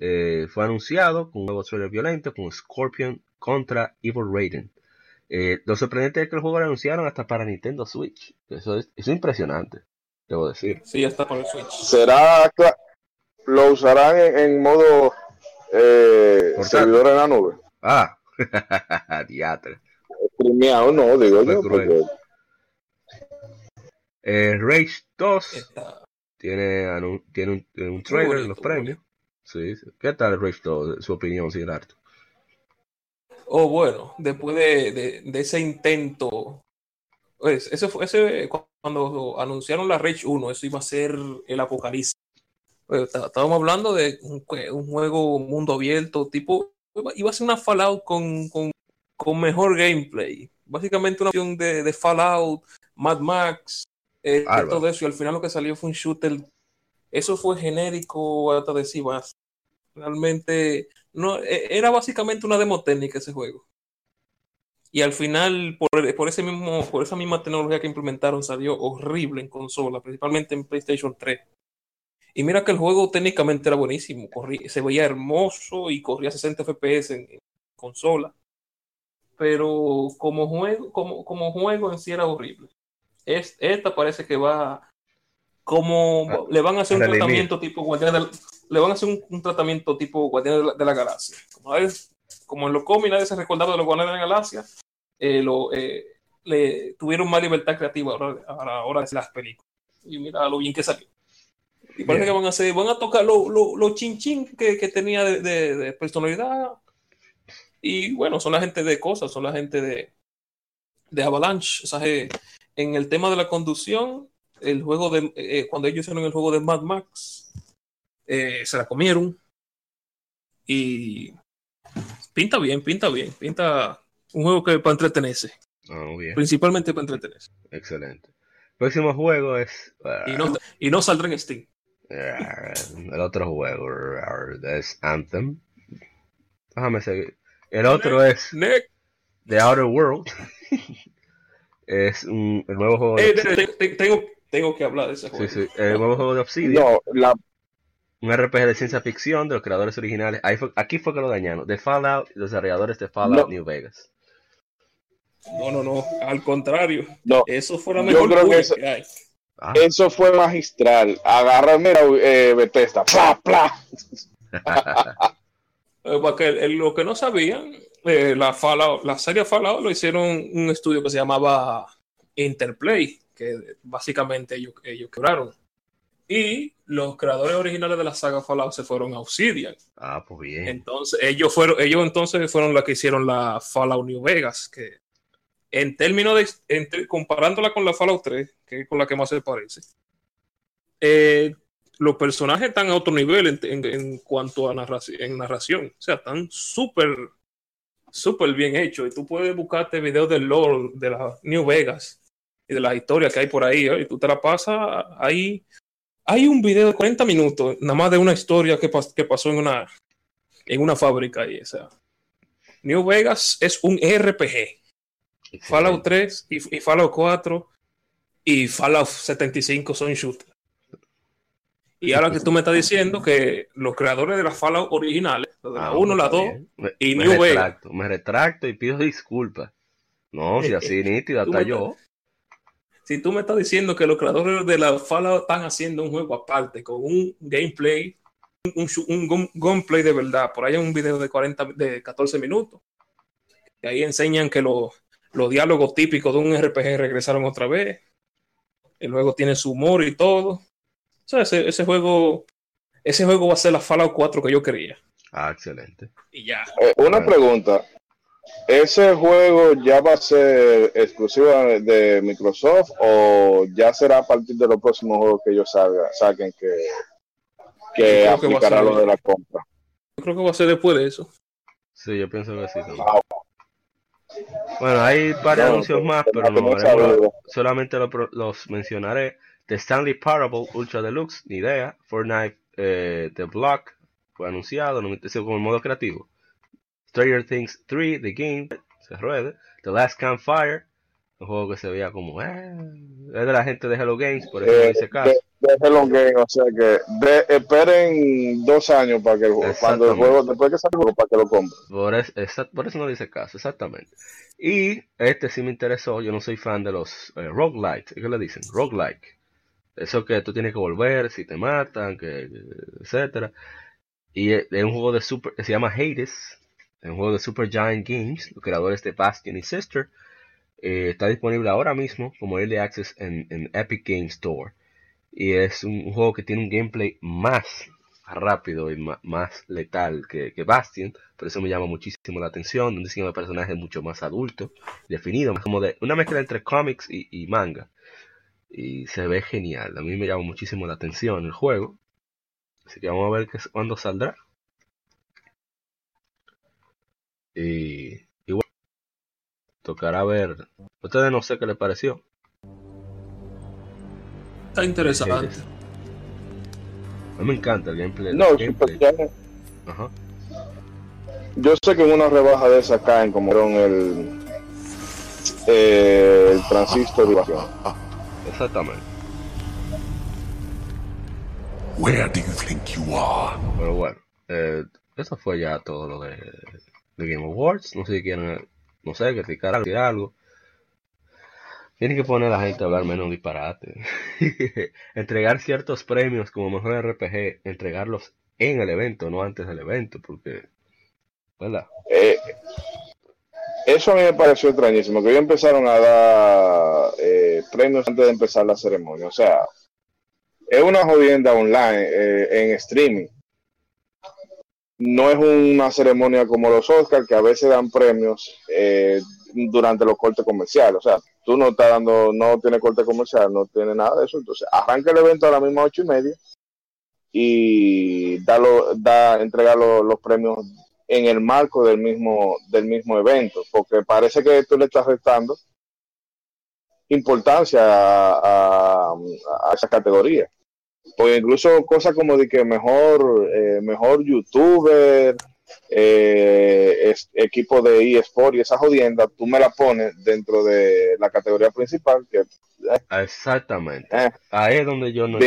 eh, fue anunciado con un nuevo trailer violento con Scorpion contra Evil Raiden. Eh, lo sorprendente es que el juego lo anunciaron hasta para Nintendo Switch. Eso es, es impresionante, debo decir. Sí, ya está para el Switch. ¿Será lo usarán en, modo eh, servidor en la nube? Ah, diatre. Premiado, no, digo yo. Eh, Rage 2 tiene, tiene un, un trailer en los premios. Sí, ¿Qué tal Rage 2? Su opinión, señor Arto. Oh, bueno, después de, de, ese intento, pues, ese fue, ese, cuando anunciaron la Rage 1, eso iba a ser el apocalipsis. Pues, estábamos hablando de un, juego mundo abierto, tipo, iba a ser una Fallout con, con, con mejor gameplay. Básicamente una opción de, de, Fallout, Mad Max, eh, todo eso, y al final lo que salió fue un shooter. Eso fue genérico hasta decir. Realmente, no, eh, era básicamente una demo técnica ese juego. Y al final, por, por ese mismo, por esa misma tecnología que implementaron, salió horrible en consola, principalmente en PlayStation 3. Y mira que el juego técnicamente era buenísimo, corría- se veía hermoso y corría 60 FPS en, en consola. Pero como juego, como, como juego en sí era horrible. Es, esta parece que va como Ah, le van a hacer un tratamiento tipo Guardianes del- le van a hacer un, un tratamiento tipo de la, de la Galaxia. Como, es- como en los cómics nadie se recordaba de los Guardianes de la Galaxia, eh, lo, eh, le tuvieron más libertad creativa ahora, a la hora de hacer las películas. Y mira lo bien que salió. Y parece Bien. que van a hacer, van a tocar lo, lo, lo chin chin que, que tenía de, de- de personalidad. Y bueno, son la gente de cosas, son la gente de, de Avalanche. O sea, eh, en el tema de la conducción, el juego de eh, cuando ellos hicieron el juego de Mad Max, eh, se la comieron. Y pinta bien, pinta bien, pinta un juego que para entretenerse, Ah, bien. principalmente para entretenerse. Excelente. Próximo juego es. Y no, y no saldrá en Steam. El otro juego es Anthem. Déjame seguir. El otro es Nick, The Outer World. es un, el nuevo juego de eh, Obsidian. te- te- tengo, tengo que hablar de ese juego. sí, el nuevo juego de Obsidian. No, la, Un RPG de ciencia ficción de los creadores originales. Ahí fue- aquí fue que lo dañaron. De Fallout y los desarrolladores de Fallout No. New Vegas. No, no, no, al contrario. no, Eso fue la Yo mejor creo que eso- que hay. Ah, eso fue magistral. Agarra, mira, eh, Bethesda, pla, pla. Eh, Porque el- el- lo que no sabían, eh, la, Fallout- la serie Fallout lo hicieron un estudio que se llamaba Interplay, que básicamente ellos, ellos quebraron. Y los creadores originales de la saga Fallout se fueron a Obsidian. ah, pues bien. Entonces, ellos fueron, ellos entonces fueron los que hicieron la Fallout New Vegas, que en términos de, comparándola con la Fallout 3, que es con la que más se parece, eh, los personajes están a otro nivel en, cuanto a narraci- en narración. O sea, están súper, súper bien hechos. Y tú puedes buscarte videos del lore de la New Vegas y de las historias que hay por ahí, ¿eh? y tú te la pasas ahí. Hay un video de 40 minutos, nada más de una historia que, pas- que pasó en una, en una fábrica ahí. O sea, New Vegas es un RPG. Fallout 3 y, y Fallout 4 y Fallout 75 son shooters. Y ahora que tú me estás diciendo que los creadores de las Fallout originales, la de la Ah, 1, la está 2, bien. Me, y me New retracto, me retracto y pido disculpas. No, si así hasta me yo. si tú me estás diciendo que los creadores de la Fallout están haciendo un juego aparte, con un gameplay, un, un, un gun- gunplay de verdad, por ahí hay un video de 40, de 14 minutos, que ahí enseñan que los, los diálogos típicos de un RPG regresaron otra vez, el juego tiene su humor y todo. O sea, ese, ese juego, ese juego va a ser la Fallout 4 que yo quería. Ah, excelente. Y ya. Eh, una pregunta. ¿Ese juego ya va a ser exclusivo de Microsoft o ya será a partir de los próximos juegos que ellos salga, saquen que, que que aplicará ser- lo de la compra? Yo creo que va a ser después de eso. Sí, yo pienso que sí. también. Ah, Bueno, hay varios No, anuncios más, pero no solamente lo los mencionaré. The Stanley Parable Ultra Deluxe, ni idea. Fortnite eh, The Block fue anunciado, no me ese como el modo creativo. Stranger Things 3, The Game, se ruede. The Last Campfire, un juego que se veía como, eh, es de la gente de Hello Games, por eso no Eh, hice caso. De, Game, o sea que de- esperen dos años para que el juego, cuando el juego, después que salga para que lo compren. Por, es- por eso no le hice caso, exactamente. Y este sí me interesó, yo no soy fan de los eh, roguelite, ¿qué le dicen? Roguelike. Eso que tú tienes que volver si te matan, que, etcétera. Y es es un juego de super, que se llama Hades, es un juego de Super Giant Games, los creadores de Bastion y Sister. Eh, está disponible ahora mismo como Early Access en, en Epic Games Store. Y es un, juego que tiene un gameplay más rápido y más letal que, que Bastion. Por eso me llama muchísimo la atención. Un diseño de personaje mucho más adulto, definido, más como de una mezcla entre cómics y, manga. Y se ve genial. A mí me llama muchísimo la atención el juego. Así que vamos a ver qué, cuándo saldrá. Y, y bueno, tocará ver. Ustedes no sé qué les pareció. Está interesante. A mí me encanta el gameplay. No, el gameplay. Ajá. yo sé que en una rebaja de esa caen como el, eh, el transistor de. Exactamente. Where do you think you are? Pero bueno, eh, eso fue ya todo lo de, de Game Awards. No sé si quieren, no sé, criticar algo. Tienen que poner a la gente a hablar menos disparate. Entregar ciertos premios como mejor RPG, entregarlos en el evento, no antes del evento, porque, ¿verdad? Eh, eso a mí me pareció extrañísimo, que ellos empezaron a dar eh, premios antes de empezar la ceremonia. O sea, es una jodienda online, eh, en streaming. No es una ceremonia como los Oscars, que a veces dan premios durante los cortes comerciales. O sea, tú no estás dando, no tiene corte comercial, no tiene nada de eso. Entonces, arranca el evento a las mismas ocho y media y da, lo- da entregar lo- los premios en el marco del mismo, del mismo evento, porque parece que tú le estás restando importancia a, a- a esa categoría. Pues incluso cosas como de que mejor, eh, mejor youtuber, eh, es- equipo de eSport y esa jodienda, tú me la pones dentro de la categoría principal, que Exactamente. eh, Ahí es donde yo no.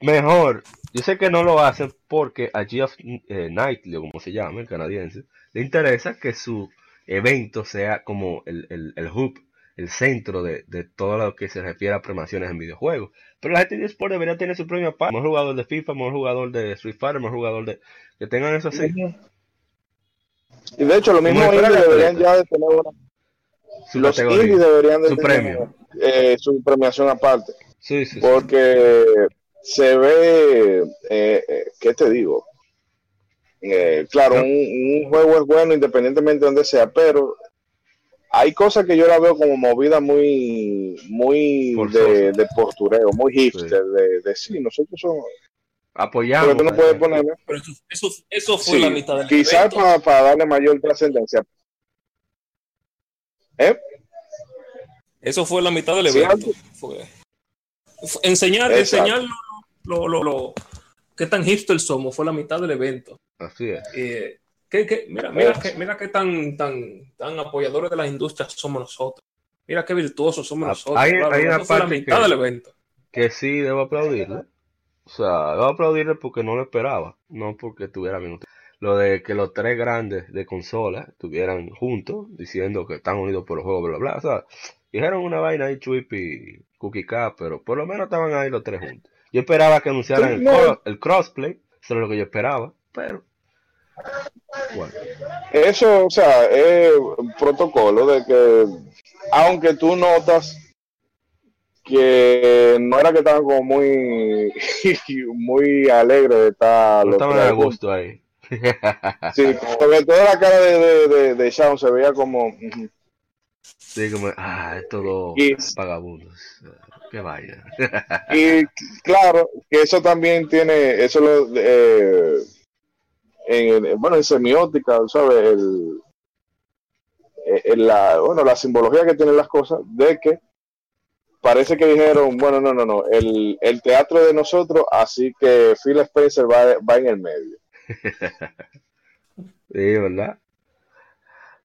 Mejor, yo sé que no lo hacen porque a Geoff eh, Knightley, como se llama, el canadiense, le interesa que su evento sea como el, el, el hub, el centro de, de todo lo que se refiere a premiaciones en videojuegos. Pero la gente de eSport debería tener su premio aparte. Mejor jugador de FIFA, mejor jugador de Street Fighter, mejor jugador de... Que tengan eso así. Y de hecho, los Como mismos si fuera indies deberían ya de tener una, Su los indies deberían de Su tener premio. eh, su premiación aparte. Sí, sí, sí. porque se ve, eh, eh, ¿qué te digo? Eh, claro, No. un, un juego es bueno independientemente de donde sea, pero hay cosas que yo la veo como movida muy, muy de, de postureo, muy hipster, de, de sí, nosotros somos, Apoyamos. pero tú no a- puedes Pero eso, eso, eso fue sí, la mitad del quizás evento. para, darle mayor trascendencia. ¿Eh? Eso fue la mitad del evento. Fue, fue- enseñar, enseñar lo, lo, lo, lo- qué tan hipster somos fue la mitad del evento. Así es. Eh, qué- qué- mira, mira, qué, mira qué tan, tan, tan apoyadores de las industrias somos nosotros. Mira qué virtuosos somos Ah, nosotros. hay- Claro, hay una la parte mitad que- del evento. que sí debo aplaudirle. O sea, debo aplaudirle porque no lo esperaba, no porque estuviera bien. Lo de que los tres grandes de consola estuvieran juntos, diciendo que están unidos por el juego, bla, bla, bla. O sea, dijeron una vaina ahí, Chuip y Cookie Cat, pero por lo menos estaban ahí los tres juntos. Yo esperaba que anunciaran el, cro- el crossplay, eso es lo que yo esperaba, pero. Bueno, Eso, o sea, es un protocolo de que, aunque tú notas que no era que estaban como muy, muy alegres de estar no estaban a gusto ahí. Sí, sobre todo la cara de, de, de, de Shaun se veía como. Sí, como, ah, estos dos vagabundos. Qué vaina. y claro, que eso también tiene, eso lo, eh, en, bueno, en semiótica, ¿sabes? El, eh, en la, bueno, la simbología que tienen las cosas, de que parece que dijeron, bueno, no, no, no, el, el teatro de nosotros, así que Phil Spencer va, va en el medio. Sí, ¿verdad?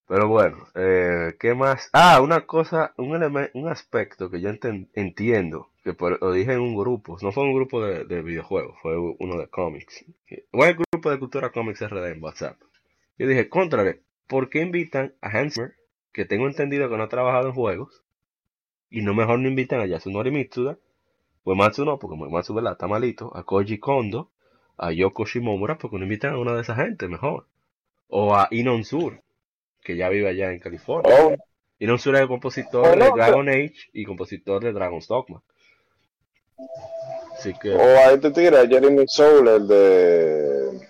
Pero bueno, eh, ¿qué más? Ah, una cosa, un un aspecto que yo entiendo, que por- lo dije en un grupo, no fue un grupo de, de videojuegos, fue uno de cómics. Fue el grupo de cultura cómics RD en WhatsApp. Yo dije, contrale, ¿por qué invitan a Hans Zimmer, que tengo entendido que no ha trabajado en juegos, y no mejor no invitan a Yasunori Mitsuda, o Matsu no, porque Matsu ¿verdad? está malito, a Koji Kondo, a Yoko Shimomura, porque no invitan a una de esa gente, mejor. O a Inon Sur, que ya vive allá en California. Oh, Inon Sur es el compositor de Dragon Age y compositor de Dragon's Dogma. Así que, o a este tigre, a Jeremy Soule, el de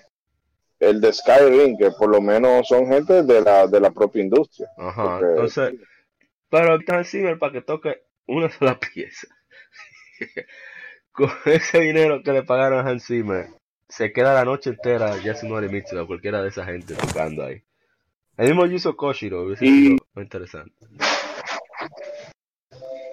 el de Skyrim, que por lo menos son gente de la, de la propia industria. ajá, porque- entonces, pero Hans Zimmer para que toque una sola pieza. Con ese dinero que le pagaron a Hans Zimmer, se queda la noche entera Yasunori Mitsuda, cualquiera de esa gente tocando ahí. El mismo Yuzo Koshiro hubiese Y- sido interesante.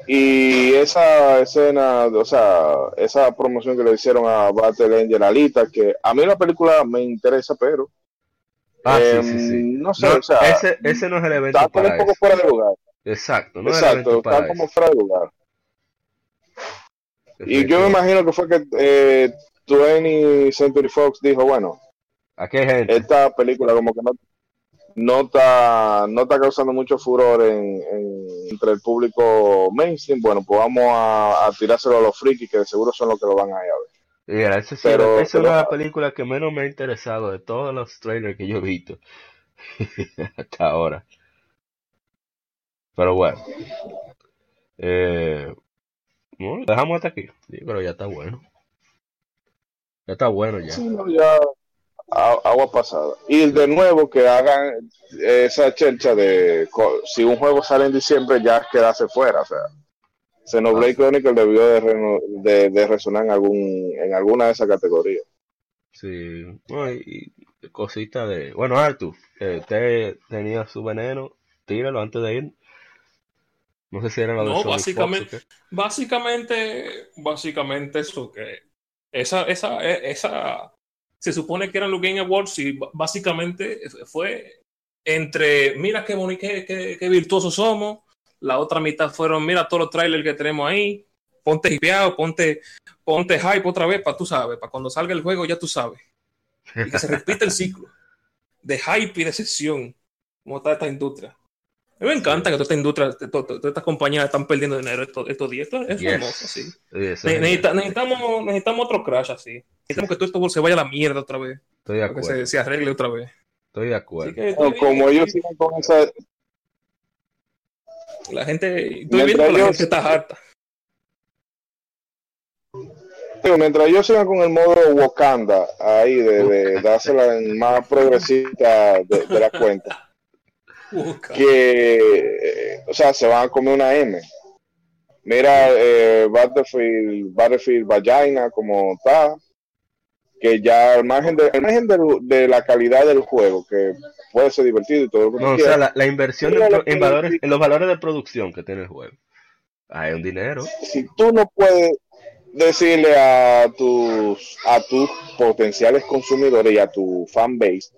Y esa escena, o sea, esa promoción que le hicieron a Battle Angel Alita, que a mí la película me interesa, pero Ah, em, sí, sí, sí. no sé, No, o sea, ese, ese no es el evento está para un poco eso. fuera de lugar. Exacto, no Exacto, está como lugar. Y yo me imagino que fue que eh, 20th Century Fox dijo, bueno, Aquí hay gente. esta película como que no, no está no está causando mucho furor en, en- entre el público mainstream, bueno, pues vamos a, a tirárselo a los frikis que de seguro son los que lo van a ir a ver. Mira, esa Pero- es una de las pero- películas que menos me ha interesado de todos los trailers que yo he visto hasta ahora. Pero bueno. Eh, bueno, dejamos hasta aquí. Sí, pero ya está bueno. Ya está bueno ya. Sí, no, ya agua pasada. Y de nuevo que hagan esa chelcha de si un juego sale en diciembre ya quedarse fuera, o sea. Xenoblade Chronicle debió de, reno- de, de resonar en algún en alguna de esas categorías. Sí. No, y, y cosita de. Bueno, Artu, eh, usted tenía su veneno. Tíralo antes de ir. No sé si era lo de No, Sony Fox básicamente-. Básicamente, básicamente eso que esa, esa, e- esa se supone que eran los Game Awards y básicamente fue entre mira qué bonito, qué, qué, qué virtuosos somos, la otra mitad fueron mira todos los trailers que tenemos ahí, ponte hipeado, ponte, ponte hype otra vez para tú sabes, para cuando salga el juego ya tú sabes. Y que se repite el ciclo de hype y de sesión, como está esta industria. A mí me encanta que toda esta industria, to- to- todas estas compañías están perdiendo dinero estos, estos días. Esto es Yes. hermoso, sí. Ne- necesita- necesitamos, necesitamos otro crash así. Necesitamos que todo esto se vaya a la mierda otra vez. Estoy de Para que acuerdo. se, se arregle otra vez. Estoy de Así acuerdo. que estoy No, bien, como ellos sigan con esa la gente, estoy viendo que la gente está harta. Mientras ellos sigan con el modo Wakanda ahí de, de dársela en más progresista de, de la cuenta. Que, eh, o sea, se van a comer una M. Mira, eh, Battlefield, Battlefield Vagina como está, que ya al margen, de, al margen de, de la calidad del juego, que puede ser divertido y todo lo que No, o sea, la, la inversión en, lo en valores, en los valores de producción que tiene el juego. Hay un dinero. si tú no puedes decirle a tus a tus potenciales consumidores y a tu fan base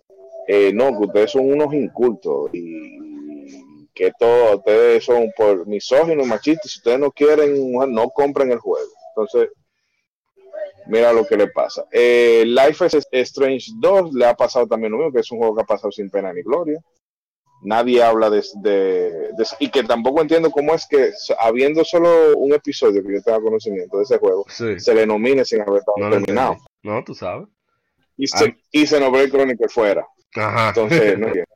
eh, no que ustedes son unos incultos y que todos ustedes son por misóginos machistas si ustedes no quieren no compren el juego entonces mira lo que le pasa eh, Life is Strange 2 le ha pasado también lo mismo que es un juego que ha pasado sin pena ni gloria nadie habla de, de- de- y que tampoco entiendo cómo es que habiendo solo un episodio que yo tenga conocimiento de ese juego Sí. se le nomine sin haber estado No. No, tú sabes. y se, Ah. y el Chronicle fuera Ajá. entonces no entiendo.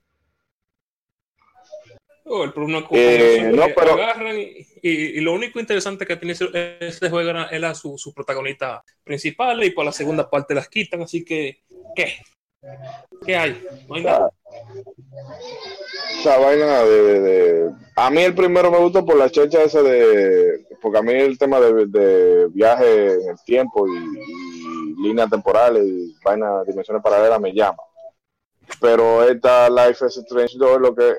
Oh, el problema es Eh, que no, pero- agarran y, y- y lo único interesante que tiene ese- este juego era, era su, su protagonista principal y por la segunda parte las quitan, así que ¿qué? ¿Qué hay? No hay nada. esa vaina de, de- de- a mí el primero me gustó por la checha esa de porque a mí el tema de, de viaje en el tiempo y, y líneas temporales y vaina dimensiones paralelas me llama pero esta Life is Strange 2 lo que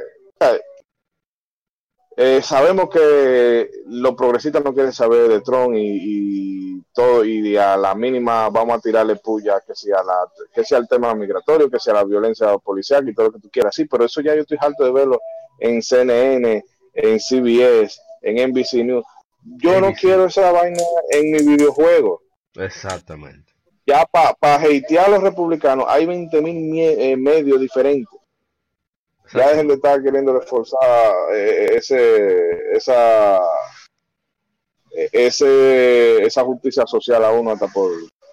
eh, sabemos que los progresistas no quieren saber de Tron y, y todo y a la mínima vamos a tirarle puya que sea la que sea el tema migratorio que sea la violencia policial y todo lo que tú quieras. Sí pero eso ya yo estoy harto de verlo en CNN en CBS en NBC News. Yo no quiero esa vaina en mi videojuego. Exactamente. Ya para pa hatear a los republicanos hay 20 mil medios diferentes ya dejen de estar queriendo reforzar eh, ese esa eh, ese esa justicia social a uno hasta por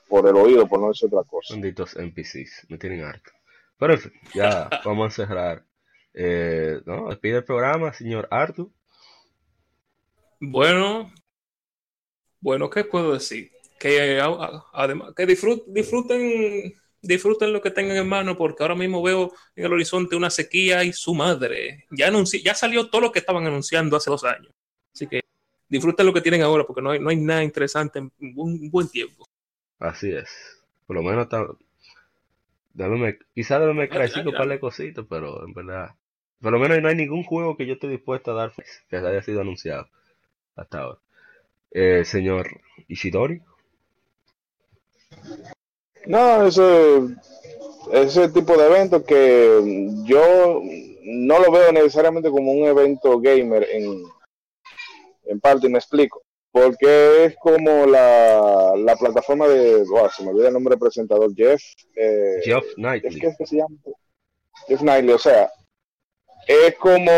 por el oído por no decir otra cosa Benditos NPCs. Me tienen harto. Pero en fin, ya vamos a cerrar. Eh, ¿no? Despide el programa, señor Artu. Bueno, bueno, ¿qué puedo decir? Que además que disfrut- disfruten, disfruten lo que tengan en mano, porque ahora mismo veo en el horizonte una sequía y su madre. Ya anunci- ya salió todo lo que estaban anunciando hace dos años. Así que disfruten lo que tienen ahora, porque no hay, no hay nada interesante en un buen tiempo. Así es. Por lo menos está. Dame, quizás debe Mira, cinco mira. par de cositas, pero en verdad. Por lo menos no hay ningún juego que yo esté dispuesto a dar que haya sido anunciado. hasta ahora. Eh, señor Ishidori. No, ese, ese tipo de evento que yo no lo veo necesariamente como un evento gamer en, en parte, y me explico. Porque es como la, la plataforma de. Se me olvida el nombre del presentador, Jeff. Eh, Jeff Knightley. ¿Qué es que se llama? Jeff Knightley, o sea, es como,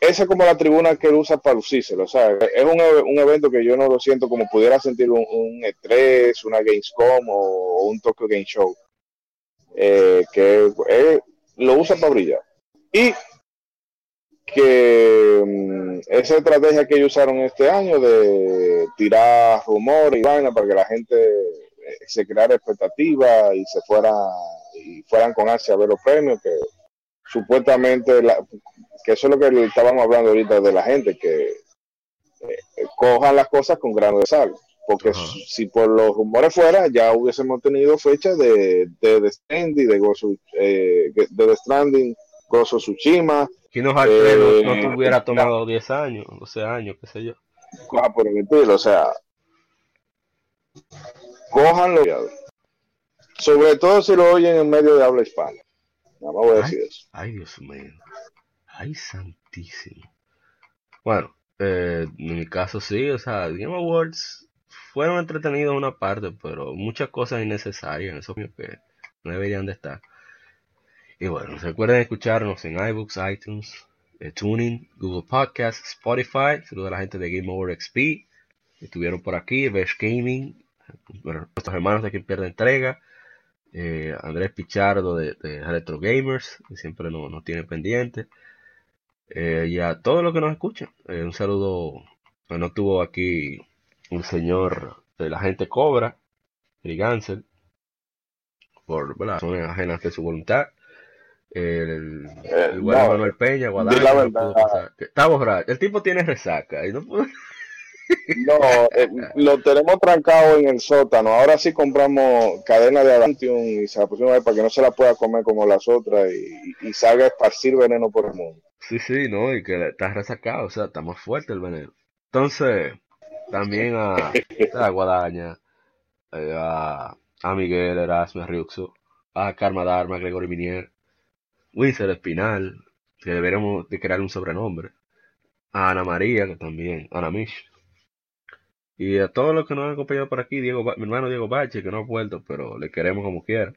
esa es como la tribuna que él usa para lucirse, o sea, es un, un evento que yo no lo siento como pudiera sentir un, un E3, una Gamescom o un Tokyo Game Show, eh, que él lo usa para brillar. Y que mm, esa estrategia que ellos usaron este año de tirar rumores y vaina para que la gente eh, se creara expectativa y se fuera y fueran con ansia a ver los premios que supuestamente la- que eso es lo que estábamos hablando ahorita de la gente que eh, cojan las cosas con grano de sal porque si por los rumores fuera ya hubiésemos tenido fecha de de The Stranding de Gozo, eh, de The Stranding Gozo Tsushima Kino 3 no, Eh, no te hubiera tomado 10 años, 12 años, qué sé yo. cosas por el estilo, o sea, cójanlo. Sobre todo si lo oyen en medio de habla hispana. Nada más voy a decir eso. Ay, Dios mío. Ay, santísimo. Bueno, eh, en mi caso sí, o sea, Game Awards fueron entretenidos en una parte, pero muchas cosas innecesarias en esos que no deberían de estar. Y bueno, recuerden escucharnos en iBooks, iTunes, eh, Tuning, Google Podcasts, Spotify. Saludos a la gente de Game Over XP. que Estuvieron por aquí, Besh Gaming, bueno, nuestros hermanos de quien pierde entrega. Eh, Andrés Pichardo de, de Retro Gamers, que siempre nos, nos tiene pendiente. Eh, y a todos los que nos escuchan. Eh, un saludo. No tuvo aquí un señor de la gente Cobra, Eric Ansel, por ¿verdad? razones ajenas de su voluntad. El, Eh, el buen no, Manuel Peña, no. Que Está borracho. El tipo tiene resaca y no pudo. No, eh, lo tenemos trancado en el sótano. Ahora sí compramos cadena de Adantium y se la pusimos para que no se la pueda comer como las otras y, y salga a esparcir veneno por el mundo. Sí, sí, no, y que está resacado, o sea, está más fuerte el veneno. Entonces, también a, a Guadaña, eh, a, a Miguel Erasmus Riuxo, a Karma Dharma, Gregory Minier, Winsor Espinal, que deberíamos de crear un sobrenombre, a Ana María, que también, Ana Mish, y a todos los que nos han acompañado por aquí, Diego, mi hermano Diego Bache, que no ha vuelto, pero le queremos como quiera.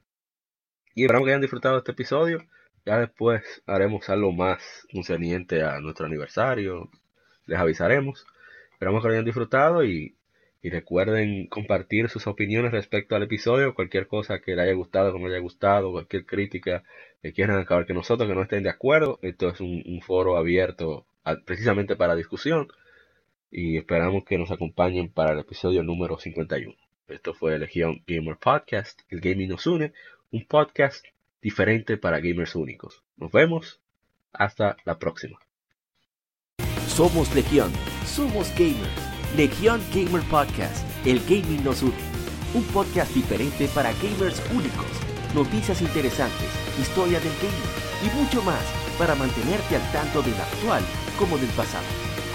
Y esperamos que hayan disfrutado este episodio. Ya después haremos algo más concerniente a nuestro aniversario. Les avisaremos. Esperamos que lo hayan disfrutado y, y recuerden compartir sus opiniones respecto al episodio. Cualquier cosa que les haya gustado, que no haya gustado, cualquier crítica que quieran acabar que nosotros, que no estén de acuerdo. Esto es un, foro abierto precisamente para discusión. Y esperamos que nos acompañen para el episodio número 51. Esto fue Legión Gamer Podcast. El gaming nos une. Un podcast diferente para gamers únicos. Nos vemos. Hasta la próxima. Somos Legión, somos gamers. Legión Gamer Podcast, el gaming nos une. Un podcast diferente para gamers únicos. Noticias interesantes, historia del gaming y mucho más para mantenerte al tanto del actual como del pasado.